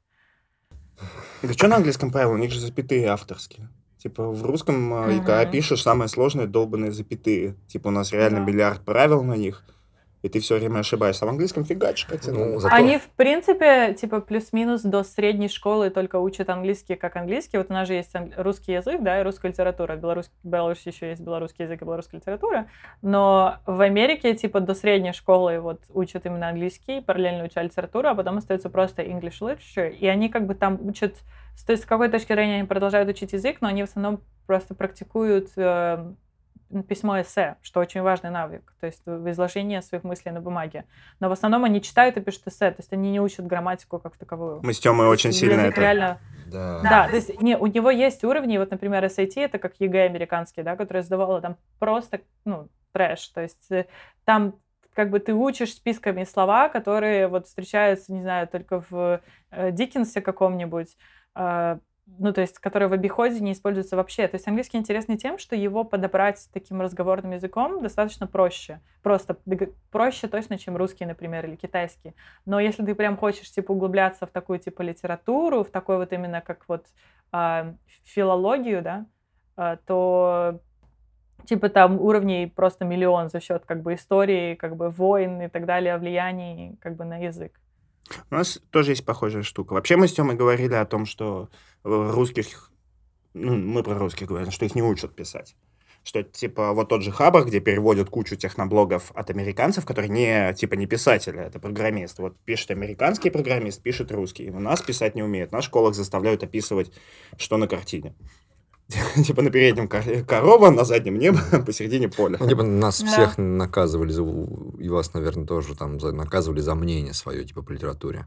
Да что на английском правило? У них же запятые авторские. Типа в русском, а, и когда пишешь, самое сложное долбанные запятые. Типа у нас реально миллиард правил на них, и ты все время ошибаешься. А в английском фигачишь, как тебе Ну, зато- Они, в принципе, типа плюс-минус до средней школы только учат английский как английский. Вот у нас же есть русский язык, да, и русская литература. В Беларусь, в Беларуси еще есть белорусский язык и белорусская литература. Но в Америке, типа, до средней школы вот учат именно английский, параллельно учат литературу, а потом остается просто English literature. И они как бы там учат... То есть с какой точки зрения они продолжают учить язык, но они в основном просто практикуют э, письмо эссе, что очень важный навык, то есть в изложение своих мыслей на бумаге. Но в основном они читают и пишут эссе, то есть они не учат грамматику как таковую. Мы с Тёмой очень сильно это... реально... Да. Да, то есть не, у него есть уровни, вот, например, SAT, это как ЕГЭ американский, да, который сдавала, там просто, ну, трэш, то есть э, там как бы ты учишь списками слова, которые вот встречаются, не знаю, только в э, Диккенсе каком-нибудь, э, ну, то есть, которые в обиходе не используются вообще. То есть английский интересный тем, что его подобрать таким разговорным языком достаточно проще. Просто проще точно, чем русский, например, или китайский. Но если ты прям хочешь, типа, углубляться в такую, типа, литературу, в такой вот именно как вот а, филологию, да, а, то типа там уровней просто миллион за счет как бы истории, как бы войн и так далее, влияний как бы на язык. У нас тоже есть похожая штука. Вообще мы с Тёмой говорили о том, что русских... Ну, мы про русских говорим, что их не учат писать. Что, типа, вот тот же Хабр, где переводят кучу техноблогов от американцев, которые не, типа, не писатели, это программисты. Вот пишет американский программист, пишет русский. У нас писать не умеет. Нас в школах заставляют описывать, что на картине. (laughs) Типа на переднем кор- корова, на заднем небо, (laughs) посередине поля. Ну, типа, нас Да. всех наказывали, за- и вас, наверное, тоже там за- наказывали за мнение свое, типа, по литературе.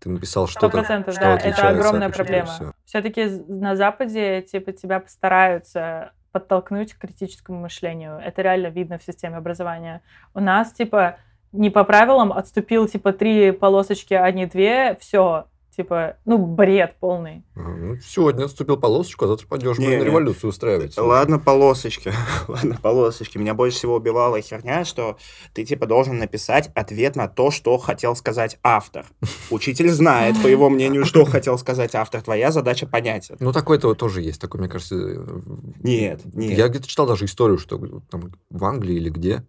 Ты написал что-то, что да, отличается это огромная проблема. всё. Все-таки на Западе типа тебя постараются подтолкнуть к критическому мышлению. Это реально видно в системе образования. У нас типа не по правилам отступил типа три полосочки, а не две, все, типа, ну бред полный. Ну, сегодня отступил полосочку, а завтра пойдешь Не, не. революцию устраивать. Ладно, полосочки. (laughs) Ладно, полосочки. Меня больше всего убивала херня, что ты, типа, должен написать ответ на то, что хотел сказать автор. Учитель знает, по его мнению, что хотел сказать автор. Твоя задача понять это. Ну, такой-то тоже есть. Такой, мне кажется... э, Нет, нет. Я где-то читал даже историю, что там в Англии или где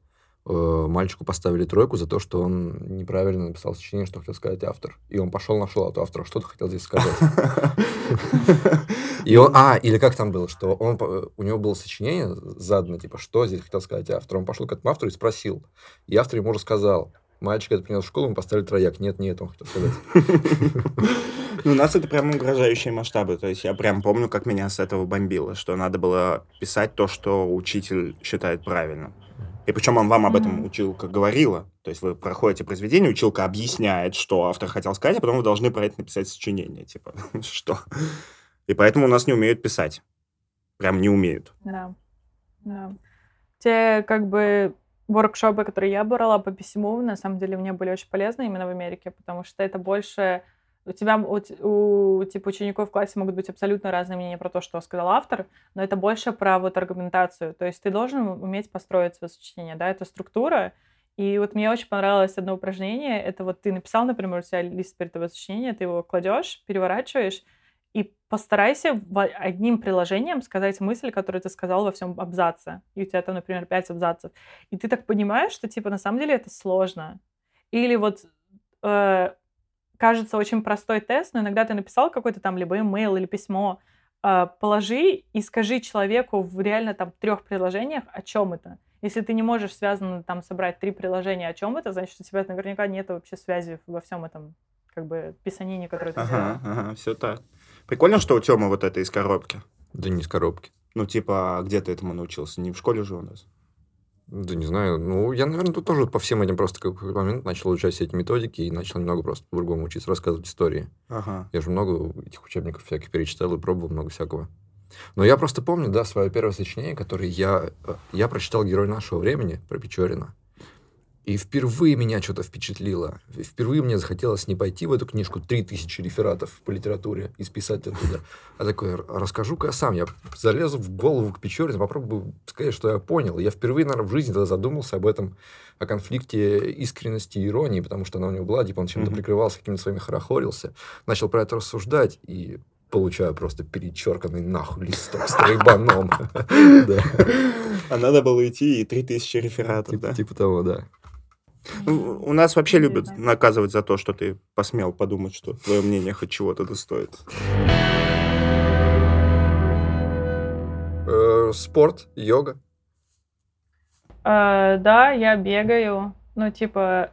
э, мальчику поставили тройку за то, что он неправильно написал сочинение, что хотел сказать автор. И он пошел, нашел от автора, что ты хотел здесь сказать. (laughs) И он, а, или как там было, что он, по- у него было сочинение задано, типа, что здесь хотел сказать автор. Он пошел к этому автору и спросил. И автор ему рассказал. Мальчик это принес в школу, мы поставили трояк. Нет, нет, он хотел сказать. Ну, у нас это прям угрожающие масштабы. То есть я прям помню, как меня с этого бомбило, что надо было писать то, что учитель считает правильным. И причем он вам об этом училка говорила. То есть вы проходите произведение, училка объясняет, что автор хотел сказать, а потом вы должны про это написать сочинение. Типа, (laughs) что? И поэтому у нас не умеют писать. Прям не умеют. Да. да. Те как бы воркшопы, которые я брала по письму, на самом деле мне были очень полезны именно в Америке, потому что это больше у тебя, у, у, типа, учеников в классе могут быть абсолютно разные мнения про то, что сказал автор, но это больше про вот аргументацию. То есть ты должен уметь построить свое сочинение, да, это структура. И вот мне очень понравилось одно упражнение. Это вот ты написал, например, у тебя лист перед тобой сочинения, ты его кладешь, переворачиваешь, и постарайся одним приложением сказать мысль, которую ты сказал во всем абзаце. И у тебя там, например, пять абзацев. И ты так понимаешь, что, типа, на самом деле это сложно. Или вот э, кажется очень простой тест, но иногда ты написал какой-то там либо имейл или письмо, э, положи и скажи человеку в реально там трех предложениях, о чем это. Если ты не можешь связанно там собрать три приложения, о чем это, значит, у тебя наверняка нет вообще связи во всем этом как бы писанине, которое ты. Ага, ага, все так. Прикольно, что у Тёмы вот это из коробки. Да не из коробки. Ну, типа, а где ты этому научился? Не в школе же у нас? Да не знаю. Ну, я, наверное, тут тоже по всем этим просто в какой-то момент начал изучать все эти методики и начал немного просто по-другому учиться рассказывать истории. Ага. Я же много этих учебников всяких перечитал и пробовал много всякого. Но я просто помню, да, свое первое сочинение, которое я... э, Я прочитал «Герой нашего времени» про Печорина. И впервые меня что-то впечатлило. Впервые мне захотелось не пойти в эту книжку 3000 рефератов по литературе и списать оттуда. А такой, «Р- расскажу-ка я сам. Я залезу в голову к Печорину, попробую сказать, что я понял. Я впервые, наверное, в жизни тогда задумался об этом, о конфликте искренности и иронии, потому что она у него была, типа он чем-то Мгм. прикрывался, какими-то своими хорохорился. Начал про это рассуждать и получаю просто перечерканный нахуй листок с тройбаном. (laughs) А надо было идти и 3000 рефератов, да? типа того, да. Ну, У нас вообще любят наказывать за то, что ты посмел подумать, что твое мнение хоть чего-то достоит. Э, Спорт, йога. А, да, я бегаю. Ну, типа,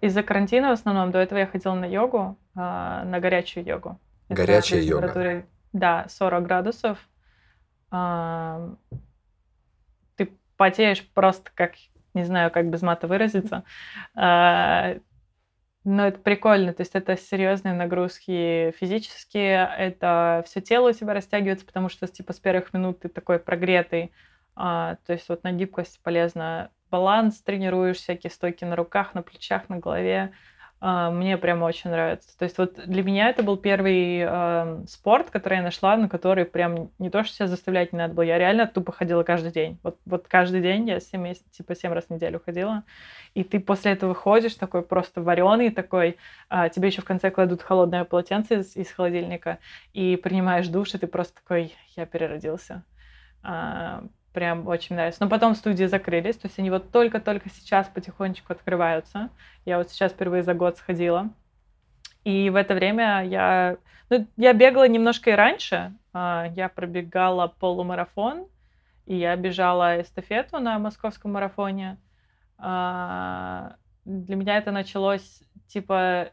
из-за карантина в основном. До этого я ходила на йогу, а, на горячую йогу. Это Горячая йога. Да, 40 градусов. А, Ты потеешь просто как, не знаю, как без мата выразиться. А, Но это прикольно, то есть это серьезные нагрузки физические, это все тело у тебя растягивается, потому что типа с первых минут ты такой прогретый, а, то есть вот на гибкость полезно. Баланс тренируешь, всякие стойки на руках, на плечах, на голове. А, Мне прям очень нравится. То есть вот для меня это был первый эм, спорт, который я нашла, на который прям не то, что себя заставлять не надо было, я реально тупо ходила каждый день. Вот, вот каждый день я 7 месяцев, типа 7 раз в неделю ходила. И ты после этого ходишь такой просто вареный такой, а, тебе еще в конце кладут холодное полотенце из, из холодильника, и принимаешь душ, и ты просто такой, я переродился. А, прям очень нравится. Но потом студии закрылись, то есть они вот только-только сейчас потихонечку открываются. Я вот сейчас впервые за год сходила. И в это время я... Ну, я бегала немножко и раньше. А, Я пробегала полумарафон, и я бежала эстафету на московском марафоне. А, Для меня это началось, типа,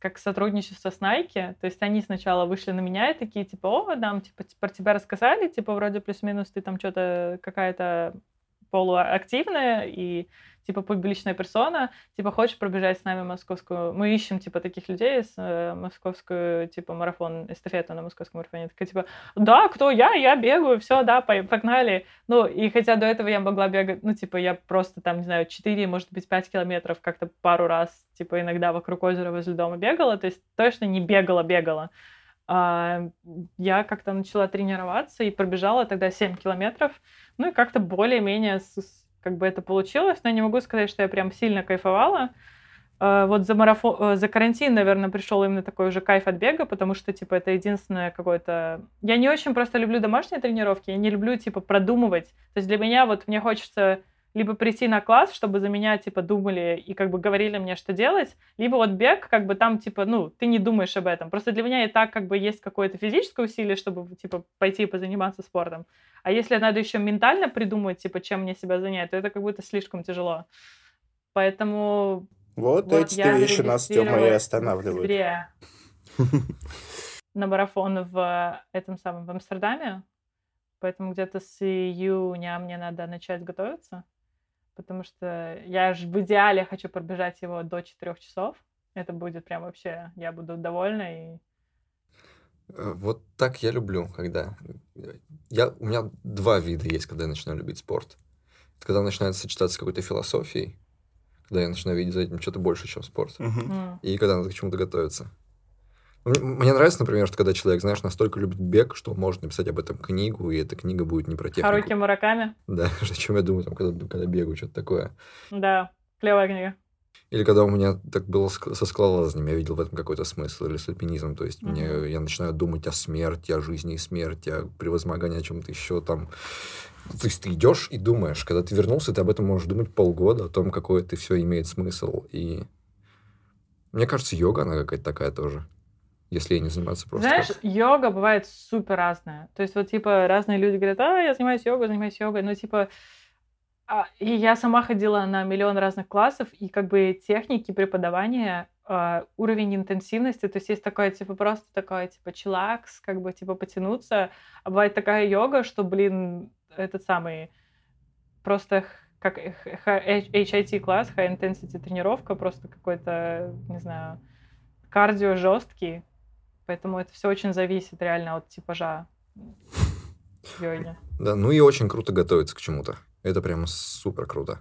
как сотрудничество с Nike. То есть они сначала вышли на меня и такие, типа, о, нам, типа, про тебя рассказали, типа, вроде плюс-минус ты там что-то какая-то полуактивная и типа публичная персона, типа хочешь пробежать с нами московскую, мы ищем типа таких людей с э, московскую типа марафон эстафету на московском марафоне, такая типа да, кто я, я бегаю, все, да, по- погнали. Ну и хотя до этого я могла бегать, ну типа я просто там не знаю 4, может быть 5 километров как-то пару раз типа иногда вокруг озера возле дома бегала, то есть точно не бегала, бегала. А, я как-то начала тренироваться и пробежала тогда 7 километров. Ну и как-то более-менее как бы это получилось, но я не могу сказать, что я прям сильно кайфовала. А, Вот за марафон, э, за карантин, наверное, пришел именно такой уже кайф от бега, потому что, типа, это единственное какое-то... Я не очень просто люблю домашние тренировки, я не люблю, типа, продумывать. То есть для меня вот мне хочется либо прийти на класс, чтобы за меня, типа, думали и как бы говорили мне, что делать, либо вот бег, как бы там, типа, ну, ты не думаешь об этом. Просто для меня и так как бы есть какое-то физическое усилие, чтобы, типа, пойти и позаниматься спортом. А если надо еще ментально придумать, типа, чем мне себя занять, то это как будто слишком тяжело. Поэтому Вот, вот эти вещи нас, Тёма, и останавливают. (laughs) на марафон в этом самом в Амстердаме. Поэтому где-то с июня мне надо начать готовиться, потому что я же в идеале хочу пробежать его до 4 часов. Это будет прям вообще, я буду довольна и Э, Вот так я люблю, когда... э, Я, у меня два вида есть, когда я начинаю любить спорт. Это когда начинает сочетаться с какой-то философией, когда я начинаю видеть за этим что-то больше, чем спорт. Мгм. м, И когда надо к чему-то готовиться. Мне, нравится, например, что когда человек, знаешь, настолько любит бег, что может написать об этом книгу, и эта книга будет не про технику. Харуки Мураками. Да, (laughs) о чем я думаю, там, когда, когда бегаю, что-то такое. Да, клевая книга. Или когда у меня так было со скалолазанием, я видел в этом какой-то смысл, или с альпинизмом, то есть Мгм. мне, я начинаю думать о смерти, о жизни и смерти, о превозмогании, о чем-то еще там. То есть ты идешь и думаешь, когда ты вернулся, ты об этом можешь думать полгода, о том, какой это все имеет смысл. И мне кажется, йога, она какая-то такая тоже, если ей не заниматься просто. Знаешь, как- йога бывает супер разная. То есть вот, типа, разные люди говорят, а, я занимаюсь йогой, занимаюсь йогой. Ну, типа, а, и я сама ходила на миллион разных классов, и как бы техники преподавания, а, уровень интенсивности, то есть есть такое, типа, просто такое, типа, чилакс, как бы, типа, потянуться, а бывает такая йога, что, блин, этот самый, просто как HIT класс, high intensity тренировка, просто какой-то, не знаю, кардио жесткий. Поэтому это все очень зависит реально от типажа йоги. (laughs) Да, ну и очень круто готовиться к чему-то. Это прямо супер круто.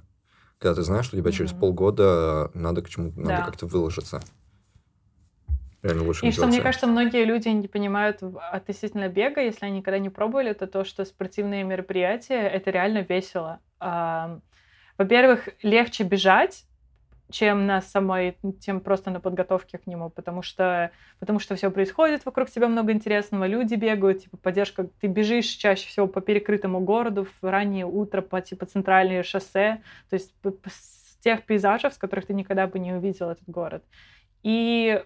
Когда ты знаешь, что у тебя через Мгм. полгода надо к чему-то, надо Да. как-то выложиться. Реально лучше И что, мне кажется, многие люди не понимают относительно бега, если они никогда не пробовали, это то, что спортивные мероприятия — это реально весело. Во-первых, легче бежать, чем на самой, чем просто на подготовке к нему, потому что, потому что все происходит вокруг тебя много интересного, люди бегают, типа поддержка, ты бежишь чаще всего по перекрытому городу в раннее утро по типа центральные шоссе, то есть с тех пейзажев, с которых ты никогда бы не увидел этот город. И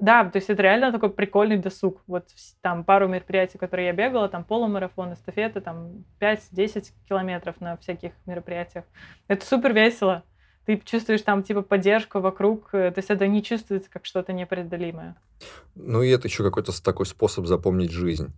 да, то есть это реально такой прикольный досуг. Вот там пару мероприятий, которые я бегала, там полумарафон, эстафеты, там 5-10 километров на всяких мероприятиях. Это супер весело. Ты чувствуешь там типа поддержку вокруг, э, то есть это не чувствуется как что-то непреодолимое. Ну и это еще какой-то такой способ запомнить жизнь.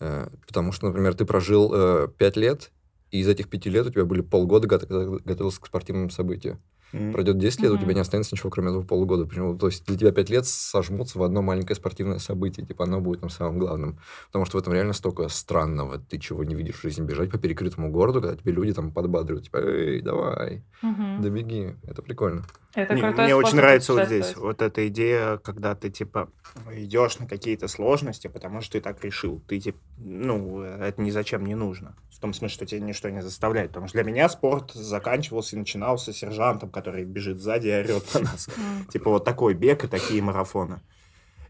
Э, Потому что, например, ты прожил э, пять лет, и из этих пяти лет у тебя были полгода, готовился к спортивному событию. М. Пройдет 10 лет, у Мгм. тебя не останется ничего, кроме этого полугода. Почему? То есть для тебя 5 лет сожмутся в одно маленькое спортивное событие. Типа оно будет там самым главным. Потому что в этом реально столько странного. Ты чего не видишь в жизни. Бежать по перекрытому городу, когда тебе люди там подбадривают. Типа, эй, давай, Мгм. добеги. Это прикольно. Это Не, крутой Мне очень нравится вот здесь вот эта идея, когда ты типа идешь на какие-то сложности, потому что ты так решил. Ты типа, ну, это ни зачем не нужно. В том смысле, что тебя ничто не заставляет. Потому что для меня спорт заканчивался и начинался сержантом, который бежит сзади и орет на нас. (laughs) Типа вот такой бег и такие марафоны.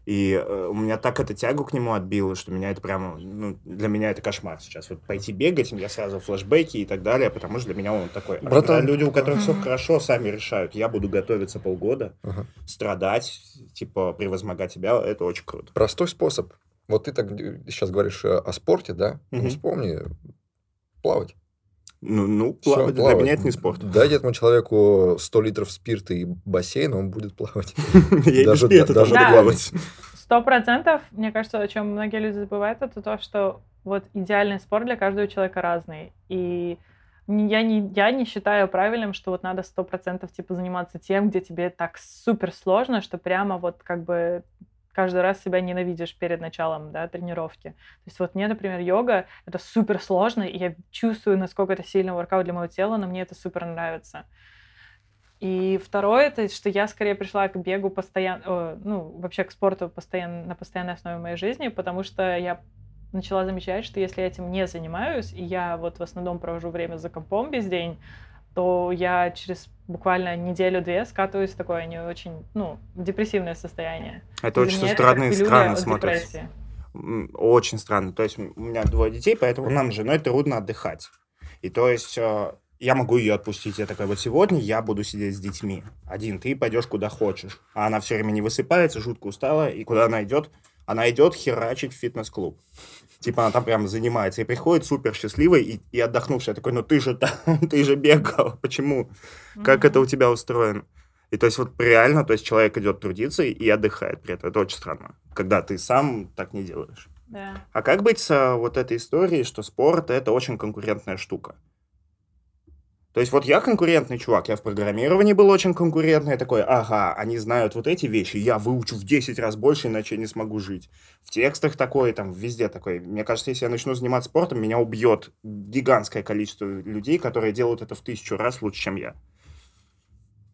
И э, у меня так эта тягу к нему отбила, что меня это прямо, ну, для меня это кошмар сейчас. Вот пойти бегать, я сразу флешбеки и так далее, потому что для меня он такой. А Братан. когда люди, у которых все хорошо, сами решают. Я буду готовиться полгода, Ага. страдать, типа превозмогать себя, это очень круто. Простой способ. Вот ты так э, сейчас говоришь э, о спорте, да? Ну, Мгм. вспомни, плавать. Ну, ну плавать, для плавать. меня это не спорт. Дайте этому человеку 100 литров спирта и бассейн, он будет плавать. (laughs) Я и без Даже- плавать. Сто процентов, мне кажется, о чем многие люди забывают, это то, что вот идеальный спорт для каждого человека разный. И не- я не, я не считаю правильным, что вот надо сто процентов типа заниматься тем, где тебе так супер сложно, что прямо вот как бы каждый раз себя ненавидишь перед началом да, тренировки. То есть вот мне, например, йога — это супер сложно, и я чувствую, насколько это сильный воркаут для моего тела, но мне это супер нравится. И второе, это что я скорее пришла к бегу постоянно, ну, вообще к спорту постоянно, на постоянной основе моей жизни, потому что я начала замечать, что если я этим не занимаюсь, и я вот в основном провожу время за компом весь день, то я через буквально неделю-две скатываюсь в такое не очень, ну, депрессивное состояние. Это для очень странно и странно от смотрится. Очень странно. То есть у меня двое детей, поэтому нам с женой трудно отдыхать. И то есть э, я могу ее отпустить. Я такой, вот сегодня я буду сидеть с детьми. Один, ты пойдешь куда хочешь. А она все время не высыпается, жутко устала. И куда она идет? Она идет херачить в фитнес-клуб. Типа она там прям занимается. И приходит супер счастливой и, и отдохнувшая. Я такой, ну ты же там, (laughs) ты же бегал. Почему? Как Мгм. это у тебя устроено? И то есть вот реально, то есть человек идет трудиться и, и отдыхает при этом. Это очень странно, когда ты сам так не делаешь. Да. А как быть с а, вот этой историей, что спорт это очень конкурентная штука? То есть вот я конкурентный чувак, я в программировании был очень конкурентный, я такой, ага, они знают вот эти вещи, я выучу в 10 раз больше, иначе я не смогу жить. В текстах такой, там, везде такой. Мне кажется, если я начну заниматься спортом, меня убьет гигантское количество людей, которые делают это в тысячу раз лучше, чем я.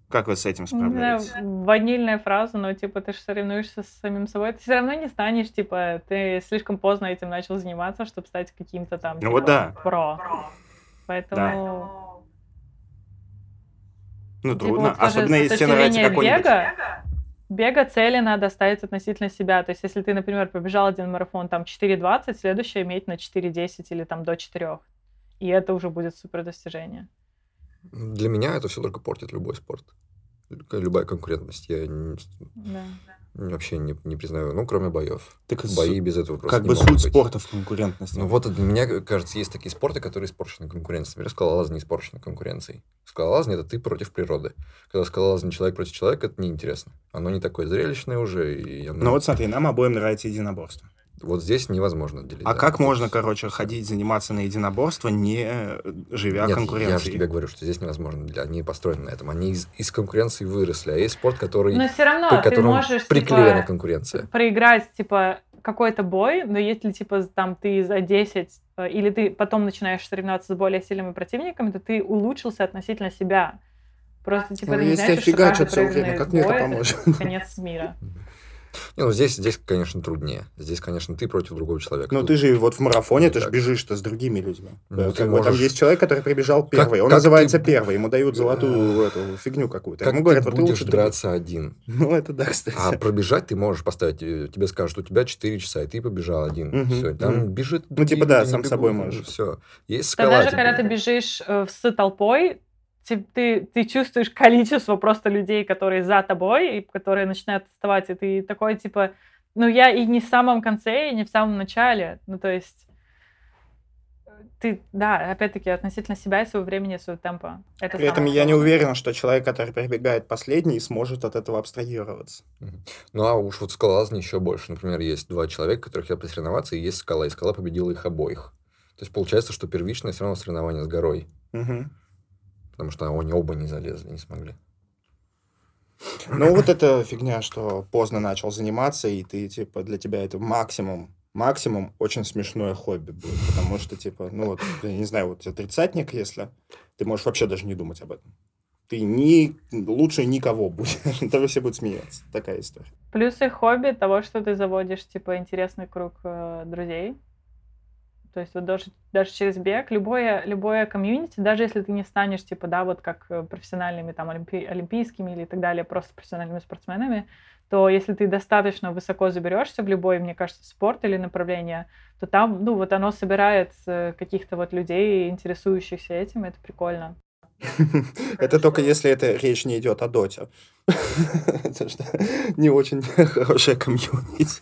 Как вы с этим справляетесь? ванильная фраза, но типа ты же соревнуешься с самим собой, ты все равно не станешь, типа, ты слишком поздно этим начал заниматься, чтобы стать каким-то там Ну вот типа, да. про. Поэтому Ну, типа, трудно. вот Особенно если тебе нравится какой-нибудь... бега, бега цели надо ставить относительно себя. То есть, если ты, например, побежал один марафон там 4.20, следующее иметь на 4.10 или там до 4. И это уже будет супер достижение. Для меня это все только портит любой спорт. Лю- Любая конкурентность. Я не- Да. Вообще не, не признаю. Ну, кроме боев. Так с- Бои без этого просто Как не бы суть быть. спорта в конкурентности. Ну вот меня, кажется, есть такие спорты, которые испорчены конкуренцией. Например, скалолазание испорчено конкуренцией. Скалолазание — это ты против природы. Когда скалолазание человек против человека, это неинтересно. Оно не такое зрелищное уже. И оно- Ну вот смотри, нам обоим нравится единоборство. Вот здесь невозможно делить. А да. как можно, короче, ходить, заниматься на единоборство, не э, живя Нет, я конкуренцией? же тебе говорю, что здесь невозможно. Для- Они построены на этом. Они из, из конкуренции выросли. А есть спорт, который, Но все равно ты можешь приклеена типа, конкуренция. проиграть типа какой-то бой, но если типа там ты за 10 э, или ты потом начинаешь соревноваться с более сильными противниками, то ты улучшился относительно себя. Просто типа Ну, это не если значит, что каждый время, проигранный как мне это поможет? конец мира. Не, ну здесь, здесь, конечно, труднее. Здесь, конечно, ты против другого человека. Ну Тут- ты же вот в марафоне, ты же Так. бежишь-то с другими людьми. Ну, Э, ты как бы Там можешь- есть человек, который прибежал первый. Он как называется ты- первый. Ему дают золотую эту фигню какую-то. Как Ему ты говорят, вот ты будешь лучше других. драться один? Ну это да, кстати. А пробежать ты можешь поставить, э, тебе скажут, у тебя 4 часа, и ты побежал один. Мгм, Все, там мгм. бежит... Ну, типа, да, сам не собой бегут, можешь. Все. Есть скала. даже когда ты бежишь э, с толпой, ти- ты, ты чувствуешь количество просто людей, которые за тобой, и которые начинают отставать, и ты такой, типа, ну, я и не в самом конце, и не в самом начале. Ну, то есть ты, да, опять-таки, относительно себя и своего времени, и своего темпа. Это При этом я не уверен, что человек, который прибегает последний, сможет от этого абстрагироваться. Ну, а уж вот в скалолазании еще больше. Например, есть два человека, которые хотят посоревноваться, и есть скала, и скала победила их обоих. То есть получается, что первичное все равно соревнование с горой. Мгм. Потому что они оба не залезли, не смогли. Ну, вот эта фигня, что поздно начал заниматься, и ты, типа, для тебя это максимум, максимум очень смешное хобби будет, потому что, типа, ну, вот, я не знаю, вот тебе тридцатник, если, ты можешь вообще даже не думать об этом. Ты ни, лучше никого будешь, даже все будут смеяться. Такая история. Плюсы хобби того, что ты заводишь, типа, интересный круг э, друзей. То есть вот даже, даже через бег, любое, любое комьюнити, даже если ты не станешь, типа, да, вот как э, профессиональными, там, олимпи- олимпийскими или так далее, просто профессиональными спортсменами, то если ты достаточно высоко заберешься в любой, мне кажется, спорт или направление, то там, ну, вот оно собирает каких-то вот людей, интересующихся этим, это прикольно. Это только если это речь не идет о доте. (laughs) Это не очень (laughs) хорошая комьюнити.